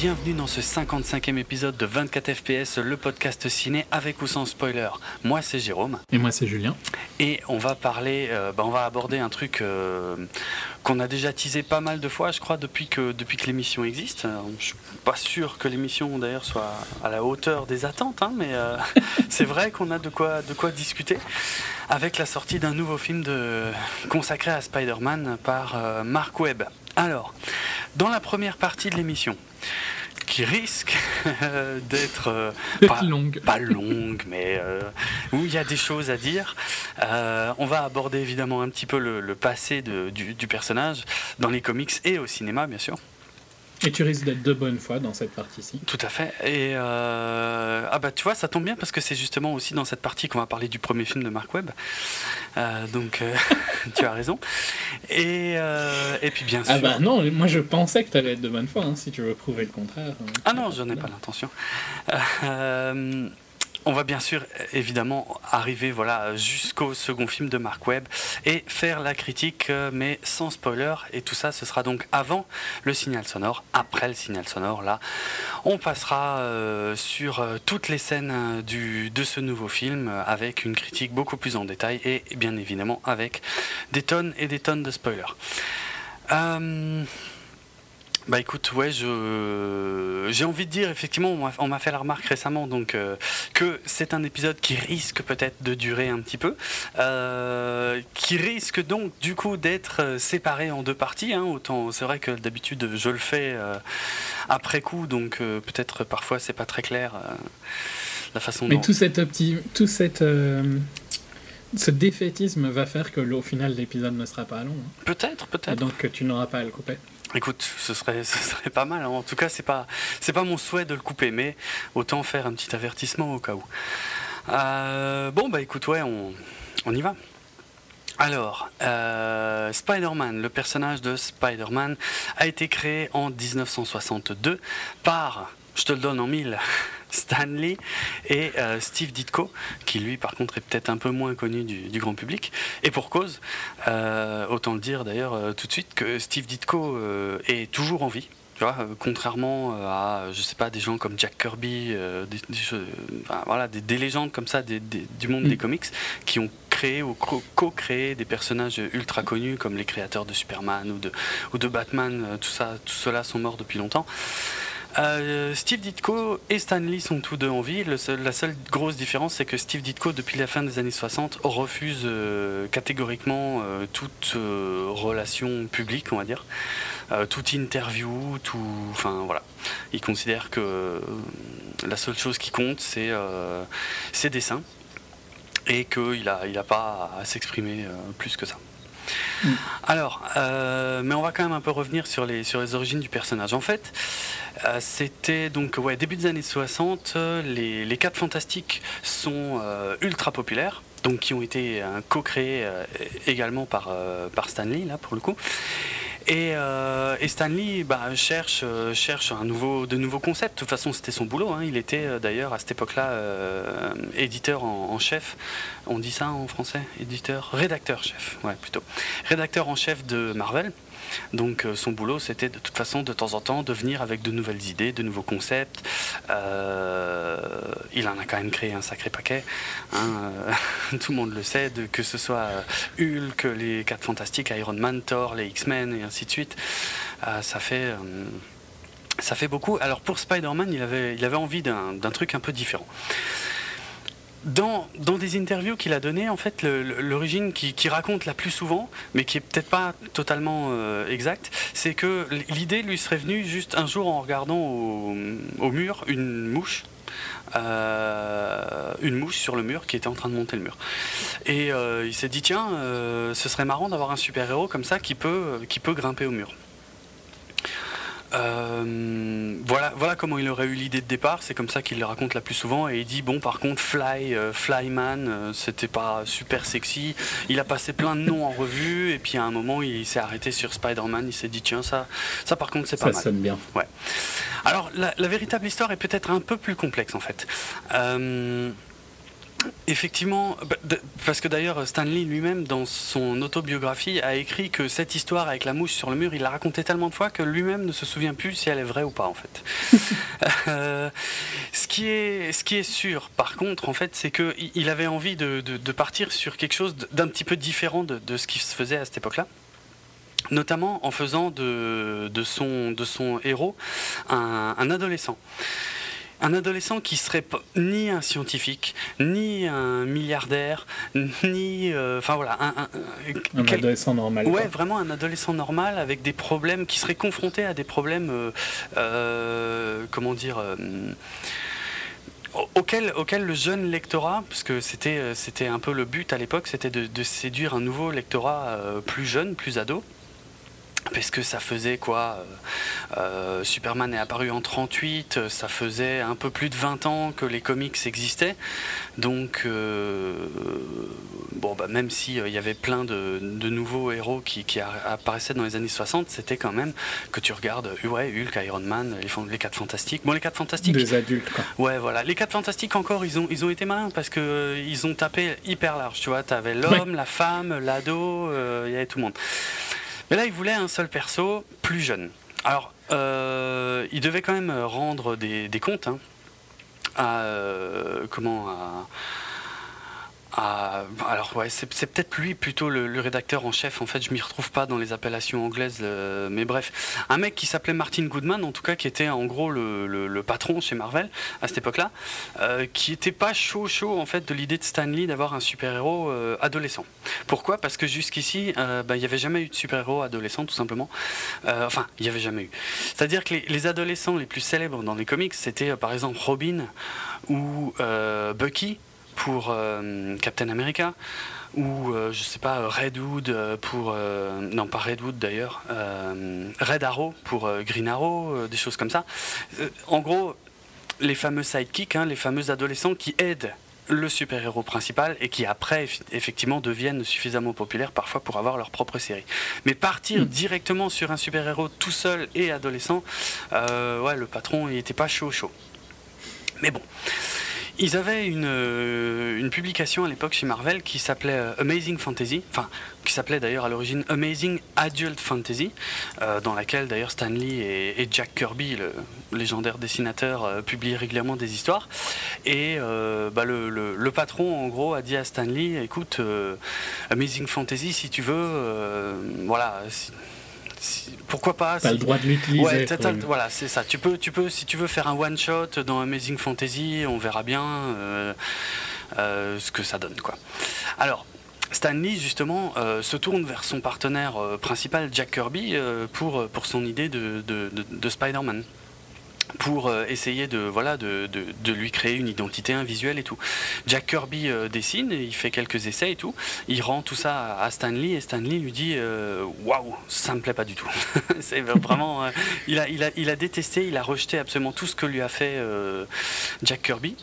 bienvenue dans ce 55e épisode de 24 FPS, le podcast ciné avec ou sans spoiler. Moi c'est Jérôme. Et moi c'est Julien. Et on va parler, euh, bah, on va aborder un truc euh, qu'on a déjà teasé pas mal de fois, je crois, depuis que, depuis que l'émission existe. Euh, je suis pas sûr que l'émission d'ailleurs soit à la hauteur des attentes, hein, mais c'est vrai qu'on a de quoi, de quoi discuter avec la sortie d'un nouveau film de, consacré à Spider-Man par Mark Webb. Alors, dans la première partie de l'émission, qui risque d'être euh, pas longue, pas longue, mais euh, où il y a des choses à dire. Euh, on va aborder évidemment un petit peu le, passé du, personnage dans les comics et au cinéma, bien sûr. Et tu risques d'être de bonne foi dans cette partie-ci. Tout à fait. Et euh, ah bah tu vois, ça tombe bien parce que c'est justement aussi dans cette partie qu'on va parler du premier film de Mark Webb. Euh, donc euh, tu as raison. Et, et puis bien ah sûr. Ah bah non, moi je pensais que tu allais être de bonne foi, hein, si tu veux prouver le contraire. Ah non, je n'ai pas l'intention. On va bien sûr évidemment arriver jusqu'au second film de Mark Webb et faire la critique euh, mais sans spoiler et tout ça ce sera donc avant le signal sonore après le signal sonore là on passera euh, sur euh, toutes les scènes de ce nouveau film avec une critique beaucoup plus en détail et bien évidemment avec des tonnes et des tonnes de spoilers. Bah écoute, ouais, je j'ai envie de dire effectivement, on m'a fait la remarque récemment donc euh, que c'est un épisode qui risque peut-être de durer un petit peu, euh, qui risque donc du coup d'être euh, séparé en deux parties. Hein, autant c'est vrai que d'habitude je le fais après coup, donc peut-être parfois c'est pas très clair la façon. Mais tout cet tout cette ce défaitisme va faire que au final l'épisode ne sera pas long. Hein. Peut-être, peut-être. Donc tu n'auras pas à le couper. Écoute, ce serait, pas mal. Hein. En tout cas, c'est pas, pas mon souhait de le couper, mais autant faire un petit avertissement au cas où. Euh, bon, bah écoute, ouais, on, on y va. Alors, euh, Spider-Man, le personnage de Spider-Man, a été créé en 1962 par, je te le donne en mille, Stanley et euh, Steve Ditko, qui lui par contre est peut-être un peu moins connu du, grand public. Et pour cause, euh, autant le dire d'ailleurs euh, tout de suite que Steve Ditko est toujours en vie. Tu vois, contrairement à, je sais pas, des gens comme Jack Kirby, des, voilà, des, légendes comme ça du monde des mm. comics, qui ont créé ou co-créé des personnages ultra connus comme les créateurs de Superman ou de, ou de Batman, tout ça, tout cela sont morts depuis longtemps. Euh, Steve Ditko et Stan Lee sont tous deux en vie. la seule grosse différence, c'est que Steve Ditko, depuis la fin des années 60, refuse euh, catégoriquement euh, toute relation publique, on va dire, toute interview, tout. Enfin voilà. Il considère que la seule chose qui compte, c'est ses dessins et qu'il n'a il pas à s'exprimer plus que ça. Mm. Alors, mais on va quand même un peu revenir sur les, sur les origines du personnage. En fait, euh, c'était donc ouais, début des années 60, les, les 4 fantastiques sont euh, ultra populaires, donc qui ont été euh, co-créés également par, par Stanley, là pour le coup. Et, et Stanley bah, cherche, nouveau, de nouveaux concepts. De toute façon, c'était son boulot. Hein. Il était d'ailleurs à cette époque-là éditeur en, en, chef. On dit ça en français Éditeur Rédacteur chef, ouais, plutôt. Rédacteur en chef de Marvel. Donc euh, son boulot, c'était de toute façon de temps en temps de venir avec de nouvelles idées, de nouveaux concepts. Euh, il en a quand même créé un sacré paquet. Hein, euh, tout le monde le sait, que ce soit Hulk, les 4 Fantastiques, Iron Man, Thor, les X-Men et ainsi de suite. ça fait beaucoup. Alors pour Spider-Man, il avait envie d'un truc un peu différent dans, des interviews qu'il a données, en fait, l'origine qui, raconte la plus souvent, mais qui est peut-être pas totalement euh, exacte, c'est que l'idée lui serait venue juste un jour en regardant au, mur une mouche. Euh, une mouche sur le mur qui était en train de monter le mur. Et euh, il s'est dit tiens, ce serait marrant d'avoir un super héros comme ça qui peut, qui peut grimper au mur. Euh, voilà, voilà comment il aurait eu l'idée de départ. C'est comme ça qu'il le raconte la plus souvent. Et il dit bon, par contre, Fly, euh, Flyman, euh, c'était pas super sexy. Il a passé plein de noms en revue. Et puis à un moment, il s'est arrêté sur Spider-Man. Il s'est dit tiens, ça, ça par contre, c'est pas mal. Ça sonne bien. Ouais. Alors la, véritable histoire est peut-être un peu plus complexe en fait. Effectivement, bah, parce que d'ailleurs Stanley lui-même, dans son autobiographie, a écrit que cette histoire avec la mouche sur le mur, il l'a raconté tellement de fois que lui-même ne se souvient plus si elle est vraie ou pas en fait. Euh, ce, qui est, ce qui est sûr, par contre, en fait, c'est qu'il avait envie de, partir sur quelque chose d'un petit peu différent de, ce qui se faisait à cette époque-là notamment en faisant de, son, de son héros un adolescent un adolescent qui serait ni un scientifique, ni un milliardaire, ni. Euh, enfin voilà. Un, adolescent normal. Ouais, vraiment un adolescent normal avec des problèmes, qui serait confronté à des problèmes. Euh, euh, comment dire auquel, auquel, le jeune lectorat, parce que c'était, c'était un peu le but à l'époque, c'était de, de séduire un nouveau lectorat plus jeune, plus ado, parce que ça faisait quoi euh, euh, Superman est apparu en 38, ça faisait un peu plus de 20 ans que les comics existaient. Donc, euh, bon, bah, même s'il y avait plein de, nouveaux héros qui, apparaissaient dans les années 60, c'était quand même que tu regardes ouais, Hulk, Iron Man, les, les 4 Fantastiques. Bon, les 4 Fantastiques. Des adultes, quoi. Ouais, voilà. Les 4 Fantastiques, encore, ils ont, ils ont été malins parce qu'ils ils ont tapé hyper large. Tu vois, tu avais l'homme, la femme, l'ado, il y avait tout le monde. Mais là, il voulait un seul perso plus jeune. Alors, euh, il devait quand même rendre des, comptes hein, euh, comment, à, ah, alors ouais, c'est, peut-être lui plutôt le, rédacteur en chef. En fait, je m'y retrouve pas dans les appellations anglaises, euh, mais bref, un mec qui s'appelait Martin Goodman, en tout cas, qui était en gros le, patron chez Marvel à cette époque-là, euh, qui était pas chaud chaud en fait de l'idée de Stan Lee d'avoir un super-héros euh, adolescent. Pourquoi? Parce que jusqu'ici, bah, il n'y avait jamais eu de super-héros adolescent, tout simplement. enfin, il n'y avait jamais eu. C'est-à-dire que les, adolescents les plus célèbres dans les comics, c'était par exemple Robin ou Bucky pour euh, Captain America ou euh, je sais pas Redwood euh, pour non pas Redwood d'ailleurs Red Arrow pour Green Arrow des choses comme ça en gros les fameux sidekicks hein, les fameux adolescents qui aident le super-héros principal et qui après effectivement deviennent suffisamment populaires parfois pour avoir leur propre série. Mais partir hmm. directement sur un super-héros tout seul et adolescent, ouais, le patron il était pas chaud chaud. Mais bon, ils avaient une, euh, une publication à l'époque chez Marvel qui s'appelait euh, Amazing Fantasy, enfin qui s'appelait d'ailleurs à l'origine Amazing Adult Fantasy, euh, dans laquelle d'ailleurs Stan Lee et, Jack Kirby, le légendaire dessinateur, publiaient régulièrement des histoires. Et bah, le, le, patron en gros a dit à Stan Lee, écoute, Amazing Fantasy, si tu veux, voilà pourquoi pas T'as le droit de l'utiliser. voilà, c'est ça. Tu peux, tu peux, si tu veux faire un one shot dans Amazing Fantasy, on verra bien euh, euh, ce que ça donne, quoi. Alors. Stanley justement euh, se tourne vers son partenaire principal Jack Kirby pour, pour son idée de, de, de Spider-Man pour euh, essayer de, voilà, de, de, lui créer une identité, un visuel et tout. Jack Kirby euh, dessine, il fait quelques essais et tout. Il rend tout ça à Stanley et Stanley lui dit euh, Waouh, ça me plaît pas du tout. c'est vraiment. il, a, il, a, il a détesté, il a rejeté absolument tout ce que lui a fait Jack Kirby.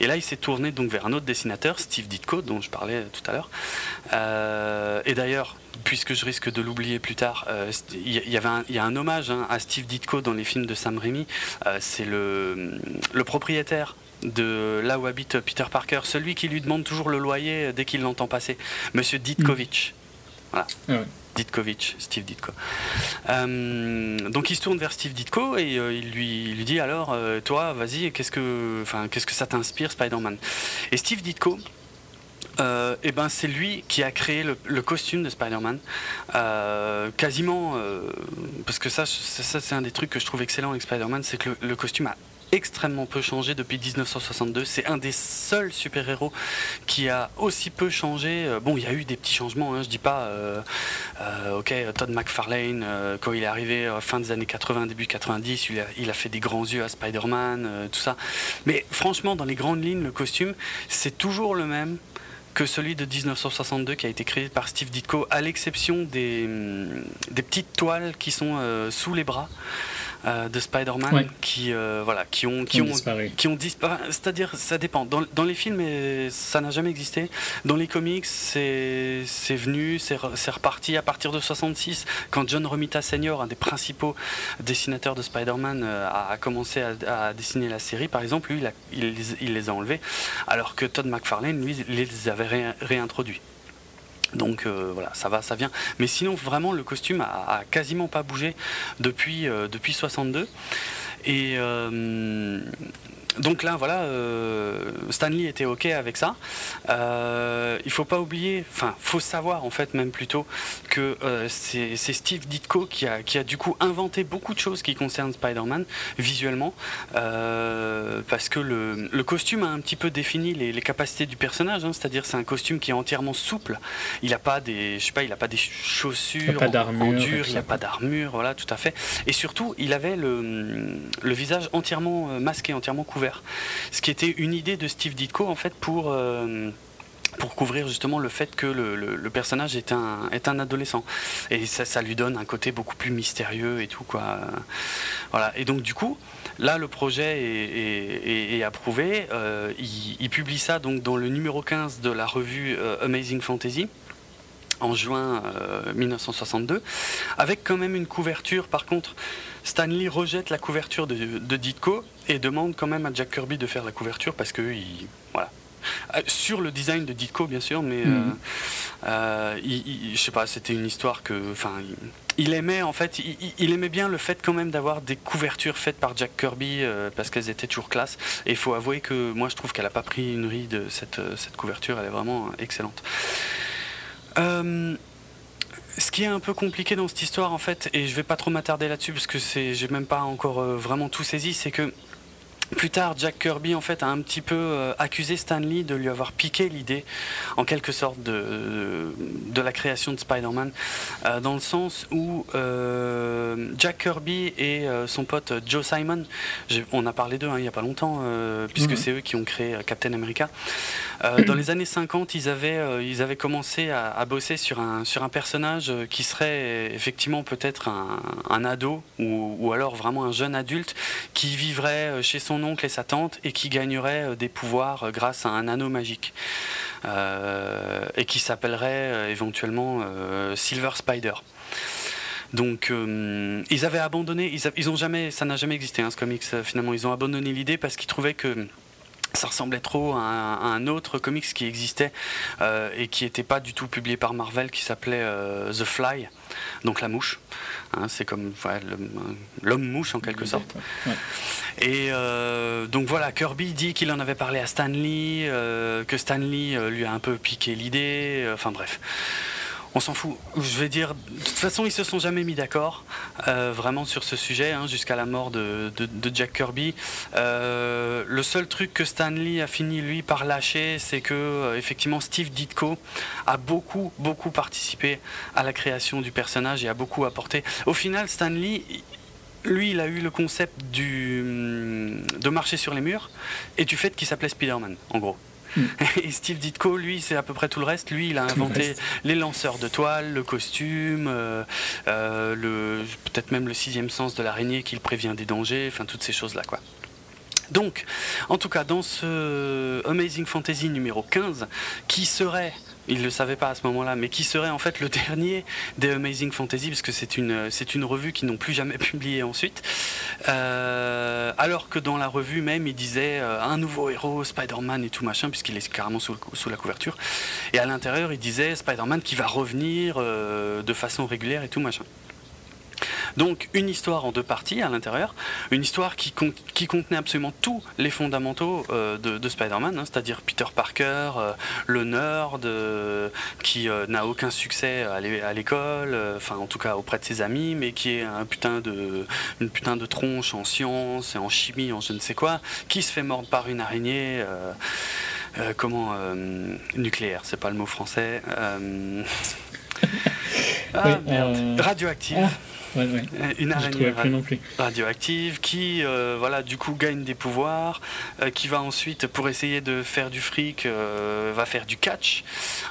Et là, il s'est tourné donc vers un autre dessinateur, Steve Ditko, dont je parlais tout à l'heure. et d'ailleurs, puisque je risque de l'oublier plus tard, il y, avait y a un hommage hein, à Steve Ditko dans les films de Sam Raimi. Euh, c'est le, le propriétaire de là où habite Peter Parker, celui qui lui demande toujours le loyer dès qu'il l'entend passer, Monsieur Ditkovich. Voilà. Ah Ditkovich, Steve Ditko. Euh, donc il se tourne vers Steve Ditko et euh, il, lui, lui dit alors, toi, vas-y, qu'est-ce que, qu'est-ce que ça t'inspire, Spider-Man? Et Steve Ditko, euh, et ben c'est lui qui a créé le, costume de Spider-Man. Euh, quasiment, euh, parce que ça, c'est un des trucs que je trouve excellent avec Spider-Man, c'est que le, costume a extrêmement peu changé depuis 1962. C'est un des seuls super-héros qui a aussi peu changé. Bon, il y a eu des petits changements, hein, je dis pas, ok, Todd McFarlane, quand il est arrivé fin des années 80, début 90, il a, il a fait des grands yeux à Spider-Man, tout ça. Mais franchement, dans les grandes lignes, le costume, c'est toujours le même que celui de 1962 qui a été créé par Steve Ditko, à l'exception des, hum, des petites toiles qui sont euh, sous les bras. De Spider-Man qui, voilà, qui ont, qui, ont, disparu. Qui ont disparu. C'est-à-dire, ça dépend. Dans, dans les films, ça n'a jamais existé. Dans les comics, c'est venu, c'est reparti à partir de 66, quand John Romita Sr., un des principaux dessinateurs de Spider-Man, a, commencé à, dessiner la série, par exemple, lui, il, il, les a enlevés, alors que Todd McFarlane, lui, les avait réintroduits. Donc euh, voilà, ça va, ça vient. Mais sinon, vraiment, le costume a, quasiment pas bougé depuis, euh, depuis 62. Et, euh, donc là, voilà, euh, Stanley était OK avec ça. Euh, il faut pas oublier, enfin, faut savoir en fait même plutôt que euh, c'est Steve Ditko qui a, qui a du coup inventé beaucoup de choses qui concernent Spider-Man visuellement, parce que le, costume a un petit peu défini les, capacités du personnage, hein. c'est-à-dire c'est un costume qui est entièrement souple. Il n'a pas des, je sais pas, il a pas des chaussures pas en, dur, il n'a pas d'armure, voilà, tout à fait. Et surtout, il avait le, le visage entièrement masqué, entièrement couvert ce qui était une idée de Steve Ditko en fait pour euh, couvrir justement le fait que le, personnage est un, adolescent. Et ça, ça, lui donne un côté beaucoup plus mystérieux et tout. Quoi. Voilà. Et donc du coup, là, le projet est, approuvé. Euh, il, publie ça donc dans le numéro 15 de la revue euh, Amazing Fantasy en juin 1962, avec quand même une couverture par contre Stanley rejette la couverture de, Ditko et demande quand même à Jack Kirby de faire la couverture parce que il, voilà. Euh, sur le design de Ditko, bien sûr, mais mhm. euh, euh, je sais pas, c'était une histoire que, enfin, il, aimait en fait, il, aimait bien le fait quand même d'avoir des couvertures faites par Jack Kirby parce qu'elles étaient toujours classe. Et il faut avouer que moi, je trouve qu'elle a pas pris une ride cette cette couverture, elle est vraiment excellente. Ce qui est un peu compliqué dans cette histoire, en fait, et je vais pas trop m'attarder là-dessus parce que c'est, j'ai même pas encore euh, vraiment tout saisi, c'est que plus tard, Jack Kirby en fait a un petit peu euh, accusé Stanley de lui avoir piqué l'idée, en quelque sorte, de, de la création de Spider-Man, euh, dans le sens où euh, Jack Kirby et son pote Joe Simon, on a parlé d'eux hein, il n'y a pas longtemps, puisque mhm. c'est eux qui ont créé Captain America. dans les années 50, ils avaient, ils avaient commencé à, bosser sur un, sur un personnage qui serait effectivement peut-être un, un, ado ou, ou alors vraiment un jeune adulte qui vivrait chez son oncle et sa tante et qui gagnerait euh, des pouvoirs euh, grâce à un anneau magique. Euh, et qui s'appellerait éventuellement Silver Spider. Donc ils avaient abandonné, ont ça n'a jamais existé hein, ce comics finalement, ils ont abandonné l'idée parce qu'ils trouvaient que ça ressemblait trop à un, autre comics qui existait et qui n'était pas du tout publié par Marvel qui s'appelait The Fly, donc la mouche. Hein, c'est comme l'homme mouche en quelque sorte. Et euh, donc voilà, Kirby dit qu'il en avait parlé à Stanley, euh, que Stanley euh, lui a un peu piqué l'idée, enfin bref. On s'en fout. Je vais dire, de toute façon, ils se sont jamais mis d'accord, vraiment sur ce sujet, hein, jusqu'à la mort de, Jack Kirby. le seul truc que Stanley a fini lui par lâcher, c'est que effectivement Steve Ditko a beaucoup, beaucoup participé à la création du personnage et a beaucoup apporté. Au final, Stanley, lui, il a eu le concept de marcher sur les murs et du fait qu'il s'appelait Spider-Man, en gros. Hmm. Et Steve Ditko, lui, c'est à peu près tout le reste. Lui, il a inventé les lanceurs de toile, le costume, euh, euh, le, peut-être même le sixième sens de l'araignée qui le prévient des dangers, enfin toutes ces choses-là, quoi. Donc, en tout cas, dans ce Amazing Fantasy numéro 15, qui serait il ne le savait pas à ce moment-là, mais qui serait en fait le dernier des Amazing Fantasy, parce que c'est une, revue qu'ils n'ont plus jamais publié ensuite. Euh, alors que dans la revue même, il disait euh, un nouveau héros, Spider-Man et tout machin, puisqu'il est carrément sous, sous, la couverture. Et à l'intérieur, il disait Spider-Man qui va revenir euh, de façon régulière et tout machin. Donc une histoire en deux parties à l'intérieur, une histoire qui, qui, contenait absolument tous les fondamentaux euh, de, Spider-Man, hein, c'est-à-dire Peter Parker, euh, le nerd euh, qui n'a aucun succès à l'école, enfin en tout cas auprès de ses amis, mais qui est un putain de, une putain de tronche en sciences et en chimie, en je ne sais quoi, qui se fait mordre par une araignée. comment nucléaire, c'est pas le mot français. ah, merde. Radioactive. Ah. Une araignée radioactive qui, voilà, du coup, gagne des pouvoirs, qui va ensuite, pour essayer de faire du fric, va faire du catch.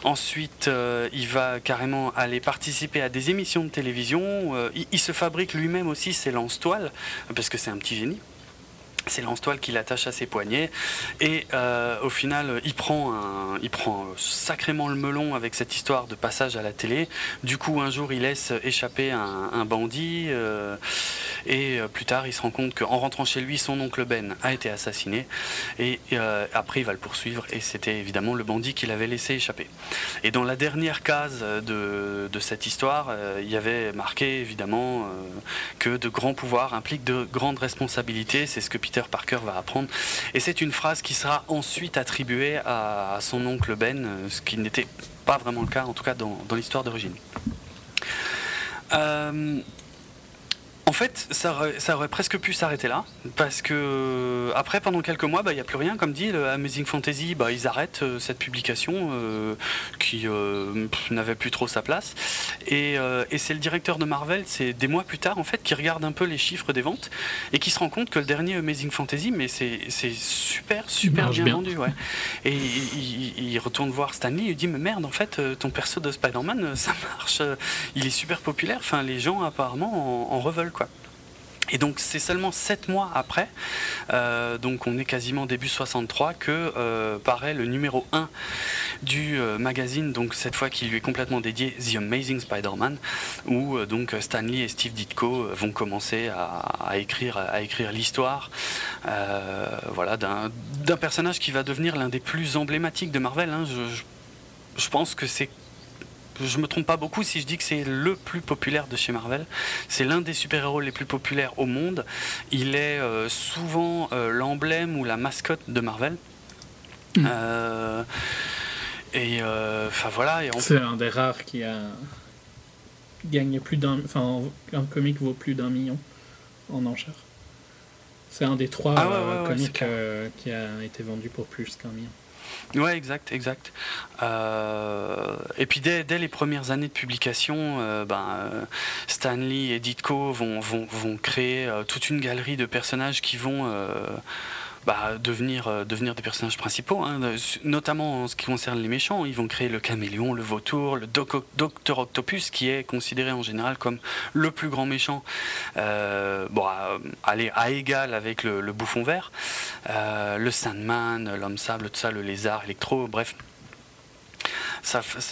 Ensuite, il va carrément aller participer à des émissions de télévision. Il, il, se fabrique lui-même aussi ses lance-toiles, parce que c'est un petit génie c'est lance-toile qu'il attache à ses poignets. Et euh, au final il prend, il prend sacrément le melon avec cette histoire de passage à la télé. Du coup un jour il laisse échapper un, bandit euh, et euh, plus tard il se rend compte qu'en rentrant chez lui son oncle Ben a été assassiné. Et après il va le poursuivre. Et c'était évidemment le bandit qu'il avait laissé échapper. Et dans la dernière case de, de cette histoire il y avait marqué évidemment que de grands pouvoirs impliquent de grandes responsabilités. C'est ce que Peter Parker va apprendre. Et c'est une phrase qui sera ensuite attribuée à, son oncle Ben, euh, ce qui n'était pas vraiment le cas, en tout cas dans, l'histoire d'origine. Euh, en fait, ça aurait, presque pu s'arrêter là, parce que euh, après, pendant quelques mois, bah, il n'y a plus rien. Comme dit, le Amazing Fantasy, bah, ils arrêtent euh, cette publication euh, qui n'avait plus trop sa place. Et, c'est le directeur de Marvel, c'est des mois plus tard, en fait, qui regarde un peu les chiffres des ventes et qui se rend compte que le dernier Amazing Fantasy, mais c'est super, super bien, vendu. Ouais. Et il, retourne voir Stanley, il dit Mais merde, en fait, ton perso de Spider-Man, ça marche, il est super populaire. Enfin, les gens apparemment en, en reveulent. Et donc c'est seulement sept mois après, euh, donc on est quasiment début 63, que euh, paraît le numéro 1 du euh, magazine, donc cette fois qui lui est complètement dédié, The Amazing Spider-Man, où donc Stanley et Steve Ditko vont commencer à, écrire, l'histoire voilà, d'un personnage qui va devenir l'un des plus emblématiques de Marvel. Hein. je pense que c'est je me trompe pas beaucoup si je dis que c'est le plus populaire de chez Marvel. C'est l'un des super-héros les plus populaires au monde. Il est euh, souvent euh, l'emblème ou la mascotte de Marvel. Mm. Euh, et enfin voilà. C'est un des rares qui a gagné plus d'un. Enfin, un comic vaut plus d'un million en enchères. C'est un des trois ah comics qui a été vendu pour plus qu'un million. Ouais, exact, exact. Euh, et puis dès, les premières années de publication, euh, ben, euh, Stanley et Ditko vont, créer toute une galerie de personnages qui vont bah, devenir, euh, devenir des personnages principaux, hein, notamment en ce qui concerne les méchants. Ils vont créer le caméléon, le vautour, le Docteur Octopus, qui est considéré en général comme le plus grand méchant, euh, bon, à, à, égal avec le, bouffon vert, euh, le Sandman, l'homme sable, tout ça, le lézard, électro, bref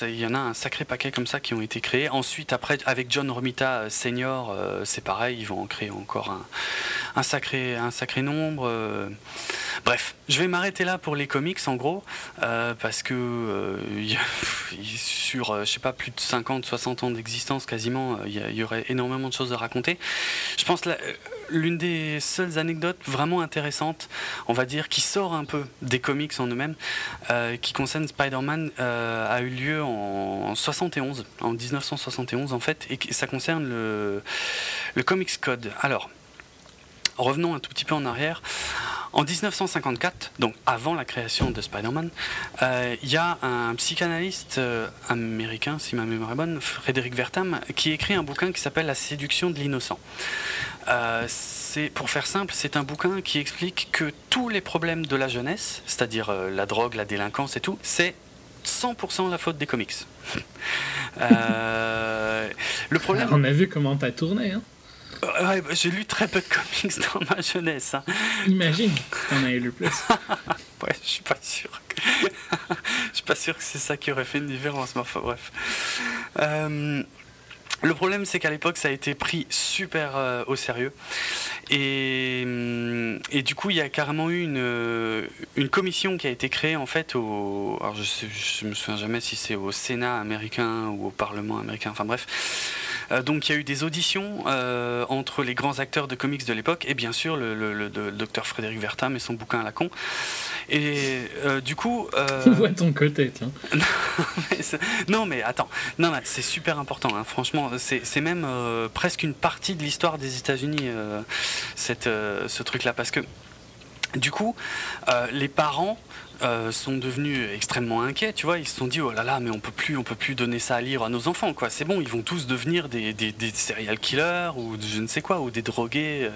il y en a un sacré paquet comme ça qui ont été créés. Ensuite, après, avec John Romita euh, Senior, euh, c'est pareil, ils vont en créer encore un, sacré, un sacré nombre. Euh. Bref, je vais m'arrêter là pour les comics en gros, parce que sur, je sais pas, plus de 50, 60 ans d'existence quasiment, il y, aurait énormément de choses à raconter. Je pense que l'une des seules anecdotes vraiment intéressantes, on va dire, qui sort un peu des comics en eux-mêmes, qui concerne Spider-Man, a eu lieu en 71, en 1971 en fait, et ça concerne le, le Comics Code. Alors, revenons un tout petit peu en arrière. En 1954, donc avant la création de Spider-Man, euh, il y a un psychanalyste euh, américain, si ma mémoire est bonne, Frédéric Vertam, qui écrit un bouquin qui s'appelle La séduction de l'innocent. Euh, pour faire simple, c'est un bouquin qui explique que tous les problèmes de la jeunesse, c'est-à-dire la drogue, la délinquance et tout, c'est 100% la faute des comics. Le problème. on a vu comment t'as tourné. Hein bah, j'ai lu très peu de comics dans ma jeunesse. Hein. Imagine, t'en as lu plus. ouais, je suis pas sûr. je suis pas sûr que c'est ça qui aurait fait une différence. Mais enfin, bref. Euh, le problème, c'est qu'à l'époque, ça a été pris super euh, au sérieux. Hum, et, du coup, il y a carrément eu une, une commission qui a été créée, en fait, au. Alors, je ne me souviens jamais si c'est au Sénat américain ou au Parlement américain, enfin bref. Euh, donc il y a eu des auditions euh, entre les grands acteurs de comics de l'époque et bien sûr le, docteur Frédéric Vertam et son bouquin à la con. Et euh, du coup. On voit ton côté, tiens. non, mais attends, non, c'est super important, hein. franchement, c'est même presque une partie de l'histoire des États-Unis, ce truc-là, parce que du coup, les parents euh, sont devenus extrêmement inquiets, tu vois, ils se sont dit oh là là, mais on peut plus, on peut plus donner ça à lire à nos enfants, quoi. C'est bon, ils vont tous devenir des, des, des serial killers ou je ne sais quoi, ou des drogués euh,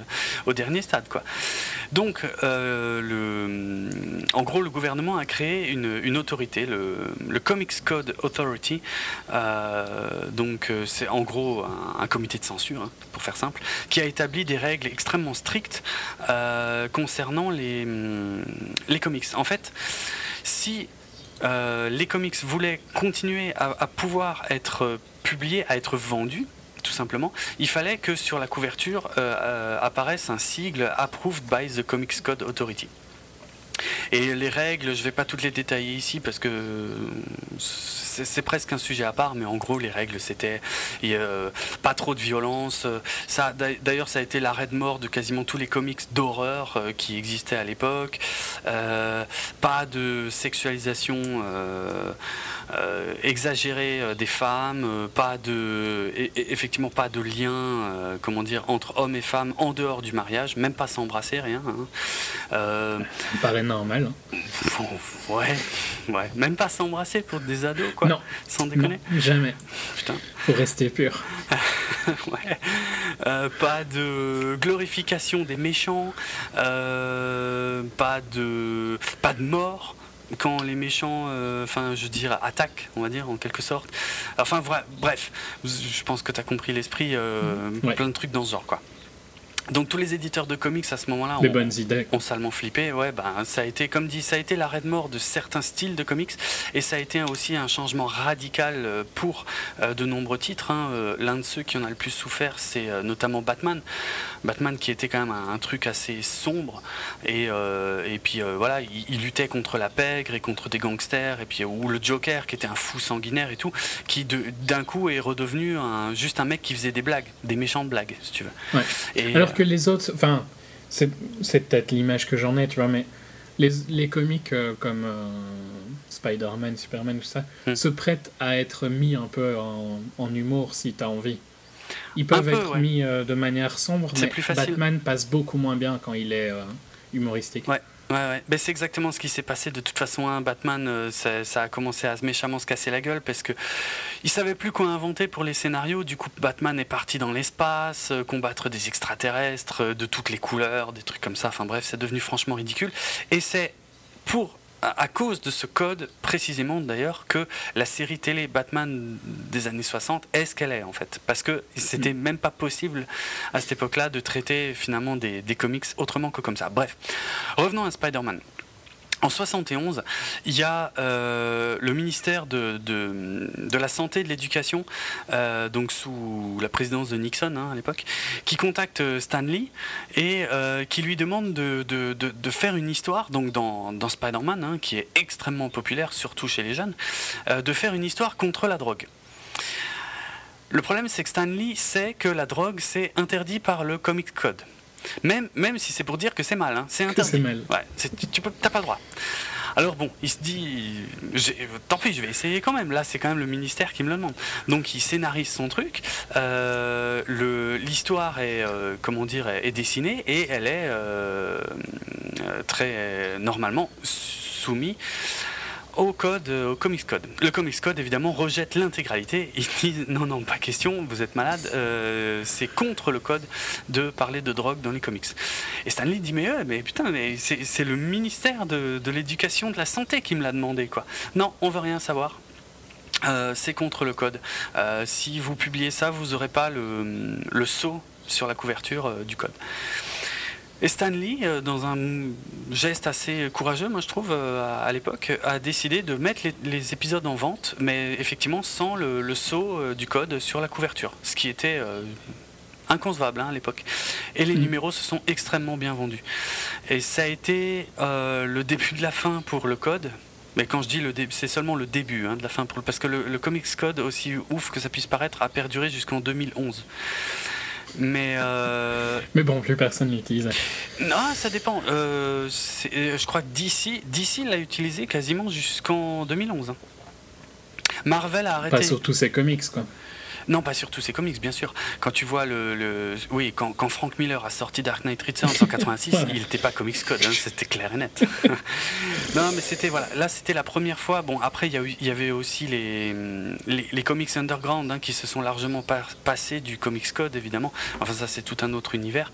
au dernier stade, quoi. Donc, le, en gros, le gouvernement a créé une, une autorité, le, le, Comics Code Authority. donc, c'est en gros un, comité de censure, hein, pour faire simple, qui a établi des règles extrêmement strictes concernant les, les comics. En fait, si euh, les comics voulaient continuer à, pouvoir être publiés, à être vendus, tout simplement, il fallait que sur la couverture euh, euh, apparaisse un sigle Approved by the Comics Code Authority. Et les règles, je ne vais pas toutes les détailler ici parce que c'est presque un sujet à part, mais en gros, les règles, c'était pas trop de violence. D'ailleurs, ça a été l'arrêt de mort de quasiment tous les comics d'horreur euh, qui existaient à l'époque. Euh, pas de sexualisation euh, exagérée des femmes, pas de, effectivement pas de lien, comment dire, entre hommes et femmes en dehors du mariage, même pas s'embrasser, rien. Hein. Normal. Hein. Ouais, ouais, même pas s'embrasser pour des ados, quoi. Non. Sans déconner Jamais. Putain. Faut rester pur. ouais. Euh, pas de glorification des méchants. Euh, pas de pas de mort quand les méchants, euh, enfin, je dirais, attaquent, on va dire, en quelque sorte. Enfin, bref, je pense que tu as compris l'esprit, plein de trucs dans ce genre, quoi. Donc tous les éditeurs de comics à ce moment-là ont, bonnes idées. ont salement flippé. Ouais, ben, ça a été, comme dit, ça a été l'arrêt de mort de certains styles de comics et ça a été aussi un changement radical euh, pour euh, de nombreux titres. Hein. Euh, l'un de ceux qui en a le plus souffert, c'est notamment Batman. Batman qui était quand même un, truc assez sombre et, et puis voilà, il, luttait contre la pègre et contre des gangsters et puis ou le Joker qui était un fou sanguinaire et tout, qui d'un coup est redevenu un, juste un mec qui faisait des blagues, des méchantes blagues, si tu veux. Ouais. Et, que les autres. Enfin, c'est peut-être l'image que j'en ai, tu vois, mais les, les comics euh, comme euh, Spider-Man, Superman, tout ça, hmm. se prêtent à être mis un peu en, en humour si tu as envie. Ils peuvent être mis euh, de manière sombre, mais Batman passe beaucoup moins bien quand il est humoristique. Ouais. Ouais, ouais. Ben, c'est exactement ce qui s'est passé. De toute façon, hein, Batman, euh, ça, a commencé à méchamment se casser la gueule parce que il savait plus quoi inventer pour les scénarios. Du coup, Batman est parti dans l'espace, euh, combattre des extraterrestres euh, de toutes les couleurs, des trucs comme ça. Enfin bref, c'est devenu franchement ridicule. Et c'est pour à cause de ce code, précisément d'ailleurs, que la série télé Batman des années 60 est ce qu'elle est en fait. Parce que c'était même pas possible à cette époque-là de traiter finalement des, des comics autrement que comme ça. Bref, revenons à Spider-Man. En 71, il y a euh, le ministère de, la Santé et de l'Éducation, euh, donc sous la présidence de Nixon hein, à l'époque, qui contacte euh, Stanley et qui lui demande de, faire une histoire, donc dans, dans Spider-Man, hein, qui est extrêmement populaire, surtout chez les jeunes, de faire une histoire contre la drogue. Le problème, c'est que Stanley sait que la drogue, c'est interdit par le Comic Code. Même, même si c'est pour dire que c'est mal, hein. c'est interdit. Mal. Ouais, tu n'as pas le droit. Alors bon, il se dit, tant pis, je vais essayer quand même. Là, c'est quand même le ministère qui me le demande. Donc, il scénarise son truc. Euh, l'histoire est, euh, comment dire, est, dessinée et elle est euh, très normalement soumise au code, euh, au Comics Code. Le Comics Code, évidemment, rejette l'intégralité. Ils disent non, non, pas question, vous êtes malade, euh, c'est contre le code de parler de drogue dans les comics. Et Stanley dit mais, mais putain, mais c'est le ministère de, de l'éducation, de la santé qui me l'a demandé, quoi. Non, on veut rien savoir. Euh, c'est contre le code. si vous publiez ça, vous n'aurez pas le, le sceau sur la couverture du code. Et Stanley, euh, dans un geste assez courageux, moi je trouve, euh, à l'époque, a décidé de mettre les, épisodes en vente, mais effectivement sans le, le sceau euh, du code sur la couverture, ce qui était inconcevable hein, à l'époque. Et les mm. numéros se sont extrêmement bien vendus. Et ça a été le début de la fin pour le code. Mais quand je dis le début, c'est seulement le début hein, de la fin, pour, parce que le, le Comics Code, aussi ouf que ça puisse paraître, a perduré jusqu'en 2011. Mais, euh, Mais bon, plus personne l'utilise. Non, ça dépend. Euh, euh, je crois que DC, DC l'a utilisé quasiment jusqu'en 2011. Hein. Marvel a arrêté. Pas sur tous ses comics, quoi. Non, pas sur tous ses comics, bien sûr. Quand tu vois le. Oui, quand, quand, Frank Miller a sorti Dark Knight Returns en 1986, il n'était pas Comics Code, hein, c'était clair et net. non, mais c'était. Voilà, là, c'était la première fois. Bon, après, il y, avait aussi les, les, comics underground hein, qui se sont largement passés du Comics Code, évidemment. Enfin, ça, c'est tout un autre univers.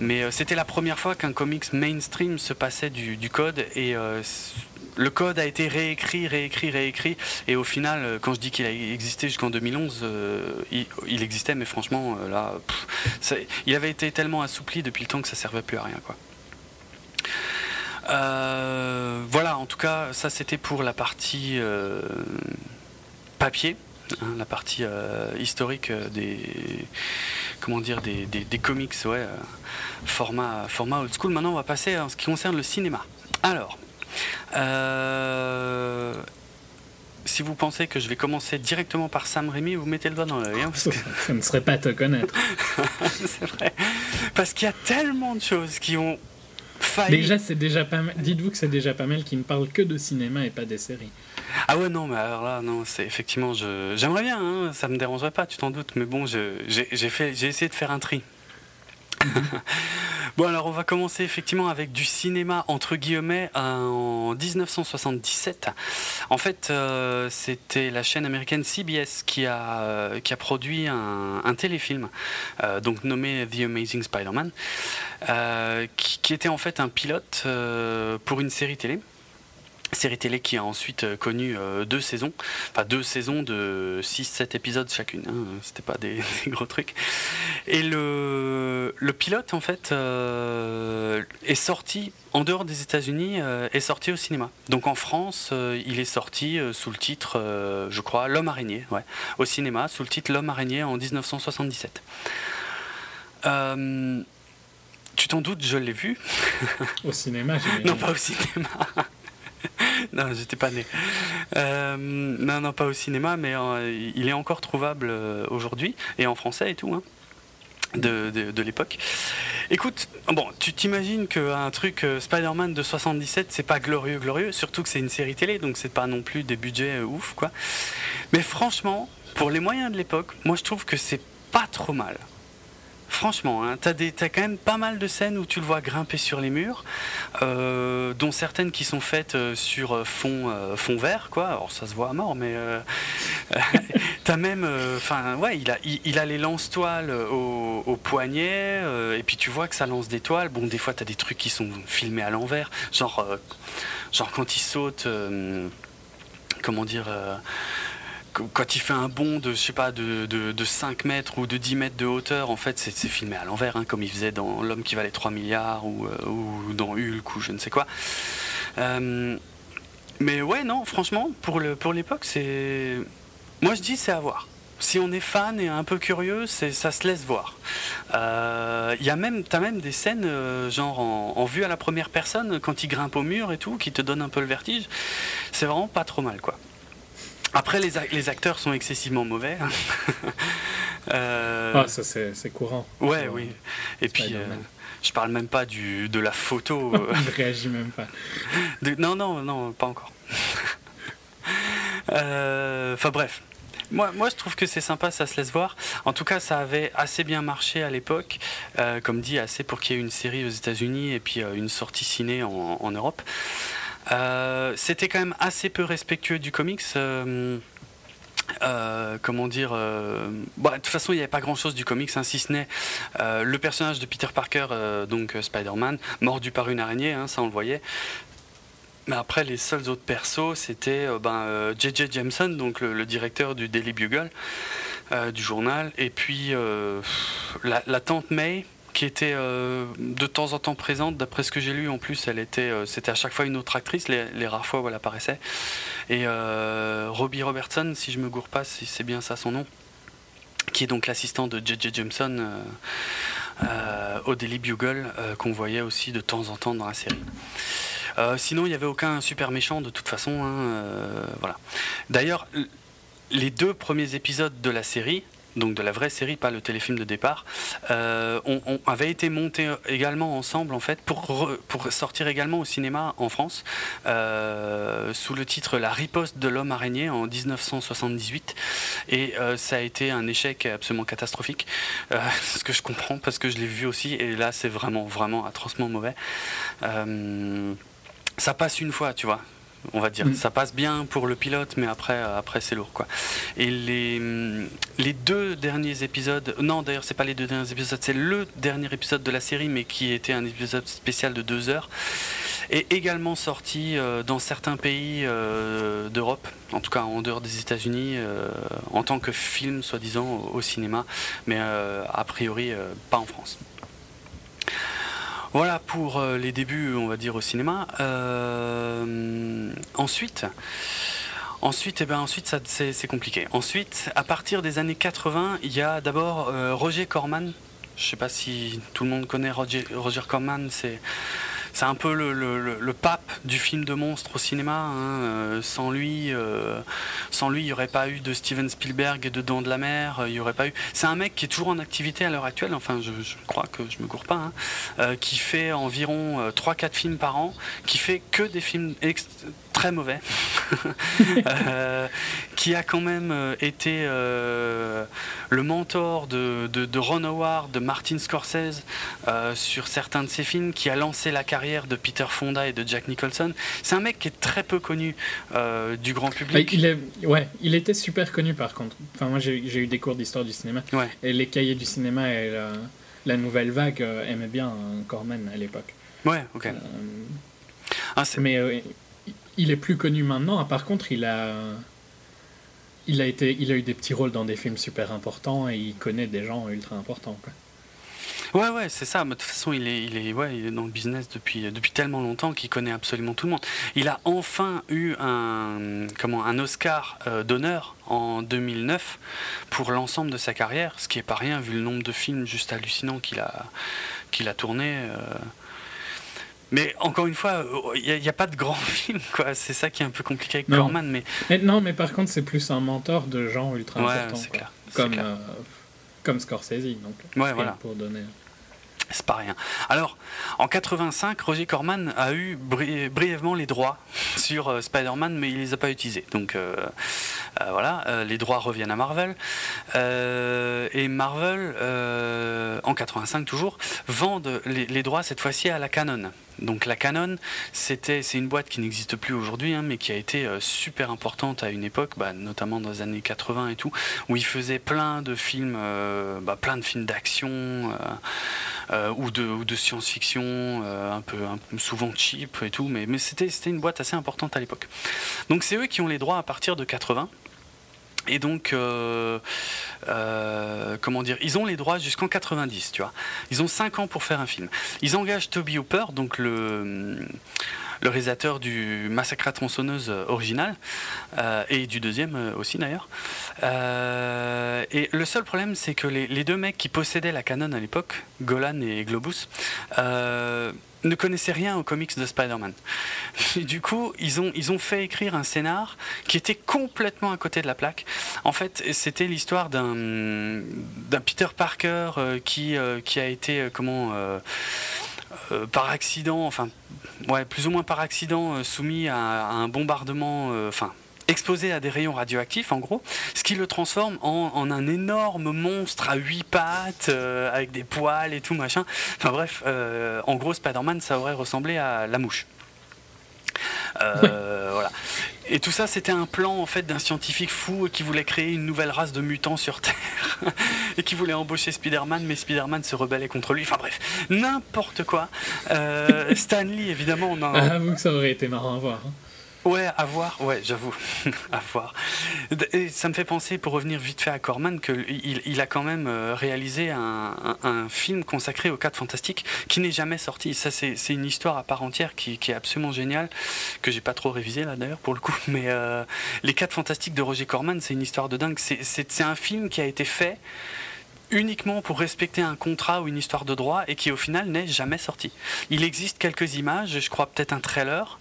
Mais euh, c'était la première fois qu'un comics mainstream se passait du, du code et. Euh, le code a été réécrit, réécrit, réécrit, et au final, euh, quand je dis qu'il a existé jusqu'en 2011, euh, il, existait, mais franchement, euh, là, il avait été tellement assoupli depuis le temps que ça servait plus à rien, quoi. voilà, en tout cas, ça c'était pour la partie papier, hein, la partie historique des comment dire des, comics, ouais, format format old school. Maintenant, on va passer en ce qui concerne le cinéma. Alors, euh, si vous pensez que je vais commencer directement par Sam Raimi, vous mettez le doigt dans l'œil. Hein, Ça ne serait pas te connaître. c'est vrai. Parce qu'il y a tellement de choses qui ont failli. Déjà, c'est déjà pas mal. Dites-vous que c'est déjà pas mal qui ne parle que de cinéma et pas des séries. Ah ouais, non, mais alors là, non, c'est effectivement. Je... J'aimerais bien, hein, ça me dérangerait pas, tu t'en doutes, mais bon, j'ai essayé de faire un tri. bon alors on va commencer effectivement avec du cinéma entre guillemets en 1977. En fait euh, c'était la chaîne américaine CBS qui a, euh, qui a produit un, téléfilm euh, donc nommé The Amazing Spider-Man qui, était en fait un pilote pour une série télé série télé qui a ensuite euh, connu euh, deux saisons, enfin deux saisons de 6-7 épisodes chacune, hein, c'était pas des, gros trucs. Et le, le pilote en fait euh, est sorti en dehors des États-Unis, est sorti au cinéma. Donc en France, il est sorti sous le titre, je crois, L'homme araignée, ouais, au cinéma, sous le titre L'homme araignée en 1977. tu t'en doutes, je l'ai vu. Au cinéma, Non, pas au cinéma. Non, j'étais pas né. Euh, non, non, pas au cinéma, mais euh, il est encore trouvable euh, aujourd'hui, et en français et tout, hein, de, de, l'époque. Écoute, bon, tu t'imagines qu'un truc Spider-Man de 77, c'est pas glorieux, glorieux, surtout que c'est une série télé, donc c'est pas non plus des budgets ouf, quoi. Mais franchement, pour les moyens de l'époque, moi je trouve que c'est pas trop mal. Franchement, hein, t'as, quand même pas mal de scènes où tu le vois grimper sur les murs, euh, dont certaines qui sont faites euh, sur euh, fond, vert, quoi. Alors ça se voit à mort, mais t'as même, enfin, ouais, il a, il, a les lance-toiles au, au, poignet, et puis tu vois que ça lance des toiles. Bon, des fois t'as des trucs qui sont filmés à l'envers, genre, genre quand il saute, comment dire quand il fait un bond de, je sais pas, de, de, 5 mètres ou de 10 mètres de hauteur, en fait, c'est filmé à l'envers, hein, comme il faisait dans L'homme qui valait 3 milliards ou, euh, ou, dans Hulk ou je ne sais quoi. Euh, mais ouais, non, franchement, pour l'époque, pour c'est. Moi, je dis, c'est à voir. Si on est fan et un peu curieux, ça se laisse voir. Euh, y a même, t'as même des scènes genre en, en, vue à la première personne quand il grimpe au mur et tout, qui te donne un peu le vertige. C'est vraiment pas trop mal, quoi. Après, les, les, acteurs sont excessivement mauvais. euh... Ah, ça c'est courant. Ouais, oui. Et puis, euh, je parle même pas du, de la photo. Euh. Il ne réagit même pas. non, non, non, pas encore. Euh, enfin bref. Moi, moi, je trouve que c'est sympa, ça se laisse voir. En tout cas, ça avait assez bien marché à l'époque, comme dit, assez pour qu'il y ait une série aux États-Unis et puis une sortie ciné en, en Europe. Euh, c'était quand même assez peu respectueux du comics. Euh, euh, comment dire bah, De toute façon, il n'y avait pas grand-chose du comics, hein, si ce n'est le personnage de Peter Parker, donc Spider-Man, mordu par une araignée, hein, ça on le voyait. Mais après, les seuls autres persos, c'était ben, J.J. Jameson, donc le, directeur du Daily Bugle, du journal, et puis la, la, tante May, qui était euh, de temps en temps présente. D'après ce que j'ai lu, en plus, elle était, euh, c'était à chaque fois une autre actrice, les, rares fois où elle apparaissait. Et euh, Robbie Robertson, si je me gourre pas, si c'est bien ça son nom, qui est donc l'assistant de J.J. Jameson au Daily Bugle, qu'on voyait aussi de temps en temps dans la série. sinon, il n'y avait aucun super méchant de toute façon. Hein, voilà. D'ailleurs, les deux premiers épisodes de la série donc de la vraie série, pas le téléfilm de départ, euh, on, avait été monté également ensemble en fait pour, pour sortir également au cinéma en France euh, sous le titre La riposte de l'homme araignée en 1978 et euh, ça a été un échec absolument catastrophique, ce que je comprends parce que je l'ai vu aussi et là c'est vraiment vraiment atrocement mauvais. ça passe une fois, tu vois on va dire. Mm. Ça passe bien pour le pilote, mais après, après c'est lourd, quoi. Et les, les deux derniers épisodes, non, d'ailleurs, c'est pas les deux derniers épisodes, c'est le dernier épisode de la série, mais qui était un épisode spécial de deux heures, est également sorti euh, dans certains pays euh, d'Europe, en tout cas en dehors des États-Unis, euh, en tant que film, soi-disant, au, cinéma, mais a priori pas en France. Voilà pour euh, les débuts, on va dire, au cinéma. Euh, ensuite, ensuite, eh ben, ensuite c'est compliqué. Ensuite, à partir des années 80, il y a d'abord euh, Roger Corman. Je ne sais pas si tout le monde connaît Roger, Roger Corman. C'est c'est un peu le, pape du film de monstre au cinéma. Hein. Euh, sans lui, euh, sans lui, il n'y aurait pas eu de Steven Spielberg et de Dents de la Mer. Euh, il aurait pas eu. C'est un mec qui est toujours en activité à l'heure actuelle. Enfin, je, crois que je me cours pas. Hein. qui fait environ 3-4 films par an, qui fait que des films très mauvais, qui a quand même été le mentor de, de, Ron Howard, de Martin Scorsese sur certains de ses films, qui a lancé la carrière de Peter Fonda et de Jack Nicholson. C'est un mec qui est très peu connu euh, du grand public. Il, est, ouais, il était super connu par contre. Enfin, moi j'ai eu des cours d'histoire du cinéma. Et les cahiers du cinéma et la, nouvelle vague euh, aimaient bien euh, Corman à l'époque. Ouais, ok. Ah, mais il est plus connu maintenant. Par contre, il a. Il a, été, il a eu des petits rôles dans des films super importants et il connaît des gens ultra importants. Quoi. Ouais, ouais, c'est ça. de toute façon, il est, il est, ouais, il est dans le business depuis, depuis tellement longtemps qu'il connaît absolument tout le monde. Il a enfin eu un, comment, un Oscar euh, d'honneur en 2009 pour l'ensemble de sa carrière, ce qui est pas rien vu le nombre de films juste hallucinants qu'il a, qu'il a tourné. Euh. Mais encore une fois, il n'y a, pas de grand film, quoi. C'est ça qui est un peu compliqué avec Corman. Mais... non, mais par contre, c'est plus un mentor de gens ultra ouais, importants. Clair, comme, clair. Euh, comme Scorsese, donc. Ouais, voilà. Pour donner. C'est pas rien. Alors, en 85, Roger Corman a eu brièvement les droits sur euh, Spider-Man, mais il les a pas utilisés. Donc euh, euh, voilà, les droits reviennent à Marvel. et Marvel, en 85 toujours, vendent les droits cette fois-ci à la Canon. Donc la Canon, c'était, c'est une boîte qui n'existe plus aujourd'hui, hein, mais qui a été euh, super importante à une époque, bah, notamment dans les années 80 et tout, où ils faisaient plein de films, euh, bah, plein de films d'action euh, ou de, science-fiction, un peu, souvent cheap et tout, mais, mais c'était, c'était une boîte assez importante à l'époque. Donc c'est eux qui ont les droits à partir de 80. Et donc, euh, euh, comment dire, ils ont les droits jusqu'en 90, tu vois. Ils ont 5 ans pour faire un film. Ils engagent Toby Hooper, donc le, le réalisateur du Massacre à tronçonneuse original, euh, et du deuxième aussi d'ailleurs. et le seul problème, c'est que les, deux mecs qui possédaient la Canon à l'époque, Golan et Globus, ne connaissaient rien aux comics de Spider-Man. Du coup, ils ont, ils ont fait écrire un scénar qui était complètement à côté de la plaque. En fait, c'était l'histoire d'un, d'un Peter Parker euh, qui, euh, qui a été, euh, par accident, enfin, ouais, plus ou moins par accident, soumis à, un bombardement, enfin, exposé à des rayons radioactifs en gros, ce qui le transforme en, un énorme monstre à huit pattes, euh, avec des poils et tout machin. Enfin bref, euh, en gros Spider-Man ça aurait ressemblé à la mouche. Euh, voilà. Et tout ça, c'était un plan en fait d'un scientifique fou qui voulait créer une nouvelle race de mutants sur Terre et qui voulait embaucher Spider-Man, mais Spider-Man se rebellait contre lui. Enfin bref, n'importe quoi. Stanley, évidemment, on a. Ah, que ça aurait été marrant à voir. Hein. Ouais, à voir, ouais, j'avoue, à voir. Et ça me fait penser, pour revenir vite fait à Corman, qu'il il a quand même euh, réalisé un, film consacré aux 4 fantastiques qui n'est jamais sorti. Ça, c'est une histoire à part entière qui, est absolument géniale, que j'ai pas trop révisé là d'ailleurs pour le coup. Mais euh, Les 4 fantastiques de Roger Corman, c'est une histoire de dingue. C'est un film qui a été fait uniquement pour respecter un contrat ou une histoire de droit et qui au final n'est jamais sorti. Il existe quelques images, je crois peut-être un trailer,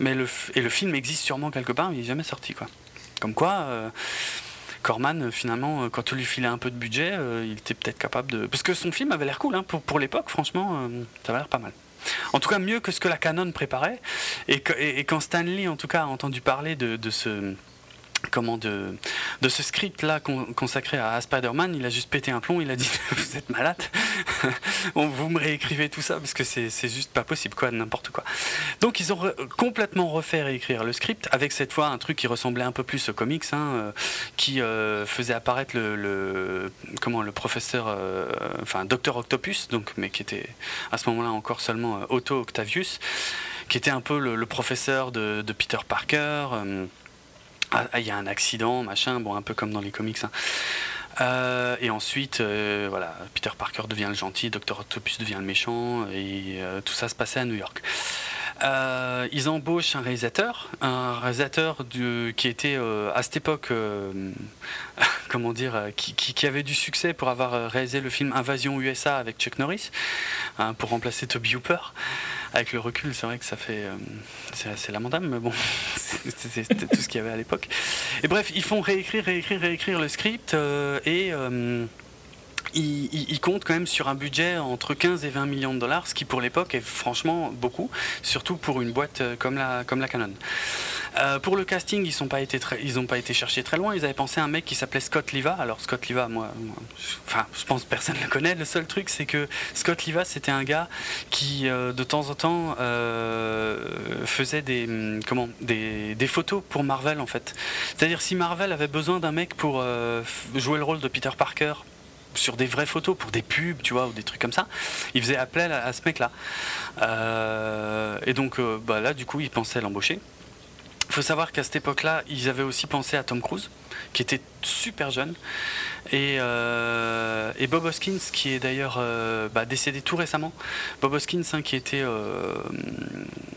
mais le, et le film existe sûrement quelque part, mais il n'est jamais sorti. Quoi. Comme quoi, euh, Corman, finalement, quand on lui filait un peu de budget, il était peut-être capable de. Parce que son film avait l'air cool, hein, pour, pour l'époque, franchement, ça avait l'air pas mal. En tout cas, mieux que ce que la Canon préparait. Et, et, quand Stanley, en tout cas, a entendu parler de, de ce comment de, ce script là consacré à, Spider-Man, il a juste pété un plomb, il a dit vous êtes malade, vous me réécrivez tout ça parce que c'est juste pas possible quoi, n'importe quoi. Donc ils ont complètement refait réécrire le script avec cette fois un truc qui ressemblait un peu plus aux comics, hein, euh, qui euh, faisait apparaître le, comment le professeur, euh, enfin Docteur Octopus, donc mais qui était à ce moment-là encore seulement Otto Octavius, qui était un peu le, professeur de, Peter Parker. Ah, il y a un accident, machin, bon, un peu comme dans les comics. Hein. Euh, et ensuite, euh, voilà, Peter Parker devient le gentil, Dr. Octopus devient le méchant, et euh, tout ça se passait à New York. ils embauchent un réalisateur, un réalisateur qui était à cette époque, comment dire, qui, avait du succès pour avoir réalisé le film Invasion USA avec Chuck Norris, hein, pour remplacer Toby Hooper avec le recul, c'est vrai que ça fait. Euh, c'est assez lamentable, mais bon, c'était tout ce qu'il y avait à l'époque. Et bref, ils font réécrire, réécrire, réécrire le script euh, et. Euh, il, quand même sur un budget entre 15 et 20 millions de dollars, ce qui pour l'époque est franchement beaucoup, surtout pour une boîte euh, comme la, comme la Canon. Euh, pour le casting, ils n'ont pas, été cherchés très loin. Ils avaient pensé à un mec qui s'appelait Scott Liva. Alors Scott Liva, moi, enfin, je pense que personne ne le connaît. Le seul truc, c'est que Scott Liva, c'était un gars qui, euh, de temps en temps, faisait des, hum, comment, des, photos pour Marvel, en fait. C'est-à-dire, si Marvel avait besoin d'un mec pour jouer le rôle de Peter Parker sur des vraies photos pour des pubs, tu vois, ou des trucs comme ça. Il faisait appel à, ce mec-là. Euh, et donc, euh, bah, là, du coup, il pensait l'embaucher. Il faut savoir qu'à cette époque-là, ils avaient aussi pensé à Tom Cruise, qui était super jeune, et, euh, Bob Hoskins, qui est d'ailleurs bah, décédé tout récemment. Bob Hoskins, hein, qui était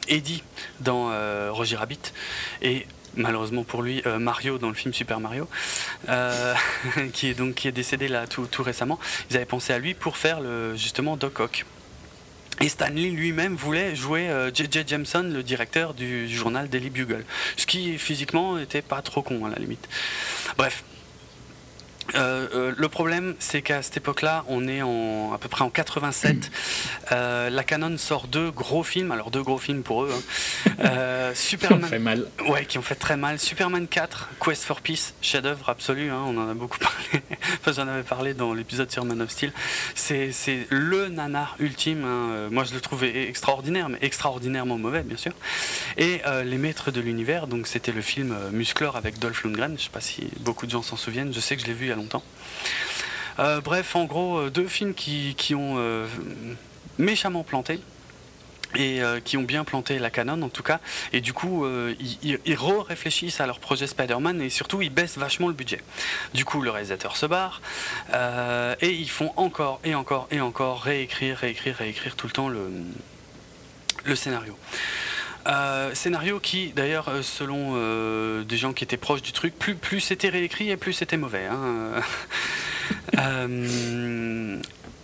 Eddie dans Roger Rabbit, et malheureusement pour lui, euh, Mario dans le film Super Mario, euh, qui, est donc, décédé là tout, récemment. Ils avaient pensé à lui pour faire justement Doc Ock. Et Stanley lui-même voulait jouer J.J. Euh, Jameson, le directeur du journal Daily Bugle. Ce qui physiquement était pas trop con à la limite. Bref, euh, euh, le problème, c'est qu'à cette époque-là, on est en, à peu près en 87. Euh, la Canon sort deux gros films, alors deux gros films pour eux. Hein. Superman, qui ont fait mal. Ouais, qui ont fait très mal. Superman 4, Quest for Peace, chef-d'œuvre absolu. Hein, on en a beaucoup parlé. enfin, j'en avais parlé dans l'épisode sur Man of Steel. C'est, le nanar ultime. Hein. Moi, je le trouvais extraordinaire, mais extraordinairement mauvais, bien sûr. Et Les Maîtres de l'univers, donc c'était le film Musclor avec Dolph Lundgren. Je sais pas si beaucoup de gens s'en souviennent. Je sais que je l'ai vu longtemps. Euh, bref, en gros, euh, deux films qui, ont euh, méchamment planté et qui ont bien planté la canon en tout cas. Et du coup, ils, re-réfléchissent à leur projet Spider-Man et surtout, ils baissent vachement le budget. Du coup, le réalisateur se barre et ils font encore et encore et encore réécrire, réécrire, réécrire tout le temps le scénario. Euh, scénario qui, d'ailleurs, euh, selon euh, des gens qui étaient proches du truc, plus, c'était réécrit et plus c'était mauvais. Hein.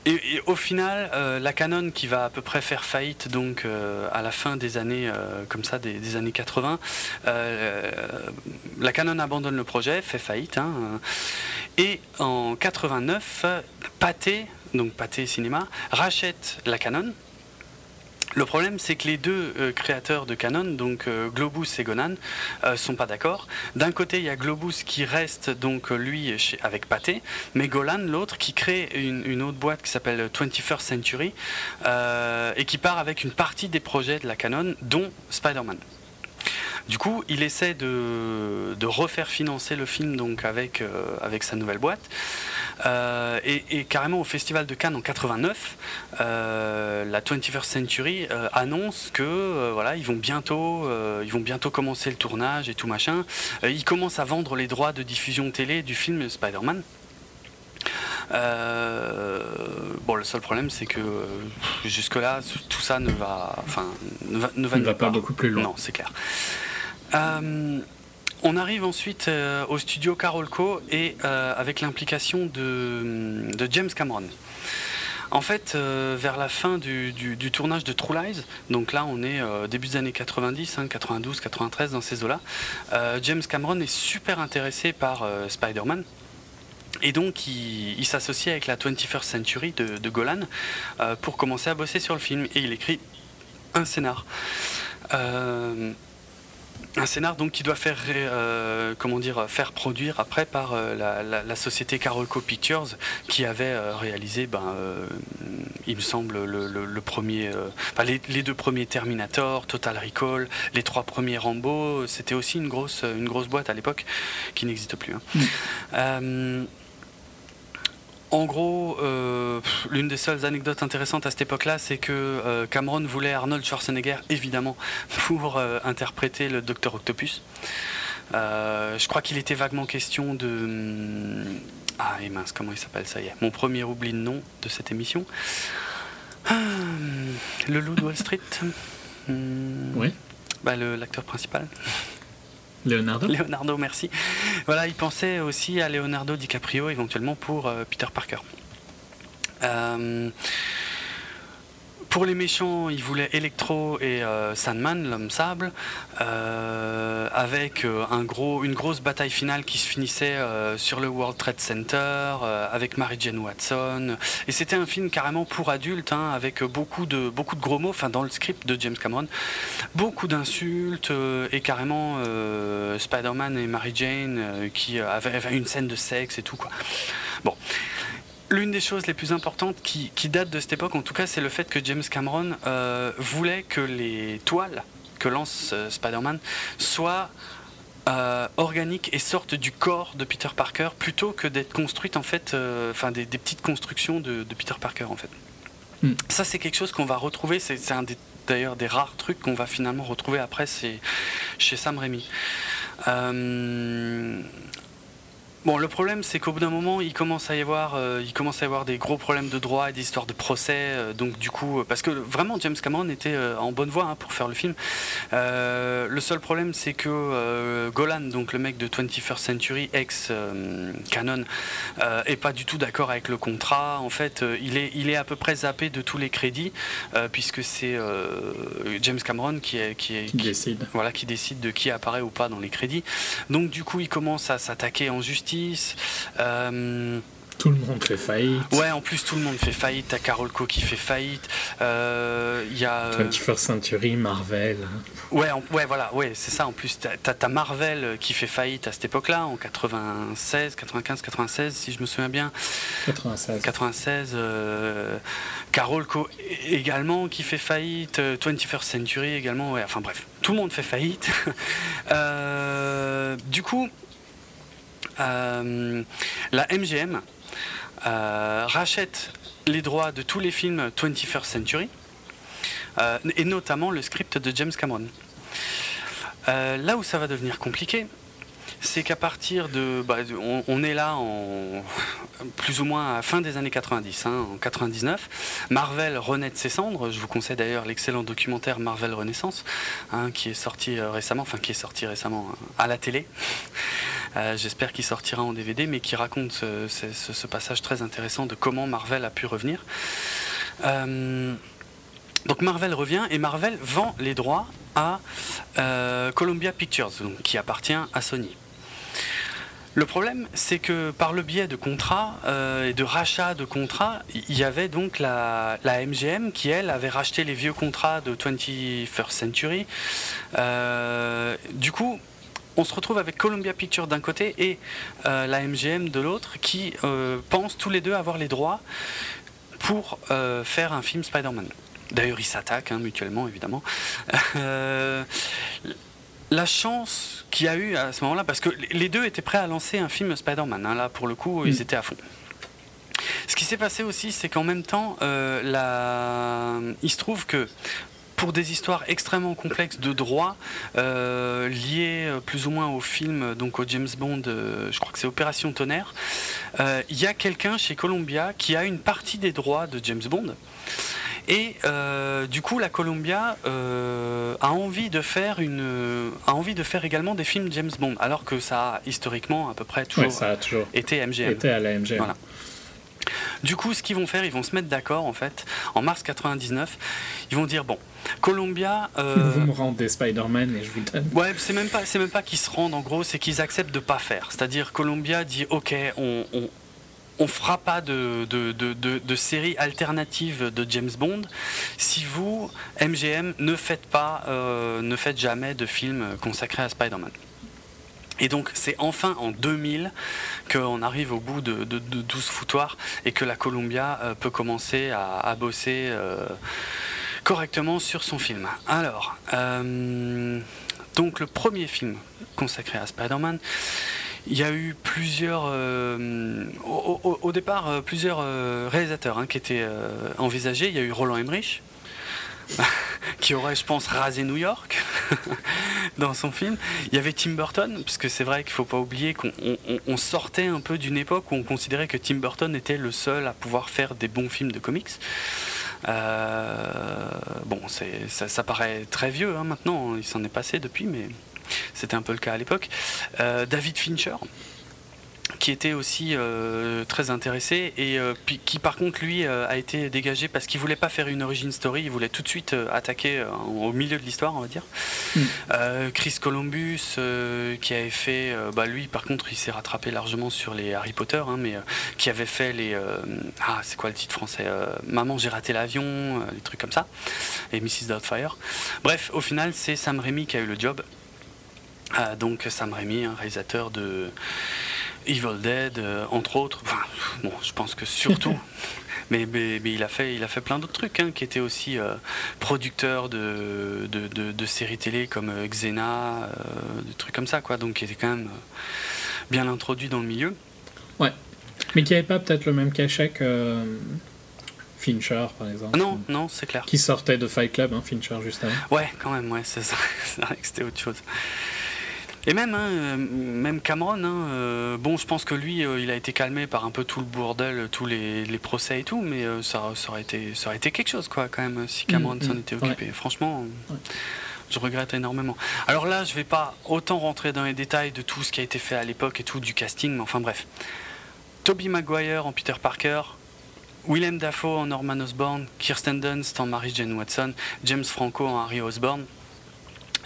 et, au final, la Canon qui va à peu près faire faillite donc à la fin des années comme ça, des, années 80, la Canon abandonne le projet, fait faillite. Hein. et en 89, Pathé, donc Pathé Cinéma, rachète la Canon le problème, c'est que les deux euh, créateurs de Canon, donc euh, Globus et Gonan, ne euh, sont pas d'accord. D'un côté, il y a Globus qui reste donc lui avec Pathé, mais Golan, l'autre, qui crée une, autre boîte qui s'appelle 21st Century et qui part avec une partie des projets de la Canon, dont Spider-Man. Du coup, il essaie de, refaire financer le film donc avec, avec sa nouvelle boîte. Euh, et, carrément au Festival de Cannes en 89, euh, la 21st Century euh, annonce que ils vont bientôt, vont bientôt commencer le tournage et tout machin. ils commencent à vendre les droits de diffusion télé du film Spider-Man. Bon, le seul problème, c'est que jusque-là, tout ça ne va, enfin, ne va, ne va, pas, beaucoup plus loin. Non, c'est clair. On arrive ensuite euh, au studio Carolco et euh, avec l'implication de, James Cameron. En fait, vers la fin du, tournage de True Lies, donc là on est début des années 90, 92, 93 dans ces eaux-là, James Cameron est super intéressé par Spider-Man. Et donc, il, s'associe avec la 21st Century de, Golan euh, pour commencer à bosser sur le film. Et il écrit un scénar. Euh, un scénar donc qui doit faire euh, comment dire faire produire après par la, société Carolco Pictures qui avait réalisé ben, il me semble le, premier les, deux premiers Terminator Total Recall les trois premiers Rambo c'était aussi une grosse une grosse boîte à l'époque qui n'existe plus hein. mm. En gros, euh, l'une des seules anecdotes intéressantes à cette époque-là, c'est que euh, Cameron voulait Arnold Schwarzenegger, évidemment, pour euh, interpréter le Docteur Octopus. je crois qu'il était vaguement question de... Hmm, ah, et mince, comment il s'appelle Ça y est. Mon premier oubli de nom de cette émission. Ah, le loup de Wall Street. Hmm. Oui. Bah, l'acteur principal. Leonardo Leonardo, merci. Voilà, il pensait aussi à Leonardo DiCaprio éventuellement pour euh, Peter Parker. Euh, pour les méchants, ils voulaient Electro et euh, Sandman, l'homme sable, euh, avec euh, une grosse bataille finale qui se finissait sur le World Trade Center, avec Mary Jane Watson. Et c'était un film carrément pour adultes, hein, avec beaucoup de, gros mots, enfin dans le script de James Cameron, beaucoup d'insultes et carrément Spider-Man et Mary Jane qui avaient, une scène de sexe et tout. Bon. L'une des choses les plus importantes qui, qui datent de cette époque, en tout cas, c'est le fait que James Cameron euh, voulait que les toiles que lance euh, Spider-Man soient euh, organiques et sortent du corps de Peter Parker plutôt que d'être construites en fait, enfin des, petites constructions de, Peter Parker en fait. Hmm. Ça c'est quelque chose qu'on va retrouver, c'est un d'ailleurs des rares trucs qu'on va finalement retrouver après c'est chez Sam Raimi. Bon, le problème, c'est qu'au bout d'un moment, il commence à y avoir, euh, il commence à y avoir des gros problèmes de droit et d'histoires de procès. Euh, donc, du coup, euh, parce que vraiment, James Cameron était en bonne voie hein, pour faire le film. le seul problème, c'est que Golan, donc le mec de 21st Century, ex Canon, est pas du tout d'accord avec le contrat. En fait, il est, il est à peu près zappé de tous les crédits, puisque c'est James Cameron qui, est, qui, est, décide. Voilà, qui décide de qui apparaît ou pas dans les crédits. Donc, du coup, il commence à s'attaquer en justice euh, tout le monde fait faillite. Ouais, en plus tout le monde fait faillite. T'as Carol Co qui fait faillite. Euh, il y a. 21st euh, Century, Marvel. Ouais, ouais, voilà, ouais, c'est ça. En plus, t'as as, Marvel qui fait faillite à cette époque-là, en 96, 95, 96, si je me souviens bien. 96. 96. Carol Co également qui fait faillite. 21st Century également. Ouais, enfin bref, tout le monde fait faillite. du coup euh, la MGM euh, rachète les droits de tous les films 21st Century, euh, et notamment le script de James Cameron. là où ça va devenir compliqué, c'est qu'à partir de. Bah, on, est là en plus ou moins à fin des années 90, hein, en 99. Marvel renaît de ses cendres. Je vous conseille d'ailleurs l'excellent documentaire Marvel Renaissance, hein, qui est sorti euh, récemment, enfin qui est sorti récemment euh, à la télé. Euh, j'espère qu'il sortira en DVD, mais qui raconte ce, passage très intéressant de comment Marvel a pu revenir. donc Marvel revient et Marvel vend les droits à Columbia Pictures, qui appartient à Sony. Le problème, c'est que par le biais de contrats euh, et de rachats de contrats, il y avait donc la, MGM qui, elle, avait racheté les vieux contrats de 21st Century. Euh, du coup, on se retrouve avec Columbia Pictures d'un côté et euh, la MGM de l'autre qui pensent tous les deux avoir les droits pour faire un film Spider-Man. D'ailleurs, ils s'attaquent hein, mutuellement, évidemment la chance qu'il y a eu à ce moment-là, parce que les deux étaient prêts à lancer un film Spider-Man. Hein, là, pour le coup, ils mm. étaient à fond. Ce qui s'est passé aussi, c'est qu'en même temps, euh, il se trouve que pour des histoires extrêmement complexes de droit euh, liées euh, plus ou moins au film, donc au James Bond, je crois que c'est Opération Tonnerre, il y a quelqu'un chez Columbia qui a une partie des droits de James Bond. Et euh, du coup, la Columbia euh, a envie de faire une, a envie de faire également des films James Bond, alors que ça a historiquement à peu près toujours, été MGM. Été à la MGM. Du coup, ce qu'ils vont faire, ils vont se mettre d'accord en fait. En mars 99, ils vont dire bon, Columbia. Euh, vous me rendez Spider-Man et je vous donne. Ouais, c'est même pas, c'est même pas qu'ils se rendent. En gros, c'est qu'ils acceptent de pas faire. C'est-à-dire, Columbia dit ok, on, on on fera pas de, série alternative de James Bond si vous, MGM, ne faites pas, euh, ne faites jamais de film consacré à Spider-Man. Et donc c'est enfin en 2000 qu'on arrive au bout de, de, 12 foutoirs et que la Columbia euh, peut commencer à, bosser euh, correctement sur son film. Alors, donc le premier film consacré à Spider-Man, il y a eu plusieurs, au, départ, plusieurs réalisateurs hein, qui étaient envisagés. Il y a eu Roland Emmerich, qui aurait, je pense, rasé New York dans son film. Il y avait Tim Burton, parce que c'est vrai qu'il ne faut pas oublier qu'on sortait un peu d'une époque où on considérait que Tim Burton était le seul à pouvoir faire des bons films de comics. Euh, bon, ça, ça, paraît très vieux hein, maintenant, il s'en est passé depuis, mais c'était un peu le cas à l'époque. Euh, David Fincher, qui était aussi euh, très intéressé et euh, qui par contre lui euh, a été dégagé parce qu'il voulait pas faire une origin story, il voulait tout de suite attaquer au milieu de l'histoire on va dire. Mm. Chris Columbus qui avait fait, bah lui par contre il s'est rattrapé largement sur les Harry Potter, hein, mais qui avait fait les, ah c'est quoi le titre français, Maman j'ai raté l'avion, les trucs comme ça, et Mrs Doubtfire. Bref au final c'est Sam Raimi qui a eu le job. Donc Sam Raimi, un réalisateur de Evil Dead, euh, entre autres. Enfin, bon, je pense que surtout. mais, mais, il, a fait, il a fait plein d'autres trucs, hein, qui était aussi euh, producteur de, de, séries télé comme euh, Xena, des trucs comme ça, quoi. Donc, qui était quand même bien introduit dans le milieu. Ouais. Mais qui n'avait pas peut-être le même cachet que. Fincher, par exemple. Non, non, c'est clair. Qui sortait de Fight Club, hein, Fincher, juste avant. Ouais, quand même, ouais, c'est vrai que c'était autre chose. Et même, hein, euh, même Cameron, hein, euh, bon, je pense que lui, euh, il a été calmé par un peu tout le bordel, tous les, procès et tout, mais ça, aurait été, ça aurait été quelque chose, quoi, quand même, si Cameron mm, s'en mm. était occupé. Franchement. Je regrette énormément. Alors là, je vais pas autant rentrer dans les détails de tout ce qui a été fait à l'époque et tout du casting, mais enfin bref. Toby Maguire en Peter Parker, Willem Dafoe en Norman Osborn, Kirsten Dunst en Mary Jane Watson, James Franco en Harry Osborn,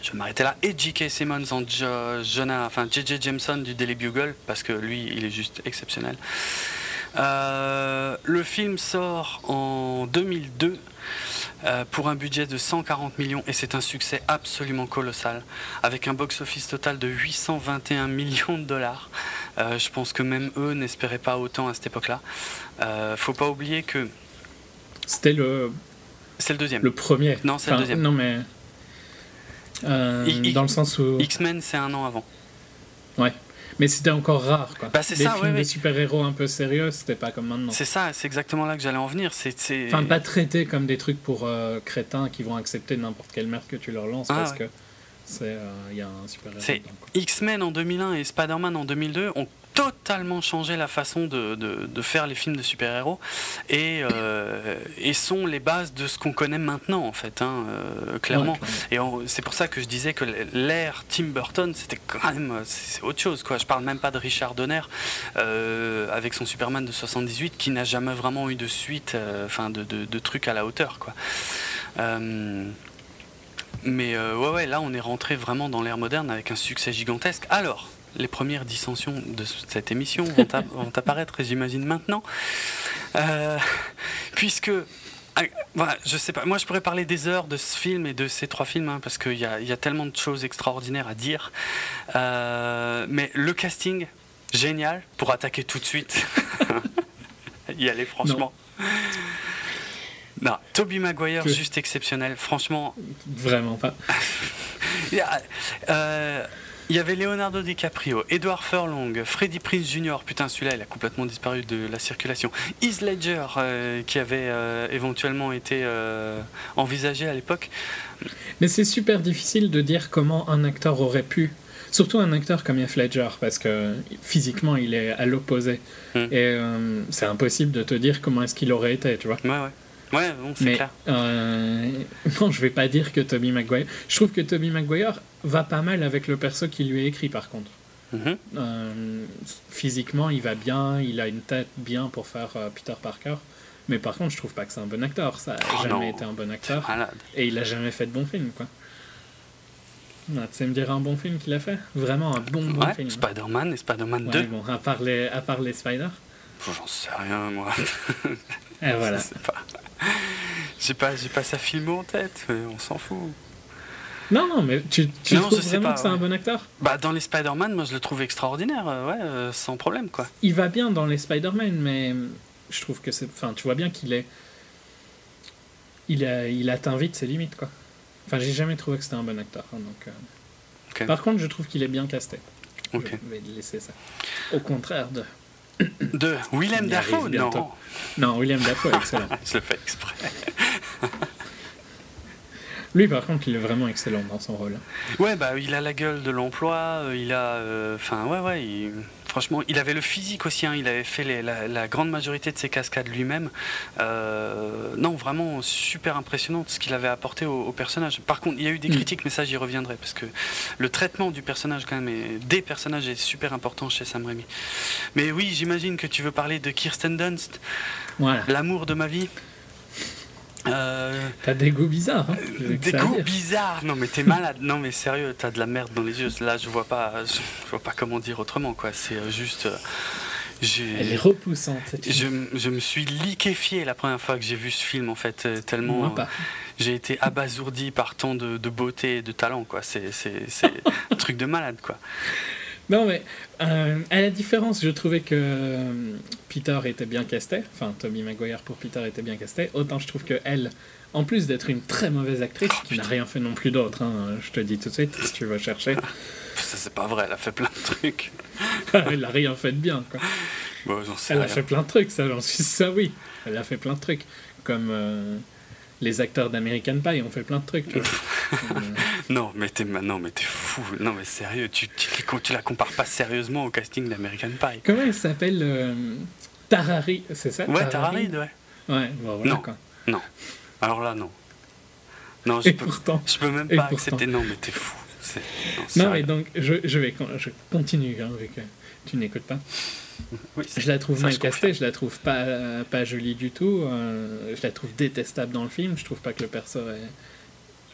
je vais m'arrêter là. Et J.K. Simmons en Jonah, enfin J.J. Jameson du Daily Bugle, parce que lui, il est juste exceptionnel. Euh, le film sort en 2002 euh, pour un budget de 140 millions et c'est un succès absolument colossal, avec un box-office total de 821 millions de dollars. Euh, je pense que même eux n'espéraient pas autant à cette époque-là. faut pas oublier que. C'était le. C'est le deuxième. Le premier. Non, c'est le deuxième. Non, mais. Euh, dans le sens où. X-Men, c'est un an avant. Ouais. Mais c'était encore rare, quoi. Bah, c'est ça, films de super-héros un peu sérieux, c'était pas comme maintenant. C'est ça, c'est exactement là que j'allais en venir. C'est, Enfin, pas traité comme des trucs pour euh, crétins qui vont accepter n'importe quelle merde que tu leur lances ah, parce que c'est euh, il y a un super-héros. C'est X-Men en 2001 et Spider-Man en 2002 ont totalement changé la façon de, de, faire les films de super-héros et, euh, et, sont les bases de ce qu'on connaît maintenant en fait, hein, euh, clairement. et c'est pour ça que je disais que l'ère Tim Burton c'était quand même c'est autre chose quoi. Je parle même pas de Richard Donner euh, avec son Superman de 78 qui n'a jamais vraiment eu de suite, enfin de, de, trucs à la hauteur quoi. mais ouais ouais là on est rentré vraiment dans l'ère moderne avec un succès gigantesque. Alors les premières dissensions de cette émission vont, apparaître, j'imagine, maintenant. Euh, puisque ah, voilà, je sais pas. Moi, je pourrais parler des heures de ce film et de ces trois films hein, parce qu'il y, y, a tellement de choses extraordinaires à dire. Euh, mais le casting, génial pour attaquer tout de suite. y aller, franchement. Non. Toby Maguire, juste exceptionnel. Franchement. Vraiment pas. euh, il y avait Leonardo DiCaprio, Edward Furlong, Freddie Prinze Jr. Putain, celui-là, il a complètement disparu de la circulation. Heath Ledger, euh, qui avait euh, éventuellement été euh, envisagé à l'époque. Mais c'est super difficile de dire comment un acteur aurait pu. Surtout un acteur comme Heath Ledger, parce que physiquement, il est à l'opposé. Hmm. Et c'est impossible de te dire comment est-ce qu'il aurait été, tu vois. Ouais, ouais. Ouais, bon, c'est clair. Euh, non, je vais pas dire que Toby Maguire. Je trouve que Toby Maguire va pas mal avec le perso qui lui est écrit, par contre. Mhm. Euh, physiquement, il va bien, il a une tête bien pour faire euh, Peter Parker. Mais par contre, je trouve pas que c'est un bon acteur. Ça a oh jamais été un bon acteur. Et il a jamais fait de bons films, quoi. tu sais me dire un bon film qu'il a fait? Vraiment un bon, bon film. Spider-Man et Spider-Man 2. Bon, à part les, à part les Spider. J'en sais rien, moi. Et voilà. J'ai pas, j'ai pas sa film en tête, mais on s'en fout. Non, non, mais tu, tu trouves vraiment que c'est un bon acteur? Bah, dans les Spider-Man, moi je le trouve extraordinaire, euh, ouais, euh, sans problème, quoi. Il va bien dans les Spider-Man, mais je trouve que c'est. Enfin, tu vois bien qu'il est. Il, a, il atteint vite ses limites, quoi. Enfin, j'ai jamais trouvé que c'était un bon acteur. Hein, donc, euh. Par contre, je trouve qu'il est bien casté. Ok. Je vais laisser ça. Au contraire de. De Willem Dafoe Non. Non, William Dafoe, excellent. je le fais exprès. Lui, par contre, il est vraiment excellent dans son rôle. Ouais, bah, il a la gueule de l'emploi, euh, il a. Euh, enfin, ouais, ouais, franchement, il avait le physique aussi, hein, il avait fait la, grande majorité de ses cascades lui-même. Euh, non, vraiment super impressionnant ce qu'il avait apporté au, personnage. Par contre, il y a eu des mm. critiques, mais ça, j'y reviendrai, parce que le traitement du personnage, quand même, et des personnages est super important chez Sam Raimi. Mais oui, j'imagine que tu veux parler de Kirsten Dunst, l'amour de ma vie. Euh, t'as des goûts bizarres. Hein, des goûts bizarres. Non mais t'es malade. Non mais sérieux, t'as de la merde dans les yeux. Là, je vois pas, je, vois pas comment dire autrement quoi. C'est euh, juste. Euh, Elle est repoussante. je, je, me suis liquéfié la première fois que j'ai vu ce film en fait tellement. j'ai été abasourdi par tant de, de, beauté et de talent quoi. C'est un truc de malade quoi. Non, mais euh, à la différence, je trouvais que Peter était bien casté, enfin Tommy Maguire pour Peter était bien casté, autant je trouve que elle, en plus d'être une très mauvaise actrice, qui n'a rien fait non plus d'autre, hein, je te dis tout de suite si tu veux chercher. Ça, c'est pas vrai, elle a fait plein de trucs. elle a rien fait de bien, quoi. Bon, sais elle a fait plein de trucs, ça, j'en suis ça, oui. Elle a fait plein de trucs, comme. Euh, les acteurs d'American Pie ont fait plein de trucs. non, mais t'es non, mais t'es fou. Non, mais sérieux, tu, tu, tu, la compares pas sérieusement au casting d'American Pie. Comment elle s'appelle euh, Tarari, c'est ça? Ouais, Tarari, ouais. Ouais, bon, voilà, non, quoi. non. Alors là, non. Non, je, peux, pourtant, je peux même pas accepter. Non, mais t'es fou. Non, mais donc, je, je vais je continue, hein, vu que tu n'écoutes pas je la trouve mal castée, je la trouve pas, pas jolie du tout. Euh, je la trouve détestable dans le film. Je trouve pas que le perso est...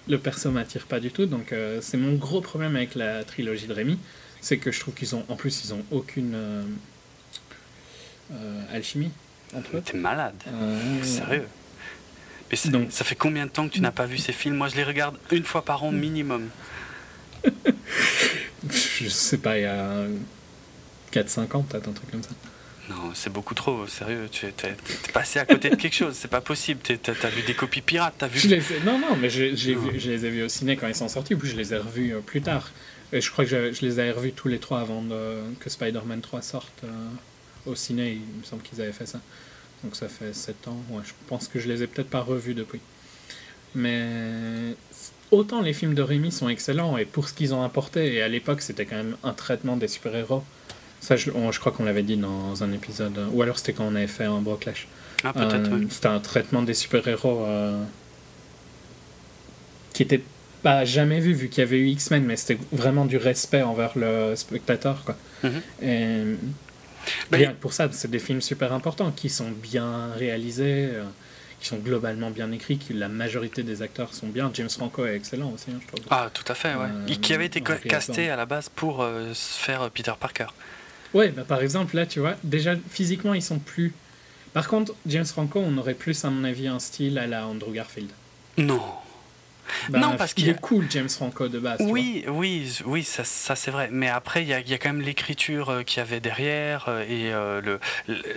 le perso m'attire pas du tout. Donc euh, c'est mon gros problème avec la trilogie de Rémi, c'est que je trouve qu'ils ont, en plus, ils ont aucune euh, alchimie entre eux. T'es malade, sérieux. Mais Donc, ça fait combien de temps que tu n'as pas vu ces films? Moi, je les regarde une fois par an minimum. je sais pas, il y a 4-5 ans, peut-être, un truc comme ça. Non, c'est beaucoup trop, sérieux. Tu es, passé à côté de quelque chose, c'est pas possible. Tu as, vu des copies pirates, as vu... Je les non, non, mais je, je les ai vus au ciné quand ils sont sortis, puis je les ai revus euh, plus tard. Et je crois que je les ai revus tous les trois avant que Spider-Man 3 sorte euh, au ciné. Il me semble qu'ils avaient fait ça. Donc ça fait 7 ans. Ouais, je pense que je les ai peut-être pas revus depuis. Mais autant les films de Rémi sont excellents, et pour ce qu'ils ont apporté, et à l'époque c'était quand même un traitement des super-héros ça, je, crois qu'on l'avait dit dans un épisode. Ou alors c'était quand on avait fait un Broclash. Ah, peut-être, euh, C'était un traitement des super-héros euh, qui était pas jamais vu, vu qu'il y avait eu X-Men, mais c'était vraiment du respect envers le spectateur. Quoi. Mhm. Et, ben, pour ça, c'est des films super importants qui sont bien réalisés, euh, qui sont globalement bien écrits, que la majorité des acteurs sont bien. James Franco est excellent aussi, hein, je trouve. Ah, tout à fait, ouais. qui avait été casté à la base pour faire Peter Parker. Ouais, bah par exemple, là, tu vois, déjà, physiquement, ils sont plus. Par contre, James Franco, on aurait plus, à mon avis, un style à la Andrew Garfield. Non. Bah, non, parce qu'il est cool, James Franco, de base. Oui, oui, oui, ça, ça c'est vrai. Mais après, il y a, y a, quand même l'écriture euh, qu'il y avait derrière euh, et euh, le,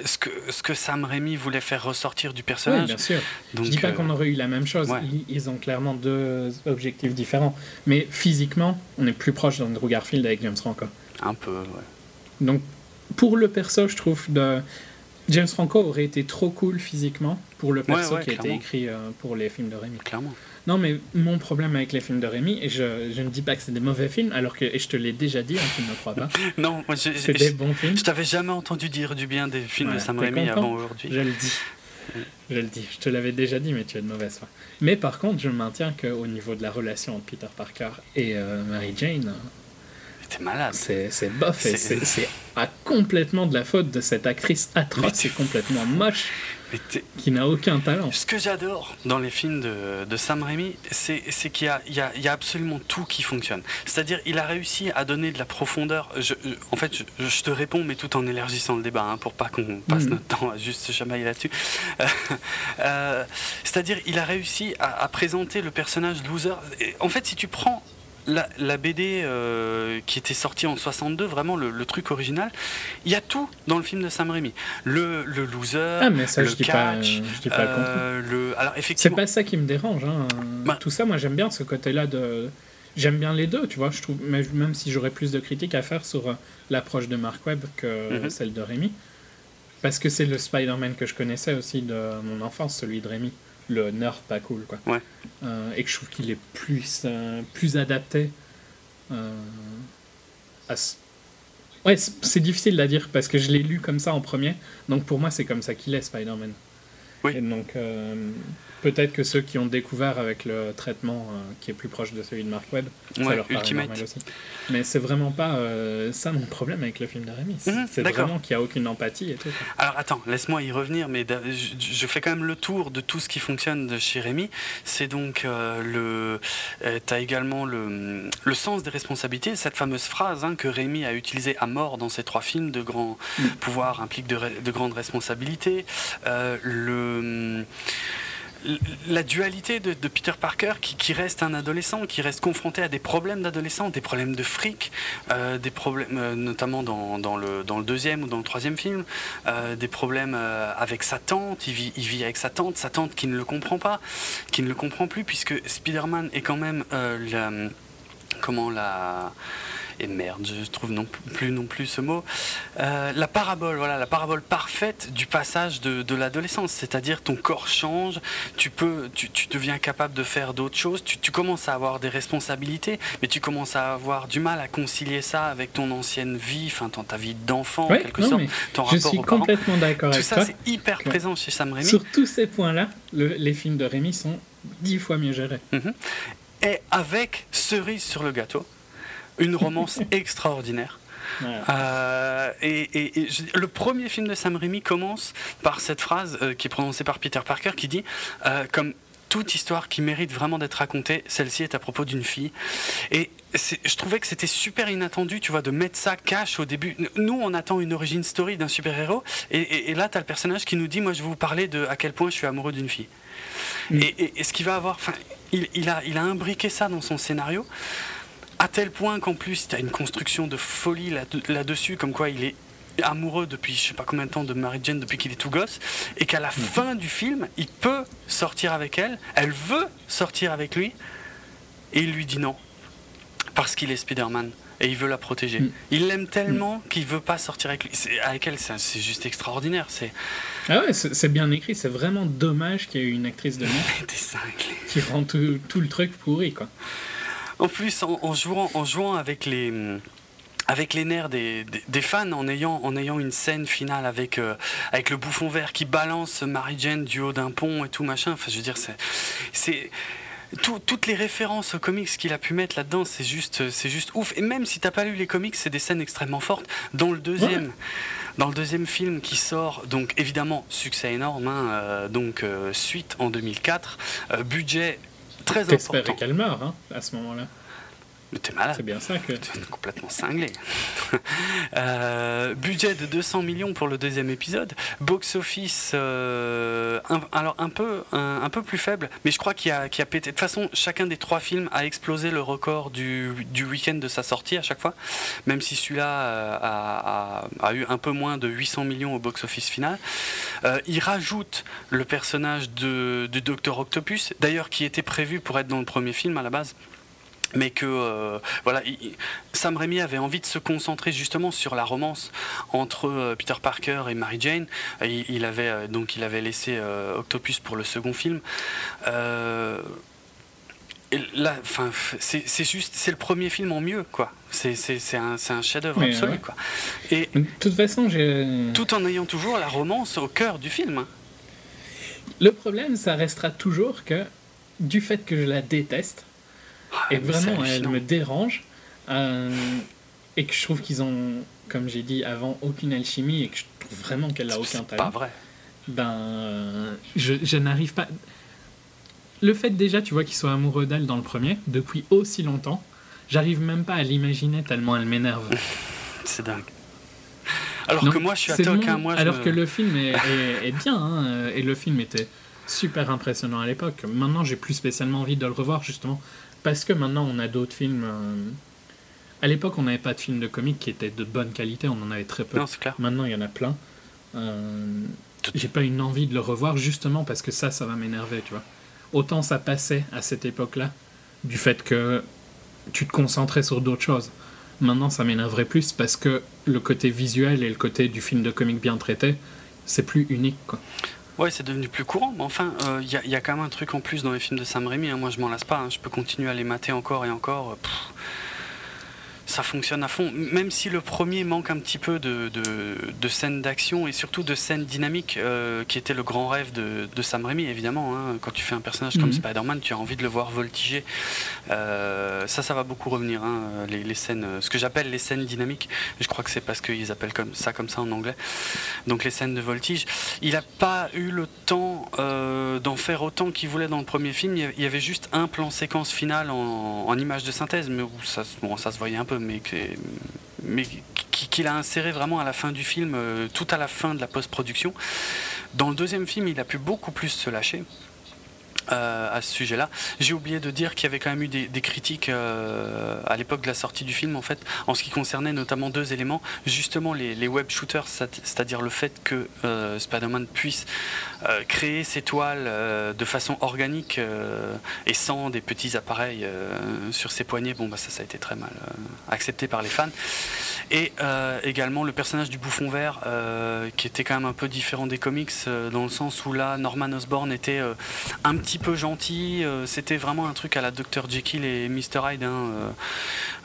ce, que, ce que Sam Raimi voulait faire ressortir du personnage. Oui, bien sûr. Donc, Je dis pas qu'on aurait eu la même chose. Ils, ils, ont clairement deux objectifs différents. Mais physiquement, on est plus proche d'Andrew Garfield avec James Franco. Un peu, ouais. Donc, pour le perso, je trouve, de... James Franco aurait été trop cool physiquement pour le perso qui a été écrit euh, pour les films de Rémi. Clairement. Non, mais mon problème avec les films de Rémi, et je, je ne dis pas que c'est des mauvais films, alors que, et je te l'ai déjà dit, hein, tu ne me crois pas. non, c'est des bons films. Je t'avais jamais entendu dire du bien des films de Sam Raimi avant aujourd'hui. Je le dis. Je le dis. Je te l'avais déjà dit, mais tu as de mauvaise foi. Mais par contre, je maintiens qu'au niveau de la relation entre Peter Parker et euh, Mary Jane, c'était malade. C'est bof, c'est complètement de la faute de cette actrice atroce et complètement moche qui n'a aucun talent. Ce que j'adore dans les films de, de Sam Raimi, c'est qu'il y, y, y a, absolument tout qui fonctionne. C'est-à-dire, il a réussi à donner de la profondeur. Je, en fait, je, te réponds, mais tout en élargissant le débat, hein, pour pas qu'on passe mhm. notre temps à juste se chamailler là-dessus. Euh, c'est-à-dire, il a réussi à, à présenter le personnage loser. En fait, si tu prends la, BD euh, qui était sortie en 62, vraiment le, truc original, il y a tout dans le film de Sam Raimi. Le, le loser, ah, mais ça, le je dis catch, pas, je dis pas euh, le, alors effectivement, c'est pas ça qui me dérange. Hein. Bah. tout ça, moi j'aime bien ce côté-là de. J'aime bien les deux, tu vois. Je trouve, même si j'aurais plus de critiques à faire sur euh, l'approche de Mark Webb que mhm. celle de Raimi, parce que c'est le Spider-Man que je connaissais aussi de mon enfance, celui de Raimi le nerd pas cool quoi. Ouais. Euh, et que je trouve qu'il est plus euh, plus adapté euh, à Ouais, c'est difficile à dire parce que je l'ai lu comme ça en premier. Donc pour moi, c'est comme ça qu'il est Spider-Man. Oui. Et donc peut-être que ceux qui ont découvert avec le traitement euh, qui est plus proche de celui de Mark Webb, ça leur paraît normal aussi. Mais c'est vraiment pas euh, ça mon problème avec le film de Rémi. Mhm, c'est vraiment qu'il n'y a aucune empathie et tout. Alors attends, laisse-moi y revenir, mais je, fais quand même le tour de tout ce qui fonctionne de chez Rémi. C'est donc euh, le. tu as également le, le, sens des responsabilités, cette fameuse phrase hein, que Rémi a utilisée à mort dans ses trois films de grands mm. pouvoirs impliquent de, de grandes responsabilités. le la dualité de, Peter Parker qui, reste un adolescent, qui reste confronté à des problèmes d'adolescent, des problèmes de fric, euh, des problèmes euh, notamment dans, le, deuxième ou dans le troisième film, euh, des problèmes avec sa tante, il vit, il vit avec sa tante, sa tante qui ne le comprend pas, qui ne le comprend plus puisque Spider-Man est quand même la, comment la et merde, je trouve non plus non plus ce mot, euh, la parabole, voilà, la parabole parfaite du passage de, l'adolescence, c'est-à-dire ton corps change, tu peux, tu, deviens capable de faire d'autres choses, tu, commences à avoir des responsabilités, mais tu commences à avoir du mal à concilier ça avec ton ancienne vie, enfin ta vie d'enfant en quelque sorte, ton je suis complètement d'accord avec ça. Tout ça c'est hyper présent chez Sam Raimi. Sur tous ces points-là, les films de Raimi sont dix fois mieux gérés. Mhm. Et avec cerise sur le gâteau, une romance extraordinaire. Euh, et, le premier film de Sam Raimi commence par cette phrase euh, qui est prononcée par Peter Parker qui dit euh, comme toute histoire qui mérite vraiment d'être racontée, celle-ci est à propos d'une fille. Et je trouvais que c'était super inattendu, tu vois, de mettre ça cash au début. Nous, on attend une origin story d'un super-héros, et, là, tu as le personnage qui nous dit, moi, je vais vous parler de à quel point je suis amoureux d'une fille. Mm. Et, ce qui va avoir, enfin, il, il, a, il a imbriqué ça dans son scénario à tel point qu'en plus, tu as une construction de folie là-dessus, comme quoi il est amoureux depuis je sais pas combien de temps de Mary Jane depuis qu'il est tout gosse et qu'à la mhm. fin du film il peut sortir avec elle elle veut sortir avec lui et il lui dit non parce qu'il est Spider-Man et il veut la protéger mhm. il l'aime tellement mhm. qu'il veut pas sortir avec lui avec elle c'est juste extraordinaire c'est ah ouais c'est bien écrit c'est vraiment dommage qu'il y ait une actrice de merde qui rend tout, tout le truc pourri quoi en plus, en, jouant, en jouant avec les avec les nerfs des, fans en ayant, en ayant une scène finale avec, euh, avec le bouffon vert qui balance Mary Jane du haut d'un pont et tout machin. Enfin, je veux dire, c'est. toutes les références aux comics qu'il a pu mettre là-dedans, c'est juste, c'est juste ouf. Et même si t'as pas lu les comics, c'est des scènes extrêmement fortes. Dans le deuxième, dans le deuxième film qui sort, donc évidemment succès énorme, hein, euh, donc euh, suite en 2004, budget très important. qu'elle meurt hein, à ce moment-là. Mais t'es malade. C'est bien ça que. T'es complètement cinglé. Euh, budget de 200 millions pour le deuxième épisode. Box office, euh, alors un peu, un, peu plus faible, mais je crois qu'il a, a pété. De toute façon, chacun des trois films a explosé le record du, du week-end de sa sortie à chaque fois, même si celui-là euh, a, a, eu un peu moins de 800 millions au box office final. il rajoute le personnage de, de Dr Octopus, d'ailleurs qui était prévu pour être dans le premier film à la base mais que euh, voilà, Sam Raimi avait envie de se concentrer justement sur la romance entre euh, Peter Parker et Mary Jane. Il, avait euh, donc il avait laissé Octopus pour le second film. là, enfin, c'est juste, c'est le premier film en mieux, quoi. C'est un, un chef-d'œuvre absolu, quoi. Et de toute façon, j'ai tout en ayant toujours la romance au cœur du film. Le problème, ça restera toujours que du fait que je la déteste et vraiment, elle me dérange. Euh, et que je trouve qu'ils ont, comme j'ai dit avant, aucune alchimie et que je trouve vraiment qu'elle a aucun talent. C'est pas vrai. Ben, je, je n'arrive pas. Le fait déjà, tu vois, qu'il soit amoureux d'elle dans le premier, depuis aussi longtemps, j'arrive même pas à l'imaginer tellement elle m'énerve. C'est dingue. Alors que moi, je suis à toc, hein, moi, Alors que le film est, est, bien, hein, et le film était super impressionnant à l'époque. Maintenant, j'ai plus spécialement envie de le revoir, justement, parce que maintenant, on a d'autres films. Euh, à l'époque, on n'avait pas de films de comics qui étaient de bonne qualité, on en avait très peu. Non, clair. Maintenant, il y en a plein. Euh, j'ai pas une envie de le revoir, justement, parce que ça, ça va m'énerver, tu vois. Autant ça passait à cette époque-là, du fait que tu te concentrais sur d'autres choses. Maintenant, ça m'énerverait plus parce que le côté visuel et le côté du film de comique bien traité, c'est plus unique. Quoi. Ouais, c'est devenu plus courant, mais enfin, il euh, y, a quand même un truc en plus dans les films de Sam Raimi. Hein. Moi, je m'en lasse pas. Hein. Je peux continuer à les mater encore et encore ça fonctionne à fond. Même si le premier manque un petit peu de, de, scènes d'action et surtout de scènes dynamiques, euh, qui était le grand rêve de, de Sam Raimi, évidemment. Hein. Quand tu fais un personnage comme mhm. Spider-Man, tu as envie de le voir voltiger. Euh, ça, ça va beaucoup revenir, hein, les, les, scènes, ce que j'appelle les scènes dynamiques. Je crois que c'est parce qu'ils appellent comme ça comme ça en anglais. Donc les scènes de voltige. Il n'a pas eu le temps euh, d'en faire autant qu'il voulait dans le premier film. Il y avait juste un plan séquence final en, en image de synthèse, mais où ça, bon, ça se voyait un peu mais, qu'il a inséré vraiment à la fin du film, euh, tout à la fin de la post-production. Dans le deuxième film, il a pu beaucoup plus se lâcher. Euh, à ce sujet-là. J'ai oublié de dire qu'il y avait quand même eu des, critiques euh, à l'époque de la sortie du film, en fait, en ce qui concernait notamment deux éléments. Justement, les, web shooters, c'est-à-dire le fait que euh, Spider-Man puisse créer ses toiles de façon organique et sans des petits appareils sur ses poignets. Bon, bah, ça, ça a été très mal accepté par les fans. Et également le personnage du bouffon vert, qui était quand même un peu différent des comics, dans le sens où là, Norman Osborn était un petit peu gentil. Euh, c'était vraiment un truc à la Dr Jekyll et Mr Hyde, hein, euh,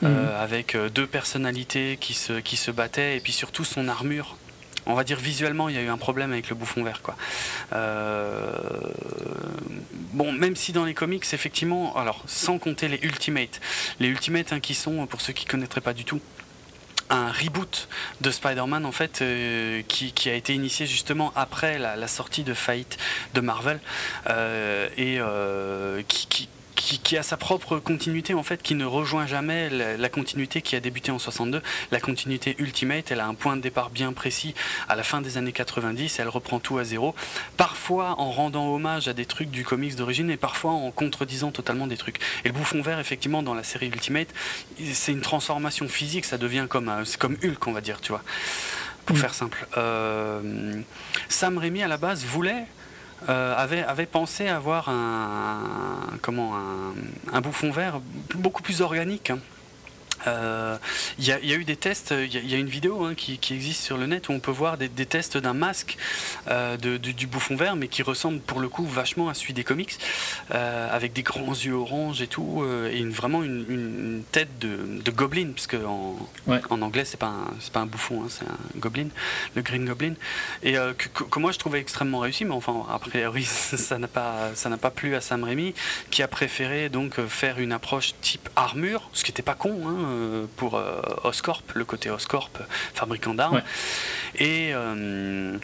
mhm. euh, avec deux personnalités qui se, qui se battaient et puis surtout son armure on va dire visuellement, il y a eu un problème avec le bouffon vert. Quoi. bon, même si dans les comics, effectivement, alors sans compter les Ultimates, les Ultimates hein, qui sont, pour ceux qui ne connaîtraient pas du tout, un reboot de Spider-Man en fait euh, qui, a été initié justement après la, sortie de Fight de Marvel euh, et euh, qui, qui, a sa propre continuité en fait, qui ne rejoint jamais la, continuité qui a débuté en 62. La continuité Ultimate, elle a un point de départ bien précis à la fin des années 90, elle reprend tout à zéro, parfois en rendant hommage à des trucs du comics d'origine et parfois en contredisant totalement des trucs. Et le bouffon vert, effectivement, dans la série Ultimate, c'est une transformation physique, ça devient comme, c'est comme Hulk, on va dire, tu vois pour mm. faire simple. Euh, Sam Raimi à la base voulait euh, avait, pensé avoir un bouffon vert beaucoup plus organique. Hein. Euh, il y, a eu des tests, il y, a une vidéo hein, qui, existe sur le net où on peut voir des, tests d'un masque euh, de, du, bouffon vert, mais qui ressemble pour le coup vachement à celui des comics, euh, avec des grands yeux orange et tout, et une, vraiment une, tête de, de, goblin, parce en, en anglais c'est pas, un, pas un bouffon, hein, c'est un goblin, le Green Goblin, et que, moi je trouvais extrêmement réussi, mais enfin a priori ça n'a pas, ça n'a pas plu à Sam Raimi, qui a préféré donc faire une approche type armure, ce qui n'était pas con. Hein, euh, pour euh, Oscorp, le côté Oscorp, fabricant d'armes. Et euh,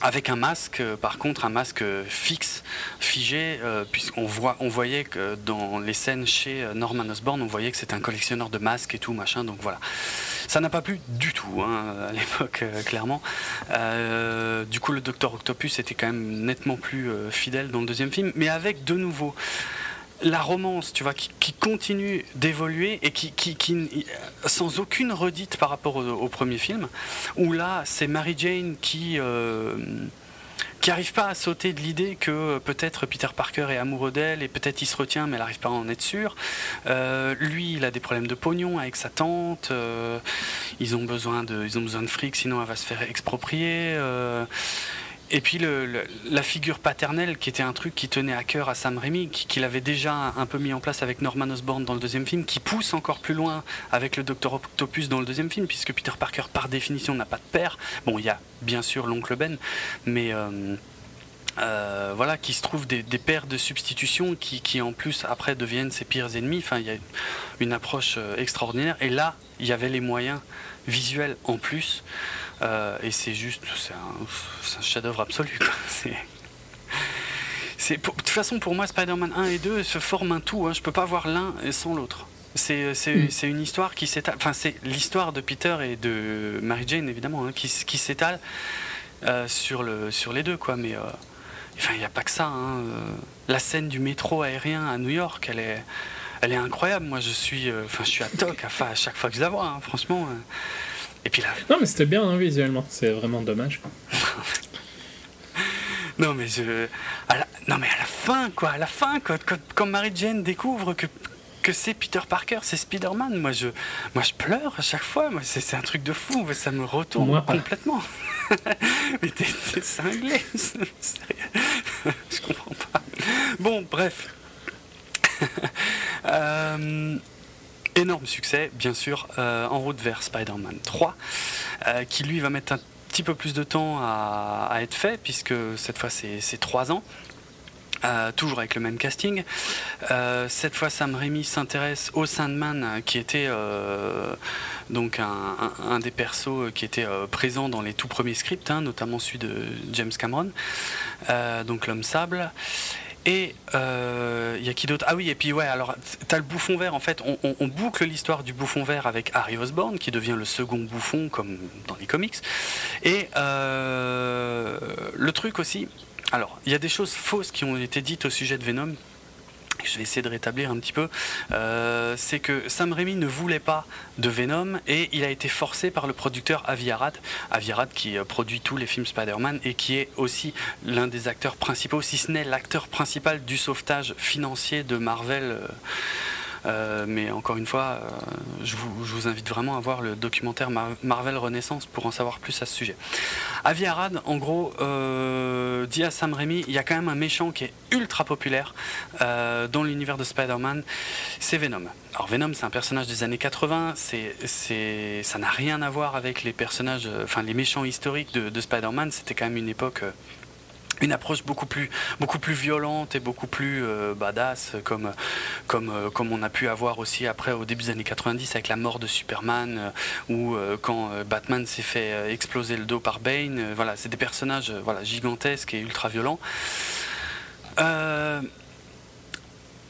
avec un masque, par contre, un masque fixe, figé, puisqu'on voit, on voyait que dans les scènes chez Norman Osborn, on voyait que c'était un collectionneur de masques et tout, machin, donc voilà. Ça n'a pas plu du tout hein, à l'époque, clairement. du coup, le Docteur Octopus était quand même nettement plus fidèle dans le deuxième film, mais avec de nouveau la romance, tu vois, qui, continue d'évoluer et qui, qui, sans aucune redite par rapport au, premier film, où là, c'est Mary Jane qui euh, qui n'arrive pas à sauter de l'idée que peut-être Peter Parker est amoureux d'elle et peut-être il se retient mais elle n'arrive pas à en être sûr. Euh, lui, il a des problèmes de pognon avec sa tante. Euh, ils ont besoin de, ils ont besoin de fric, sinon elle va se faire exproprier. Et puis le, la figure paternelle, qui était un truc qui tenait à cœur à Sam Raimi, qu'il avait déjà un peu mis en place avec Norman Osborn dans le deuxième film, qui pousse encore plus loin avec le Docteur Octopus dans le deuxième film, puisque Peter Parker, par définition, n'a pas de père. Bon, il y a bien sûr l'oncle Ben, mais... Euh, euh, voilà, qui se trouvent des, paires de substitutions qui, qui, en plus après deviennent ses pires ennemis. Enfin, il y a une approche euh, extraordinaire. Et là, il y avait les moyens visuels en plus. Euh, et c'est juste, c'est un, un chef-d'œuvre absolu. C'est, de toute façon, pour moi, Spider-Man 1 et 2 se forment un tout. Hein. Je peux pas voir l'un sans l'autre. C'est, mm. c'est, une histoire qui s'étale. Enfin, c'est l'histoire de Peter et de Mary Jane, évidemment, hein, qui, qui s'étale sur, le, sur les deux, quoi. Mais. Enfin, il n'y a pas que ça. Hein. Euh, la scène du métro aérien à New York, elle est, elle est incroyable. Moi, je suis, euh, enfin, je suis à toc à, chaque fois que je la vois, hein, franchement. Et puis là. Non, mais c'était bien hein, visuellement. C'est vraiment dommage. non, mais je, non, mais à la fin, quoi, à la fin, quand, quand Mary Jane découvre que que c'est Peter Parker, c'est Spider-Man. Moi je, moi, je pleure à chaque fois. Moi, c'est, un truc de fou. Ça me retourne complètement. Mais t'es, cinglé. je comprends pas. Bon, bref. Euh, énorme succès, bien sûr, euh, en route vers Spider-Man 3, euh, qui lui va mettre un petit peu plus de temps à, être fait, puisque cette fois c'est, c'est 3 ans. Euh, toujours avec le même casting. Cette fois, Sam Raimi s'intéresse au Sandman, qui était donc un, des persos qui était présent dans les tout premiers scripts, hein, notamment celui de James Cameron, donc l'homme sable. Et il y a qui d'autre? Ah oui, et puis ouais, alors t'as le bouffon vert. En fait, on, boucle l'histoire du bouffon vert avec Harry Osborn, qui devient le second bouffon, comme dans les comics. Et le truc aussi, alors, il y a des choses fausses qui ont été dites au sujet de Venom. Je vais essayer de rétablir un petit peu. Euh, c'est que Sam Raimi ne voulait pas de Venom et il a été forcé par le producteur Avi Arad. Avi Arad qui euh, produit tous les films Spider-Man et qui est aussi l'un des acteurs principaux, si ce n'est l'acteur principal du sauvetage financier de Marvel. Euh, euh, mais encore une fois, euh, je vous, invite vraiment à voir le documentaire Marvel Renaissance pour en savoir plus à ce sujet. Avi Arad, en gros, euh, dit à Sam Raimi, il y a quand même un méchant qui est ultra populaire dans l'univers de Spider-Man, c'est Venom. Alors Venom, c'est un personnage des années 80, c'est, ça n'a rien à voir avec les personnages, enfin les méchants historiques de, de Spider-Man, c'était quand même une époque une approche beaucoup plus, beaucoup plus violente et beaucoup plus euh, badass, comme, comme, euh, comme on a pu avoir aussi après au début des années 90 avec la mort de Superman euh, ou quand Batman s'est fait exploser le dos par Bane. voilà, c'est des personnages voilà, gigantesques et ultra violents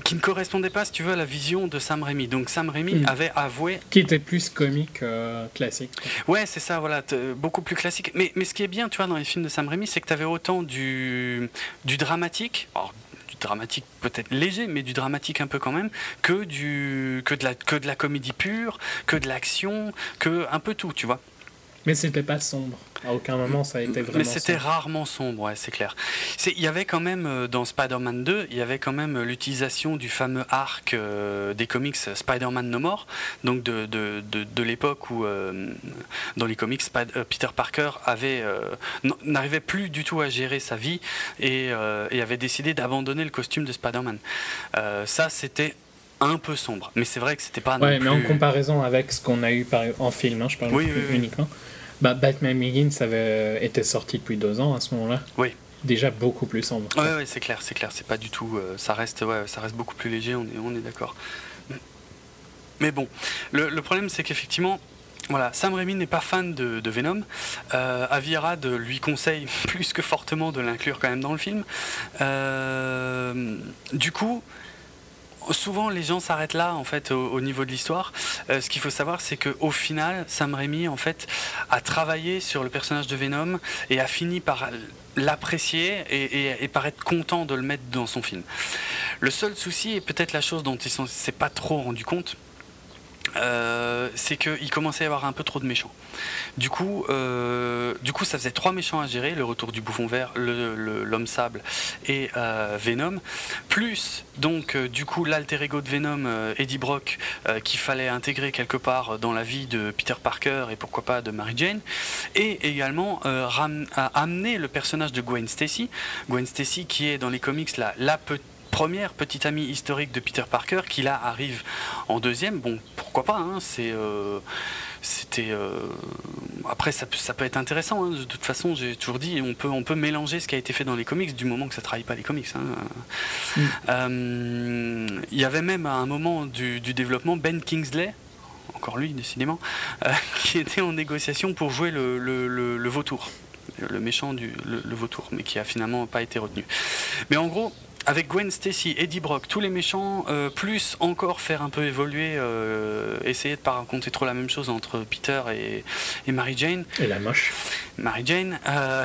qui ne correspondait pas, si tu veux, à la vision de Sam Raimi. Donc Sam Raimi hmm. avait avoué... Qui était plus comique, euh, classique. Ouais, c'est ça, voilà, beaucoup plus classique. Mais, mais ce qui est bien, tu vois, dans les films de Sam Raimi, c'est que tu avais autant du, du dramatique, du dramatique peut-être léger, mais du dramatique un peu quand même, que, du, que, de, la, que de la comédie pure, que de l'action, que un peu tout, tu vois. Mais c'était pas sombre. À aucun moment ça a été vraiment. Mais c'était rarement sombre, ouais, c'est clair. Il y avait quand même euh, dans Spider-Man 2, il y avait quand même euh, l'utilisation du fameux arc euh, des comics Spider-Man No More, donc de, de, de, l'époque où dans les comics Peter Parker avait n'arrivait plus du tout à gérer sa vie et, et avait décidé d'abandonner le costume de Spider-Man. ça c'était un peu sombre, mais c'est vrai que c'était pas. Ouais, mais en comparaison avec ce qu'on a eu par, en film, hein, je parle uniquement. Bah, Batman Begins avait été sorti depuis deux ans à ce moment-là. Oui. Déjà beaucoup plus sombre. Oui, ouais, c'est clair, c'est clair. C'est pas du tout. Euh, ça reste, ouais, ça reste beaucoup plus léger. On est, on est d'accord. Mais bon, le, problème, c'est qu'effectivement, voilà, Sam Raimi n'est pas fan de, Venom. Euh, Avirad lui conseille plus que fortement de l'inclure quand même dans le film. Euh, du coup, souvent les gens s'arrêtent là en fait au, niveau de l'histoire. Euh, ce qu'il faut savoir, c'est qu'au final, Sam Raimi en fait a travaillé sur le personnage de Venom et a fini par l'apprécier et, par être content de le mettre dans son film. Le seul souci et peut-être la chose dont il ne s'est pas trop rendu compte, euh, c'est qu'il commençait à y avoir un peu trop de méchants. Du coup, euh, du coup, ça faisait trois méchants à gérer le retour du bouffon vert, l'homme sable et euh, Venom. Plus, donc, du coup, l'alter ego de Venom, Eddie Brock, qu'il fallait intégrer quelque part dans la vie de Peter Parker et pourquoi pas de Mary Jane. Et également amener le personnage de Gwen Stacy. Gwen Stacy qui est dans les comics la, la petite première petite amie historique de Peter Parker qui là arrive en deuxième. Bon, pourquoi pas, hein, c'est. Euh, c'était. Après, ça, ça, peut être intéressant. Hein. De toute façon, j'ai toujours dit, on peut, on peut mélanger ce qui a été fait dans les comics du moment que ça ne trahit pas les comics. Hein. Mm. Il y avait même à un moment du, développement Ben Kingsley, encore lui décidément, qui était en négociation pour jouer le, le, le vautour le méchant du le, vautour, mais qui a finalement pas été retenu. Mais en gros, avec Gwen Stacy, Eddie Brock, tous les méchants, euh, plus encore faire un peu évoluer, euh, essayer de pas raconter trop la même chose entre Peter et, et Mary Jane. Et la moche. Mary Jane. Euh,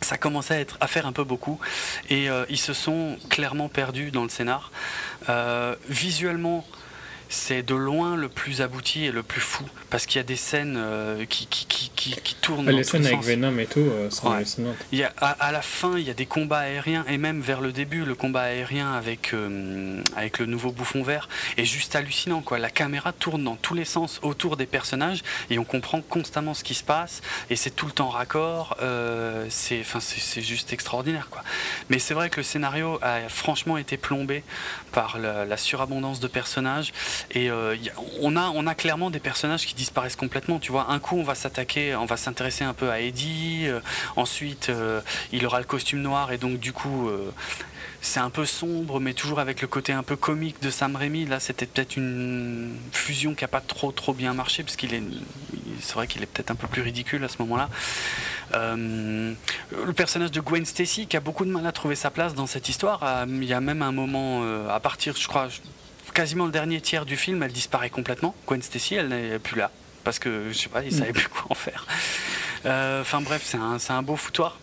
ça commençait à, être, à faire un peu beaucoup et ils se sont clairement perdus dans le scénar. visuellement, c'est de loin le plus abouti et le plus fou parce qu'il y a des scènes euh, qui, qui, qui, qui, tournent. les scènes avec Venom et tout euh, sont Il y a, à, la fin, il y a des combats aériens et même vers le début, le combat aérien avec, euh, avec le nouveau bouffon vert est juste hallucinant. Quoi. La caméra tourne dans tous les sens autour des personnages et on comprend constamment ce qui se passe et c'est tout le temps raccord. c'est, c'est, juste extraordinaire. Quoi. Mais c'est vrai que le scénario a franchement été plombé par la surabondance de personnages. Et euh, on, a, clairement des personnages qui disparaissent complètement. Tu vois, un coup, on va s'attaquer, on va s'intéresser un peu à Eddie. Euh, ensuite, euh, il aura le costume noir et donc, du coup, c'est un peu sombre, mais toujours avec le côté un peu comique de Sam Raimi. Là, c'était peut-être une fusion qui n'a pas trop trop bien marché, parce qu'il est, c'est vrai qu'il est peut-être un peu plus ridicule à ce moment-là. le personnage de Gwen Stacy, qui a beaucoup de mal à trouver sa place dans cette histoire. Il y a même un moment, à partir, je crois, quasiment le dernier tiers du film, elle disparaît complètement. Gwen Stacy, elle n'est plus là. Parce que, je sais pas, ils savaient plus quoi en faire. Euh, enfin bref, c'est un, un, beau foutoir.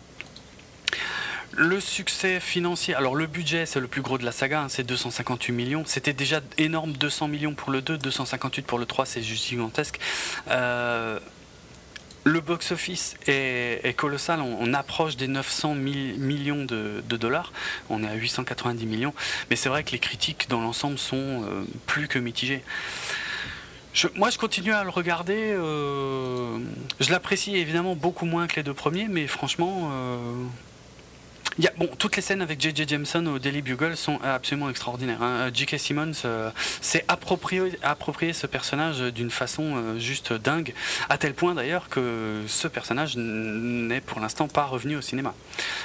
Le succès financier, alors le budget c'est le plus gros de la saga, hein, c'est 258 millions. C'était déjà énorme, 200 millions pour le 2, 258 pour le 3, c'est juste gigantesque. Euh, le box-office est, colossal, on, approche des 900 millions de, dollars, on est à 890 millions, mais c'est vrai que les critiques dans l'ensemble sont euh, plus que mitigées. moi, je continue à le regarder. Euh, je l'apprécie évidemment beaucoup moins que les deux premiers, mais franchement, euh, bon, toutes les scènes avec J.J. Jameson au Daily Bugle sont absolument extraordinaires. Hein. J.K. Simmons euh, s'est approprié, ce personnage d'une façon euh, juste dingue, à tel point d'ailleurs que ce personnage n'est pour l'instant pas revenu au cinéma.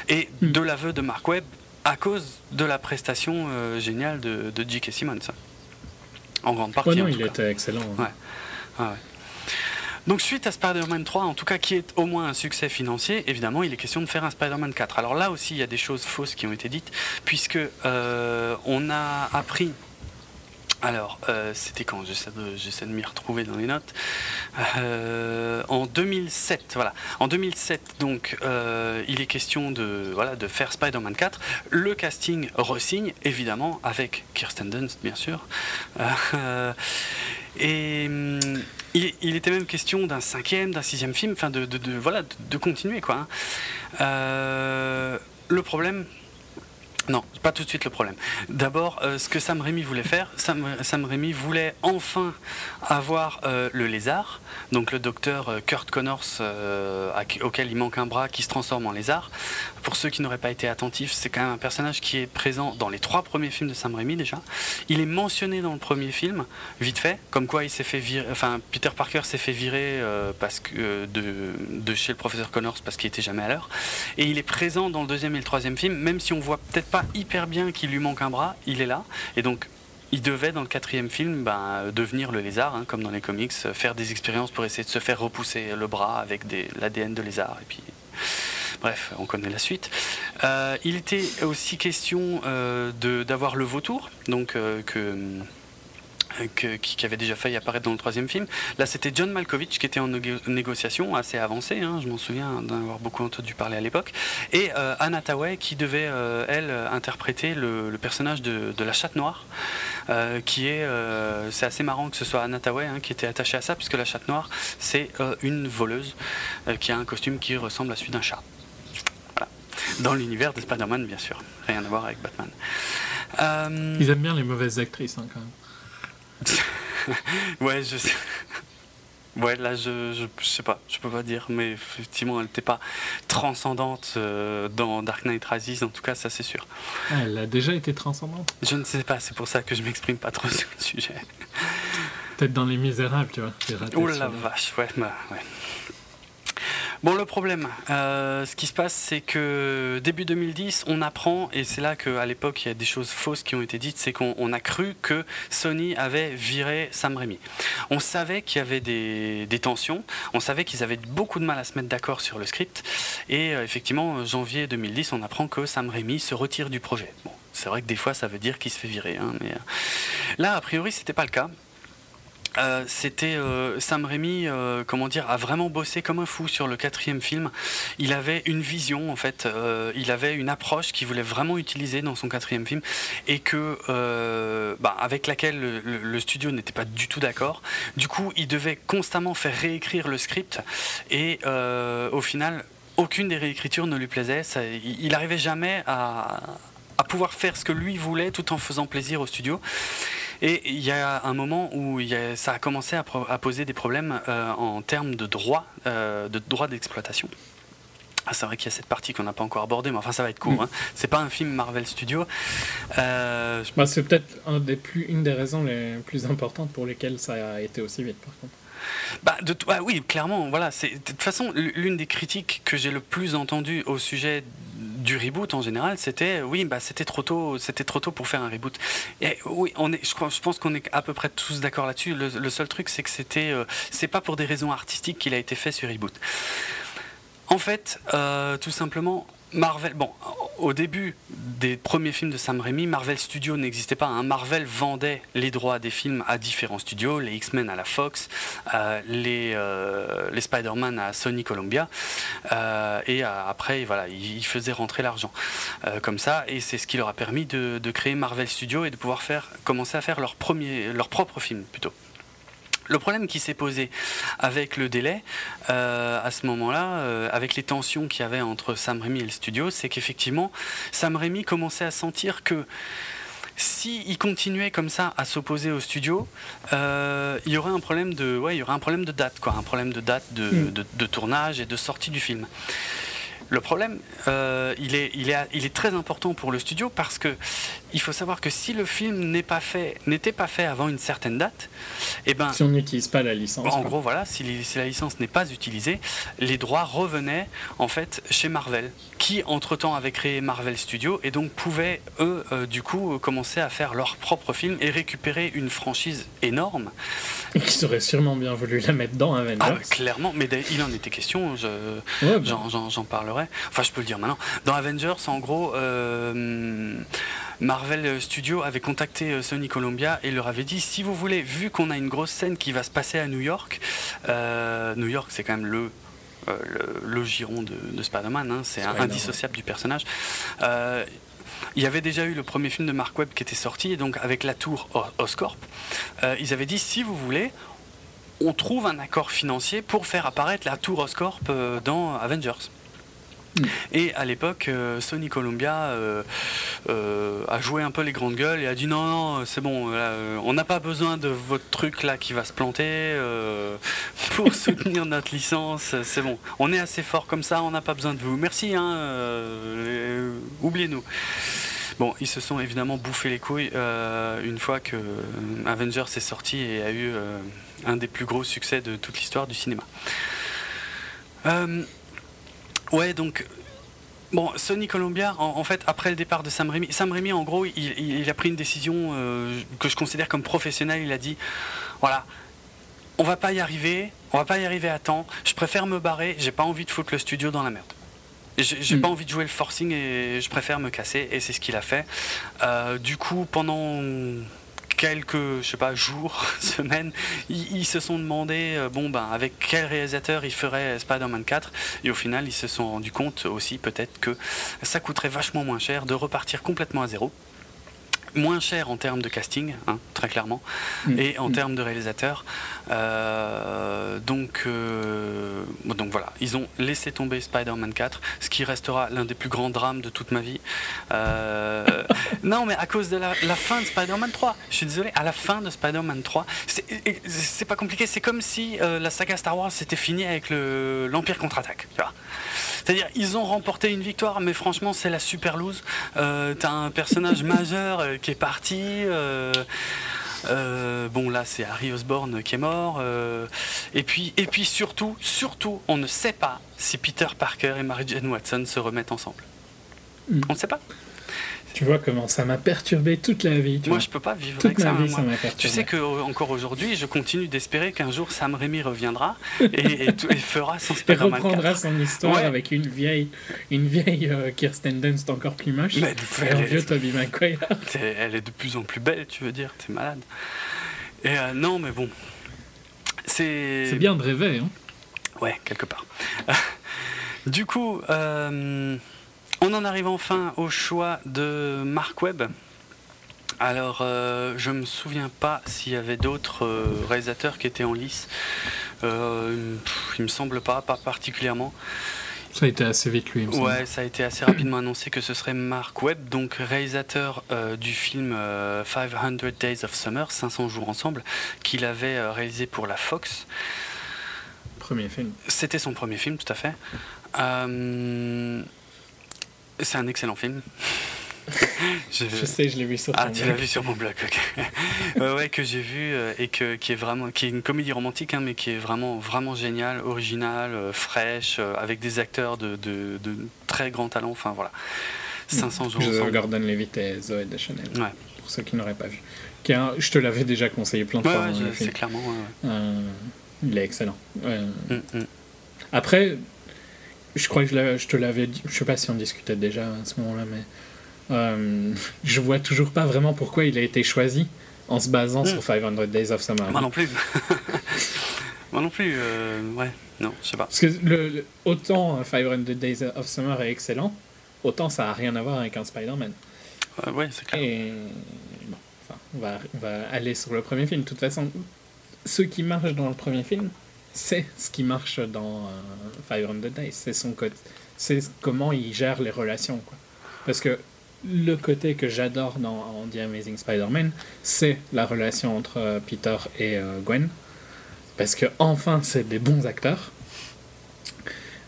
Et hmm. de l'aveu de Mark Webb, à cause de la prestation euh, géniale de, J.K. Simmons. En grande partie. il était excellent. Ouais. ouais. Donc suite à Spider-Man 3, en tout cas qui est au moins un succès financier, évidemment il est question de faire un Spider-Man 4. Alors là aussi il y a des choses fausses qui ont été dites, puisque euh, on a appris alors, euh, c'était quand? J'essaie de, m'y retrouver dans les notes. Euh, en 2007, voilà. En 2007, donc, il est question de, voilà, de faire Spider-Man 4. Le casting resigne, évidemment, avec Kirsten Dunst, bien sûr. Et hum, il, était même question d'un cinquième, d'un sixième film, enfin de, voilà, de, continuer quoi. Hein. Euh, le problème, non, pas tout de suite le problème. D'abord, euh, ce que Sam Raimi voulait faire, Sam, Sam Raimi voulait enfin avoir euh, le lézard, donc le docteur Kurt Connors, auquel il manque un bras, qui se transforme en lézard. Pour ceux qui n'auraient pas été attentifs, c'est quand même un personnage qui est présent dans les trois premiers films de Sam Raimi déjà. Il est mentionné dans le premier film, vite fait, comme quoi il s'est fait virer, enfin Peter Parker s'est fait virer parce que de, de, chez le professeur Connors parce qu'il était jamais à l'heure. Et il est présent dans le deuxième et le troisième film, même si on voit peut-être pas hyper bien qu'il lui manque un bras, il est là. Et donc, il devait, dans le quatrième film, ben, devenir le lézard, hein, comme dans les comics, faire des expériences pour essayer de se faire repousser le bras avec l'ADN de lézard. Et puis, bref, on connaît la suite. Euh, il était aussi question euh, d'avoir le vautour, donc euh, que qui, avait déjà failli apparaître dans le troisième film. Là, c'était John Malkovich qui était en négociation assez avancée, hein, je m'en souviens d'en avoir beaucoup entendu parler à l'époque, et Anna Tawai qui devait, elle, interpréter le, personnage de, la chatte noire, qui est, c'est assez marrant que ce soit Anna Tawai hein, qui était attachée à ça, puisque la chatte noire, c'est une voleuse qui a un costume qui ressemble à celui d'un chat. Dans l'univers de Spider-Man, bien sûr, rien à voir avec Batman. Ils aiment bien les mauvaises actrices, hein, quand même. ouais, je sais. Ouais, là, je, je, sais pas, je peux pas dire, mais effectivement, elle n'était pas transcendante euh, dans Dark Knight Rises, en tout cas, ça c'est sûr. Elle a déjà été transcendante Je ne sais pas, c'est pour ça que je m'exprime pas trop sur le sujet. Peut-être dans Les Misérables, tu vois. Oh la vache, ouais, bah, ouais. Bon, le problème, euh, ce qui se passe, c'est que début 2010, on apprend, et c'est là qu'à l'époque, il y a des choses fausses qui ont été dites, c'est qu'on a cru que Sony avait viré Sam Raimi. On savait qu'il y avait des, tensions, on savait qu'ils avaient beaucoup de mal à se mettre d'accord sur le script, et euh, effectivement, janvier 2010, on apprend que Sam Raimi se retire du projet. Bon, c'est vrai que des fois, ça veut dire qu'il se fait virer, hein, mais euh, là, a priori, c'était pas le cas. Euh, c'était euh, Sam Raimi, euh, comment dire, a vraiment bossé comme un fou sur le quatrième film. Il avait une vision en fait, il avait une approche qu'il voulait vraiment utiliser dans son quatrième film et que, bah, avec laquelle le, studio n'était pas du tout d'accord. Du coup, il devait constamment faire réécrire le script et au final, aucune des réécritures ne lui plaisait. il n'arrivait jamais à, à pouvoir faire ce que lui voulait tout en faisant plaisir au studio. Et il y a un moment où ça a commencé à, poser des problèmes euh, en termes de droit, euh, de droit d'exploitation. Ah, c'est vrai qu'il y a cette partie qu'on n'a pas encore abordée, mais enfin ça va être court. Mm. Hein. C'est pas un film Marvel Studios. Euh, bah, c'est peut-être un des plus, une des raisons les plus importantes pour lesquelles ça a été aussi vite, par contre. Bah, ah oui, clairement, voilà. De toute façon, l'une des critiques que j'ai le plus entendues au sujet du reboot en général, c'était oui, bah c'était trop tôt, c'était trop tôt pour faire un reboot. Et oui, on est, je, je pense qu'on est à peu près tous d'accord là-dessus. Le, seul truc, c'est que c'était, euh, c'est pas pour des raisons artistiques qu'il a été fait sur reboot. En fait, euh, tout simplement, Marvel, bon, au début des premiers films de Sam Raimi, Marvel Studios n'existait pas. Hein. Marvel vendait les droits des films à différents studios, les X-Men à la Fox, euh, les, euh, les Spider-Man à Sony Columbia, euh, et après, voilà, ils faisaient rentrer l'argent comme ça, et c'est ce qui leur a permis de, créer Marvel Studios et de pouvoir faire, commencer à faire leur, leur propre film plutôt. Le problème qui s'est posé avec le délai, euh, à ce moment-là, euh, avec les tensions qu'il y avait entre Sam Raimi et le studio, c'est qu'effectivement, Sam Raimi commençait à sentir que s'il continuait comme ça à s'opposer au studio, euh, il y aurait un problème de, ouais, il y aurait un problème de date, quoi, un problème de date de, mm. de tournage et de sortie du film. Le problème, euh, il, est, il, est, il est très important pour le studio parce que il faut savoir que si le film n'est pas fait, n'était pas fait avant une certaine date, et eh ben, si on n'utilise pas la licence, en gros voilà, si, la licence n'est pas utilisée, les droits revenaient en fait chez Marvel, qui entre temps avait créé Marvel Studios et donc pouvaient eux euh, du coup commencer à faire leur propre film et récupérer une franchise énorme. Qui serait sûrement bien voulu la mettre dans Avengers. Ah, clairement, mais il en était question, bah. j'en parlerai Enfin, je peux le dire maintenant. Dans Avengers, en gros, euh, Marvel Studios avait contacté euh, Sony Columbia et leur avait dit si vous voulez, vu qu'on a une grosse scène qui va se passer à New York, euh, New York, c'est quand même le le, giron de, Spider-Man, hein, c'est indissociable du personnage. il y avait déjà eu le premier film de Mark Webb qui était sorti, et donc avec la tour Oscorp, ils avaient dit si vous voulez, on trouve un accord financier pour faire apparaître la tour Oscorp dans Avengers. Et à l'époque, euh, Sony Columbia euh, euh, a joué un peu les grandes gueules et a dit non, non, c'est bon, on n'a pas besoin de votre truc là qui va se planter pour soutenir notre licence, c'est bon. On est assez fort comme ça, on n'a pas besoin de vous. Merci, hein, oubliez-nous. Bon, ils se sont évidemment bouffé les couilles une fois que Avengers est sorti et a eu un des plus gros succès de toute l'histoire du cinéma. Ouais, donc Bon, Sony Columbia, en, fait, après le départ de Sam Raimi, Sam Raimi, en gros, il, a pris une décision euh, que je considère comme professionnelle. Il a dit, voilà, on va pas y arriver, on va pas y arriver à temps. Je préfère me barrer. J'ai pas envie de foutre le studio dans la merde. J'ai pas hmm. envie de jouer le forcing et je préfère me casser. Et c'est ce qu'il a fait. Euh, du coup, pendant quelques, je jours, semaines, ils, se sont demandé, euh, ben, avec quel réalisateur ils feraient Spider-Man 4. Et au final, ils se sont rendus compte aussi, peut-être, que ça coûterait vachement moins cher de repartir complètement à zéro moins cher en termes de casting, hein, très clairement, mm. et en mm. termes de réalisateur. Euh, donc, euh, donc voilà, ils ont laissé tomber Spider-Man 4, ce qui restera l'un des plus grands drames de toute ma vie. Euh, non, mais à cause de la, fin de Spider-Man 3, je suis désolé, à la fin de Spider-Man 3, c'est pas compliqué, c'est comme si la saga Star Wars s'était finie avec l'Empire contre-attaque. C'est-à-dire, ils ont remporté une victoire, mais franchement, c'est la super lose. T'as un personnage majeur qui est parti. Euh, bon, là, c'est Harry Osborn qui est mort. et, puis, et puis surtout, surtout, on ne sait pas si Peter Parker et Mary Jane Watson se remettent ensemble. Mm. On ne sait pas. Tu vois comment ça m'a perturbé toute la vie. moi, je peux pas vivre toute avec ma ça. Vie, ça tu sais que encore aujourd'hui, je continue d'espérer qu'un jour Sam Raimi reviendra et, fera son Spider-Man Et reprendra son histoire avec une vieille, une vieille euh, Kirsten Dunst encore plus moche Mais, et un vieux Tobey Maguire. Elle est de plus en plus belle, tu veux dire T'es malade. Et euh, non, mais bon, c'est. C'est bien de rêver, hein. Ouais, quelque part. du coup. Euh, on en arrive enfin au choix de Mark Webb. Alors, euh, je ne me souviens pas s'il y avait d'autres euh, réalisateurs qui étaient en lice. Euh, il me semble pas, pas particulièrement. Ça a été assez vite lui. Il ouais, ça a été assez rapidement annoncé que ce serait Mark Webb, donc réalisateur du film 500 Days of Summer, 500 jours ensemble, qu'il avait réalisé pour la Fox. Premier film. C'était son premier film, tout à fait. C'est un excellent film. je... sais, je l'ai vu sur ah, tu l'as vu sur mon blog, ok. ouais, que j'ai vu euh, et que, qui est vraiment, qui est une comédie romantique, hein, mais qui est vraiment, vraiment géniale, originale, euh, fraîche, euh, avec des acteurs de, de, de, très grand talent. Enfin voilà, 500 jours. ensemble. Gordon Levitt et Zoé Deschanel. Ouais. Pour ceux qui n'auraient pas vu. je te l'avais déjà conseillé plein de fois. Ouais, c'est clairement. il est excellent. Mm, mm. Après, je crois que je, je te l'avais dit, je sais pas si on discutait déjà à ce moment-là, mais euh, je vois toujours pas vraiment pourquoi il a été choisi en se basant sur 500 hmm. Days of Summer. Moi non plus. Moi non plus, euh, ouais, non, je sais pas. Parce que le, autant 500 Days of Summer est excellent, autant ça a rien à voir avec un Spider-Man. Euh, ouais, c'est clair. Et bon, enfin, on va, on va aller sur le premier film. De toute façon, ceux qui marchent dans le premier film, c'est ce qui marche dans euh, Fire on the Days. C'est son côté. C'est comment il gère les relations. Quoi. Parce que le côté que j'adore dans The Amazing Spider-Man, c'est la relation entre euh, Peter et euh, Gwen. Parce que enfin, c'est des bons acteurs.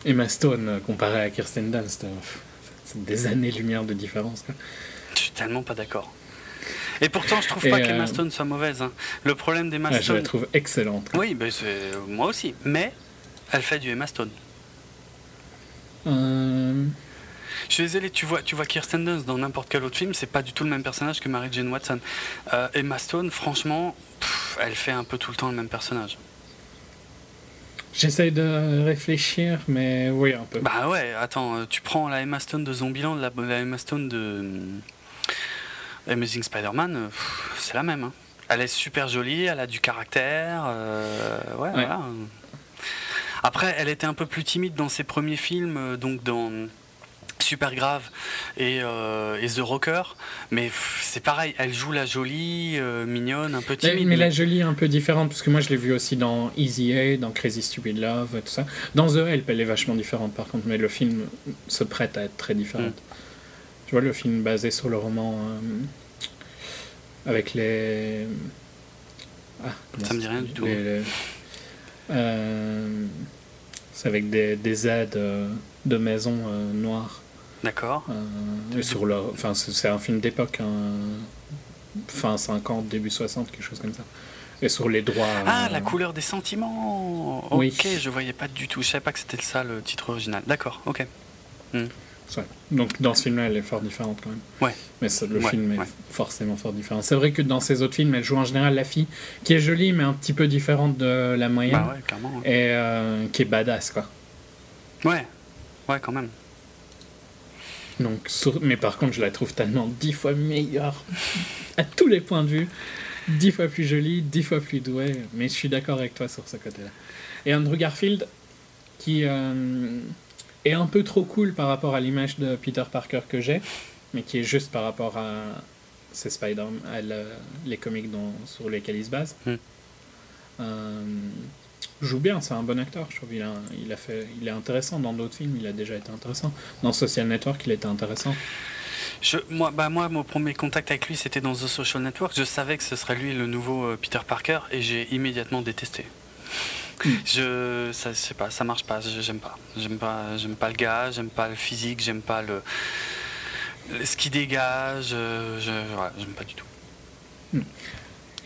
Emma Stone, comparé à Kirsten Dunst, c'est des années-lumière de différence. Quoi. Je suis tellement pas d'accord. Et pourtant, je trouve pas qu'Emma euh, Stone soit mauvaise. Hein. Le problème d'Emma Stone. Je la trouve excellente. Oui, ben moi aussi. Mais elle fait du Emma Stone. Euh... Je suis désolé, tu vois, tu vois Kirsten Dunst dans n'importe quel autre film, c'est pas du tout le même personnage que Mary Jane Watson. Euh, Emma Stone, franchement, elle fait un peu tout le temps le même personnage. J'essaye de réfléchir, mais oui, un peu. Bah ouais, attends, tu prends la Emma Stone de Zombieland, la, la Emma Stone de Amazing Spider-Man, euh, c'est la même. Hein. Elle est super jolie, elle a du caractère. Euh, ouais, Voilà. Après, elle était un peu plus timide dans ses premiers films, euh, donc dans Super Grave et, The Rocker. Mais c'est pareil, elle joue la jolie, mignonne, un peu timide. Mais, la jolie un peu différente, parce que moi je l'ai vue aussi dans Easy A, dans Crazy Stupid Love, tout ça. Dans The Help, elle est vachement différente par contre, mais le film se prête à être très différente. Mm. Tu vois, le film basé sur le roman euh, avec les. Ah, ça me dit rien du tout. Euh, c'est avec des, des aides euh, de maisons noires. D'accord. sur leur, enfin, c'est un film d'époque, hein, fin 50, début 60, quelque chose comme ça. Et sur les droits. Ah, la couleur des sentiments Ok, oui. je voyais pas du tout. Je savais pas que c'était ça le titre original. D'accord, ok. Hmm. Donc dans ce film-là, elle est fort différente quand même. Ouais. Mais le film est forcément fort différent. C'est vrai que dans ses autres films, elle joue en général la fille qui est jolie, mais un petit peu différente de la moyenne. Bah ouais, clairement. Et euh, qui est badass, quoi. Ouais, ouais, quand même. Donc, mais par contre, je la trouve tellement dix fois meilleure à tous les points de vue. Dix fois plus jolie, dix fois plus douée. Mais je suis d'accord avec toi sur ce côté-là. Et Andrew Garfield, qui. Euh, est un peu trop cool par rapport à l'image de Peter Parker que j'ai, mais qui est juste par rapport à ces Spider à les comics dont, sur lesquels il se base. Euh, joue bien, c'est un bon acteur, je trouve. Il, a, il, a fait, il est intéressant dans d'autres films, il a déjà été intéressant. Dans Social Network, il était intéressant. Je, moi, bah moi, mon premier contact avec lui, c'était dans The Social Network. Je savais que ce serait lui le nouveau euh, Peter Parker et j'ai immédiatement détesté. Je, ça, sais pas, ça marche pas. J'aime pas. J'aime pas, j'aime pas le gars. J'aime pas le physique. J'aime pas le, ce qui dégage. Je, j'aime pas du tout. Hmm.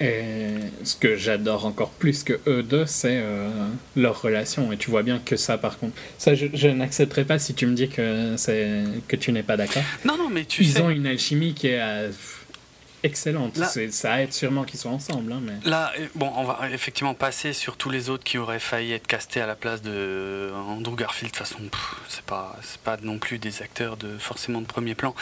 Et ce que j'adore encore plus que eux deux, c'est euh, leur relation. Et tu vois bien que ça, par contre, ça, je, je n'accepterai pas si tu me dis que c'est que tu n'es pas d'accord. Non, non, mais tu Ils ont une alchimie qui est euh, excellente. ça aide sûrement qu'ils soient ensemble. Hein, mais... Là, euh, bon, on va effectivement passer sur tous les autres qui auraient failli être castés à la place de Andrew Garfield. De toute façon, c'est pas, c'est pas non plus des acteurs de forcément de premier plan.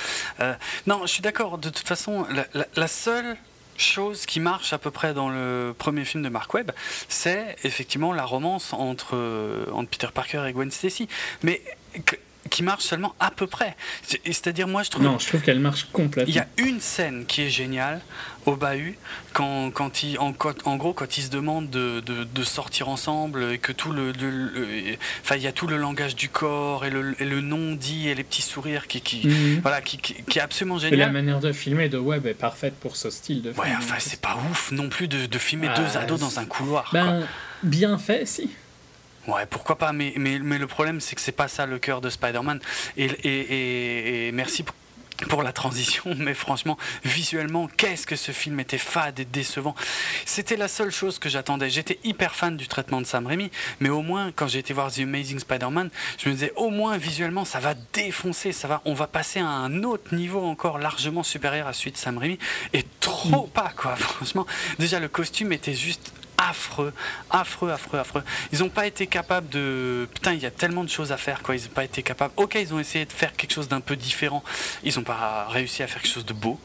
non, je suis d'accord. De toute façon, la, la seule chose qui marche à peu près dans le premier film de Mark Webb, c'est effectivement la romance entre, euh, entre Peter Parker et Gwen Stacy. Mais qui marche seulement à peu près. C'est-à-dire, moi, je trouve. Non, je trouve qu'elle marche complètement. Il y a une scène qui est géniale au bahut, quand, quand il, en, en gros, quand ils se demandent de, de, sortir ensemble, et que tout le. Enfin, il y a tout le langage du corps, et le, et le non dit, et les petits sourires qui, qui mhm. voilà, qui, qui, est absolument génial. Et la manière de filmer de Webb est parfaite pour ce style de film. Ouais, enfin, c'est pas ouf non plus de, de filmer deux ah, ados dans un couloir. Ben, bien fait, si. Ouais, pourquoi pas, mais, mais, mais le problème, c'est que c'est pas ça le cœur de Spider-Man. Et, et, et, merci pour la transition, mais franchement, visuellement, qu'est-ce que ce film était fade et décevant. C'était la seule chose que j'attendais. J'étais hyper fan du traitement de Sam Raimi, mais au moins, quand j'ai été voir The Amazing Spider-Man, je me disais, au moins, visuellement, ça va défoncer, ça va, on va passer à un autre niveau encore largement supérieur à celui de Sam Raimi, et trop pas, quoi, franchement. Déjà, le costume était juste affreux, affreux, affreux, affreux. Ils n'ont pas été capables de. Putain, il y a tellement de choses à faire, quoi. Ils n'ont pas été capables. Ok, ils ont essayé de faire quelque chose d'un peu différent. Ils n'ont pas réussi à faire quelque chose de beau.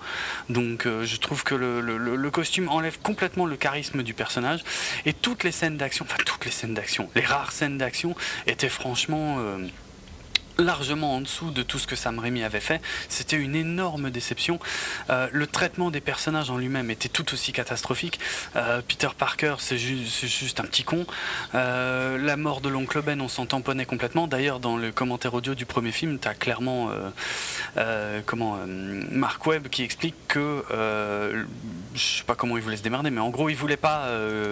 Donc, euh, je trouve que le, costume enlève complètement le charisme du personnage. Et toutes les scènes d'action, enfin, toutes les scènes d'action, les rares scènes d'action étaient franchement. Euh, largement en dessous de tout ce que Sam Raimi avait fait. C'était une énorme déception. Euh, le traitement des personnages en lui-même était tout aussi catastrophique. Euh, Peter Parker, c'est juste un petit con. Euh, la mort de l'oncle Ben, on s'en tamponnait complètement. D'ailleurs, dans le commentaire audio du premier film, tu as clairement comment, Mark Webb qui explique que, je sais pas comment il voulait se démerder, mais en gros, il voulait pas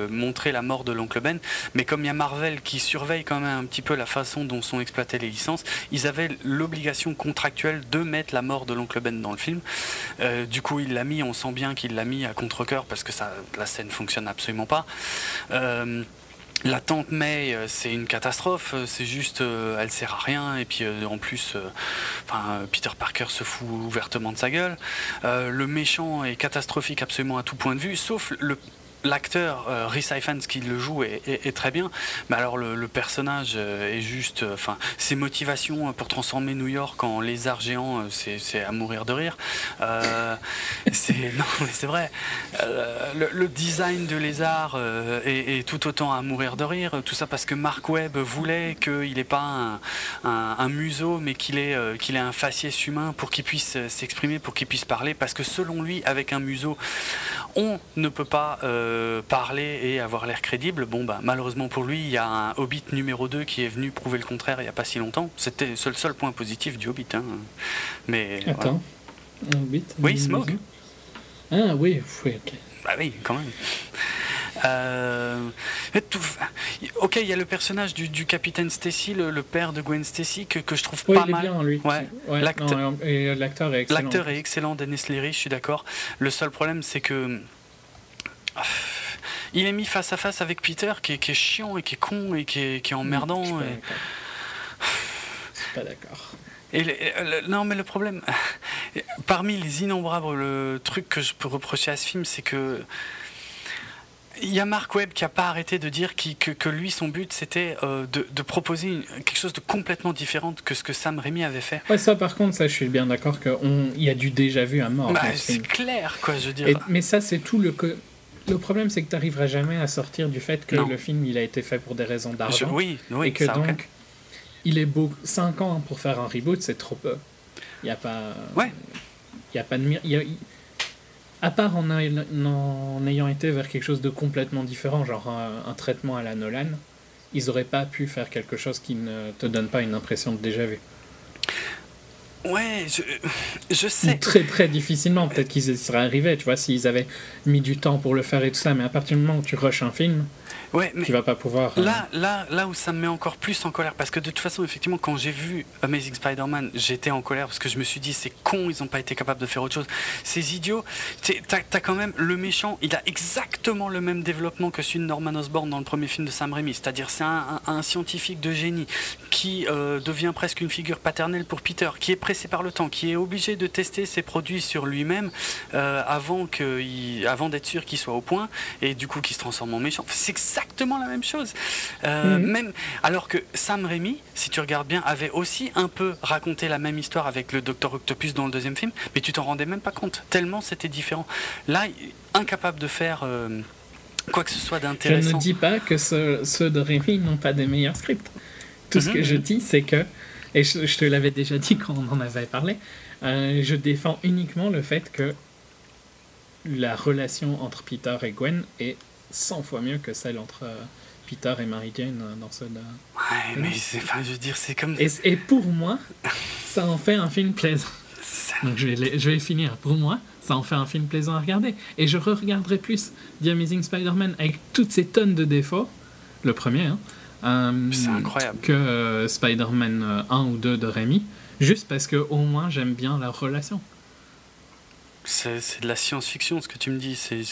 montrer la mort de l'oncle Ben. Mais comme il y a Marvel qui surveille quand même un petit peu la façon dont sont exploitées les licences, ils avaient l'obligation contractuelle de mettre la mort de l'oncle Ben dans le film. Euh, du coup, il l'a mis, on sent bien qu'il l'a mis à contre-coeur parce que ça, la scène fonctionne absolument pas. Euh, la tante May, euh, c'est une catastrophe, c'est juste, elle sert à rien, et puis en plus, Peter Parker se fout ouvertement de sa gueule. le méchant est catastrophique absolument à tout point de vue, sauf le, l'acteur euh, Rhys Ifans qui le joue est, très bien, mais alors le, personnage euh, est juste, euh, enfin, ses motivations pour transformer New York en lézard géant, c'est à mourir de rire. c'est non, mais c'est vrai. Le, design de lézard est, tout autant à mourir de rire. Tout ça parce que Mark Webb voulait qu'il n'ait pas un, museau, mais qu'il ait, qu'il ait un faciès humain pour qu'il puisse s'exprimer, pour qu'il puisse parler, parce que selon lui, avec un museau, on ne peut pas euh, parler et avoir l'air crédible. Bon, bah, malheureusement pour lui, il y a un Hobbit numéro 2 qui est venu prouver le contraire il n'y a pas si longtemps. C'était le seul, point positif du Hobbit. Hein. Mais, Attends, un Hobbit Oui, Smoke. Ah oui, oui, ok. Bah oui, quand même. Euh, ok, il y a le personnage du, du capitaine Stacy, le, père de Gwen Stacy, que, que je trouve pas il mal. Est bien, lui. Ouais. L'acteur est excellent. L'acteur est excellent, Dennis Leary, je suis d'accord. Le seul problème, c'est que il est mis face à face avec Peter qui est, chiant et qui est con et qui est, emmerdant. Je suis pas d'accord. Et non, mais le problème, parmi les innombrables trucs que je peux reprocher à ce film, c'est que il y a Mark Webb qui n'a pas arrêté de dire que, que, lui, son but, c'était euh, de, proposer quelque chose de complètement différent que ce que Sam Raimi avait fait. Ouais, ça, par contre, ça, je suis bien d'accord qu'il y a du déjà vu à mort. Bah, c'est clair, quoi, je veux dire. mais ça, c'est tout le. Le problème, c'est que tu n'arriveras jamais à sortir du fait que le film, il a été fait pour des raisons d'argent. Oui, oui, et que donc, il est beau 5 ans pour faire un reboot, c'est trop peu. Il n'y a pas. Ouais. Il n'y a pas de. Y à part en, en, ayant été vers quelque chose de complètement différent, genre un, traitement à la Nolan, ils n'auraient pas pu faire quelque chose qui ne te donne pas une impression de déjà vu. Ouais, je, je sais. très très difficilement, peut-être qu'ils y seraient arrivés, tu vois, s'ils avaient mis du temps pour le faire et tout ça, mais à partir du moment où tu rushes un film, Ouais, mais tu vas pas pouvoir. Euh, là, là, là où ça me met encore plus en colère, parce que de toute façon, effectivement, quand j'ai vu Amazing Spider-Man, j'étais en colère parce que je me suis dit, c'est con, ils n'ont pas été capables de faire autre chose. Ces idiots, t'as as quand même le méchant, il a exactement le même développement que celui de Norman Osborn dans le premier film de Sam Raimi, c'est-à-dire c'est un, scientifique de génie qui euh, devient presque une figure paternelle pour Peter, qui est pressé par le temps, qui est obligé de tester ses produits sur lui-même euh, avant, avant d'être sûr qu'il soit au point et du coup qu'il se transforme en méchant. C'est exactement la même chose. Euh, mhm. même, alors que Sam Raimi, si tu regardes bien, avait aussi un peu raconté la même histoire avec le Docteur Octopus dans le deuxième film, mais tu t'en rendais même pas compte, tellement c'était différent. Là, incapable de faire euh, quoi que ce soit d'intéressant. Je ne dis pas que ceux, de Raimi n'ont pas des meilleurs scripts. Tout ce mhm, que je dis, c'est que, et je, te l'avais déjà dit quand on en avait parlé, euh, je défends uniquement le fait que la relation entre Peter et Gwen est 100 fois mieux que celle entre euh, Peter et Mary Jane euh, dans ce. Ouais, mais enfin, je veux dire, c'est comme. Et, pour moi, ça en fait un film plaisant. Donc je vais, je vais finir. Pour moi, ça en fait un film plaisant à regarder. Et je re-regarderai plus The Amazing Spider-Man avec toutes ces tonnes de défauts, le premier, hein, euh, c'est incroyable. que Spider-Man 1 ou 2 de Rémi, juste parce que au moins j'aime bien la relation. C'est de la science-fiction ce que tu me dis. C'est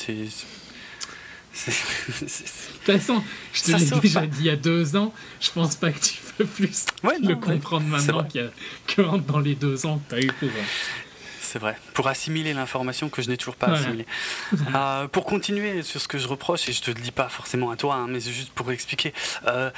de toute façon, je te l'ai déjà dit il y a deux ans, je pense pas que tu peux plus le comprendre maintenant qu'il que dans les deux ans que tu as eu pour. Euh, c'est vrai, pour assimiler l'information que je n'ai toujours pas assimilée. Euh, pour continuer sur ce que je reproche, et je te le dis pas forcément à toi, hein, mais c'est juste pour expliquer. Euh,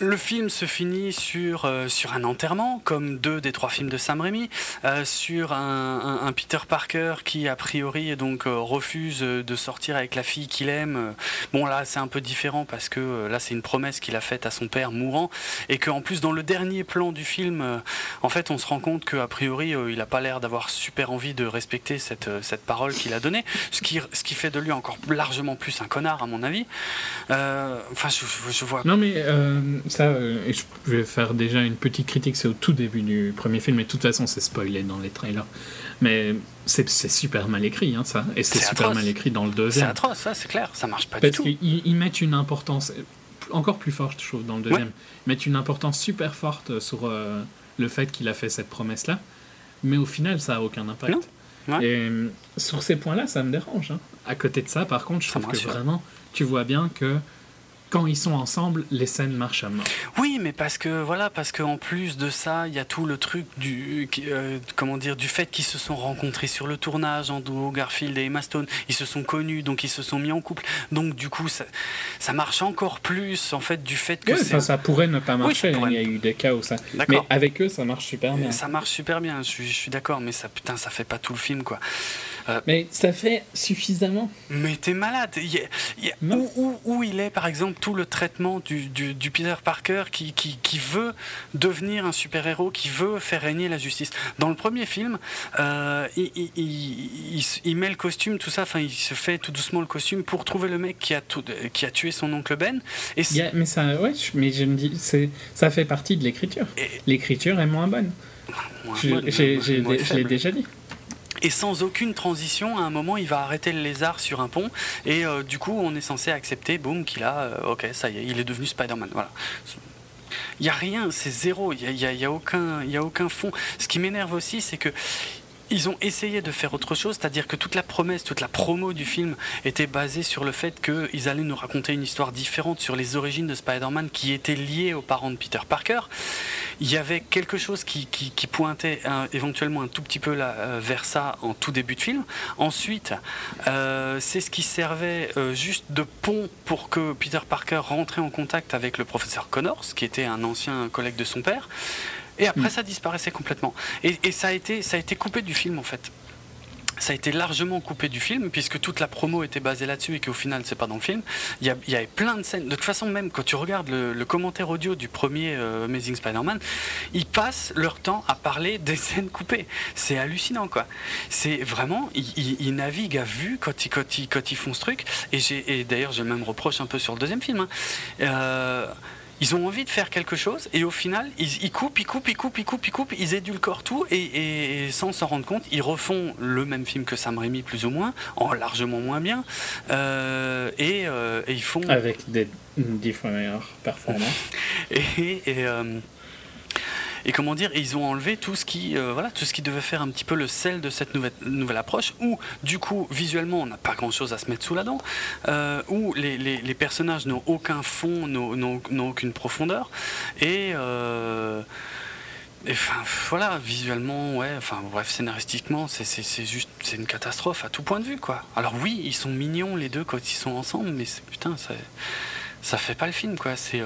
le film se finit sur, euh, sur un enterrement, comme deux des trois films de Sam Raimi, euh, sur un, Peter Parker qui, a priori, donc, euh, refuse de sortir avec la fille qu'il aime. Bon, là, c'est un peu différent parce que là, c'est une promesse qu'il a faite à son père mourant, et qu'en plus, dans le dernier plan du film, en fait, on se rend compte qu'a priori, il n'a pas l'air d'avoir super envie de respecter cette, cette parole qu'il a donnée, ce qui, ce qui fait de lui encore largement plus un connard, à mon avis. Enfin, je, je, vois. Non, mais ça, euh, et je vais faire déjà une petite critique, c'est au tout début du premier film, et de toute façon c'est spoilé dans les trailers. Mais c'est super mal écrit, hein, ça, et c'est super mal écrit dans le deuxième. C'est atroce, ça, c'est clair, ça marche pas du tout. Parce qu'ils mettent une importance encore plus forte, je trouve, dans le deuxième. Ils mettent une importance super forte sur euh, le fait qu'il a fait cette promesse-là, mais au final ça a aucun impact. Et euh, sur ces points-là, ça me dérange. Hein. À côté de ça, par contre, je trouve que vraiment, tu vois bien que quand ils sont ensemble, les scènes marchent à mort. Oui, mais parce que voilà, parce qu'en plus de ça, il y a tout le truc du euh, comment dire du fait qu'ils se sont rencontrés sur le tournage, Andrew Garfield et Emma Stone, ils se sont connus, donc ils se sont mis en couple. Donc du coup, ça, ça marche encore plus en fait du fait que ça, ça, pourrait ne pas marcher. Il y a eu des cas où ça. Mais avec eux, ça marche super bien. Ça marche super bien. Je suis, je suis d'accord, mais ça putain, ça fait pas tout le film quoi. Euh, mais ça fait suffisamment. Mais t'es malade. où, où, il est, par exemple, tout le traitement du, du, Peter Parker qui, qui, qui, veut devenir un super-héros, qui veut faire régner la justice? Dans le premier film, euh, il, il, il, met le costume, tout ça, enfin, il se fait tout doucement le costume pour trouver le mec qui a, tout, qui a tué son oncle Ben. Et mais ça, ouais, mais je me dis, ça fait partie de l'écriture. L'écriture est moins bonne. je l'ai déjà dit et sans aucune transition, à un moment, il va arrêter le lézard sur un pont, et euh, du coup, on est censé accepter, boum, qu'il a, euh, ok, ça y est, il est devenu Spider-Man. Voilà. Il n'y a rien, c'est zéro, il n'y a, y a, aucun, a aucun fond. Ce qui m'énerve aussi, c'est que ils ont essayé de faire autre chose, c'est-à-dire que toute la promesse, toute la promo du film était basée sur le fait qu'ils allaient nous raconter une histoire différente sur les origines de Spider-Man qui étaient liées aux parents de Peter Parker. Il y avait quelque chose qui, pointait éventuellement un tout petit peu là, euh, vers ça en tout début de film. Ensuite, euh, c'est ce qui servait euh, juste de pont pour que Peter Parker rentrait en contact avec le professeur Connors, qui était un ancien collègue de son père. Et après, mm. ça disparaissait complètement. Et, ça, a été, ça a été coupé du film, en fait. Ça a été largement coupé du film, puisque toute la promo était basée là-dessus et qu'au final, c'est pas dans le film. Il y, avait plein de scènes. De toute façon, même quand tu regardes le, commentaire audio du premier euh, Amazing Spider-Man, ils passent leur temps à parler des scènes coupées. C'est hallucinant, quoi. C'est vraiment, ils, naviguent à vue quand ils, quand, ils, font ce truc. Et, et d'ailleurs, je même reproche un peu sur le deuxième film. Hein. Euh, ils ont envie de faire quelque chose et au final, ils, coupent, ils coupent, ils coupent, ils coupent, ils coupent, ils édulcorent tout et, sans s'en rendre compte, ils refont le même film que Sam Raimi plus ou moins, en largement moins bien, euh, et, ils font... Avec des dix fois meilleures performances. et... et et comment dire, ils ont enlevé tout ce qui, euh, voilà, tout ce qui devait faire un petit peu le sel de cette nouvelle, nouvelle approche, où du coup, visuellement, on n'a pas grand-chose à se mettre sous la dent, euh, où les, personnages n'ont aucun fond, n'ont aucune profondeur, et euh, voilà, visuellement, ouais, enfin, bref, scénaristiquement, c'est juste, c'est une catastrophe à tout point de vue, quoi. Alors oui, ils sont mignons les deux quand ils sont ensemble, mais putain, ça, ça fait pas le film, quoi. C'est,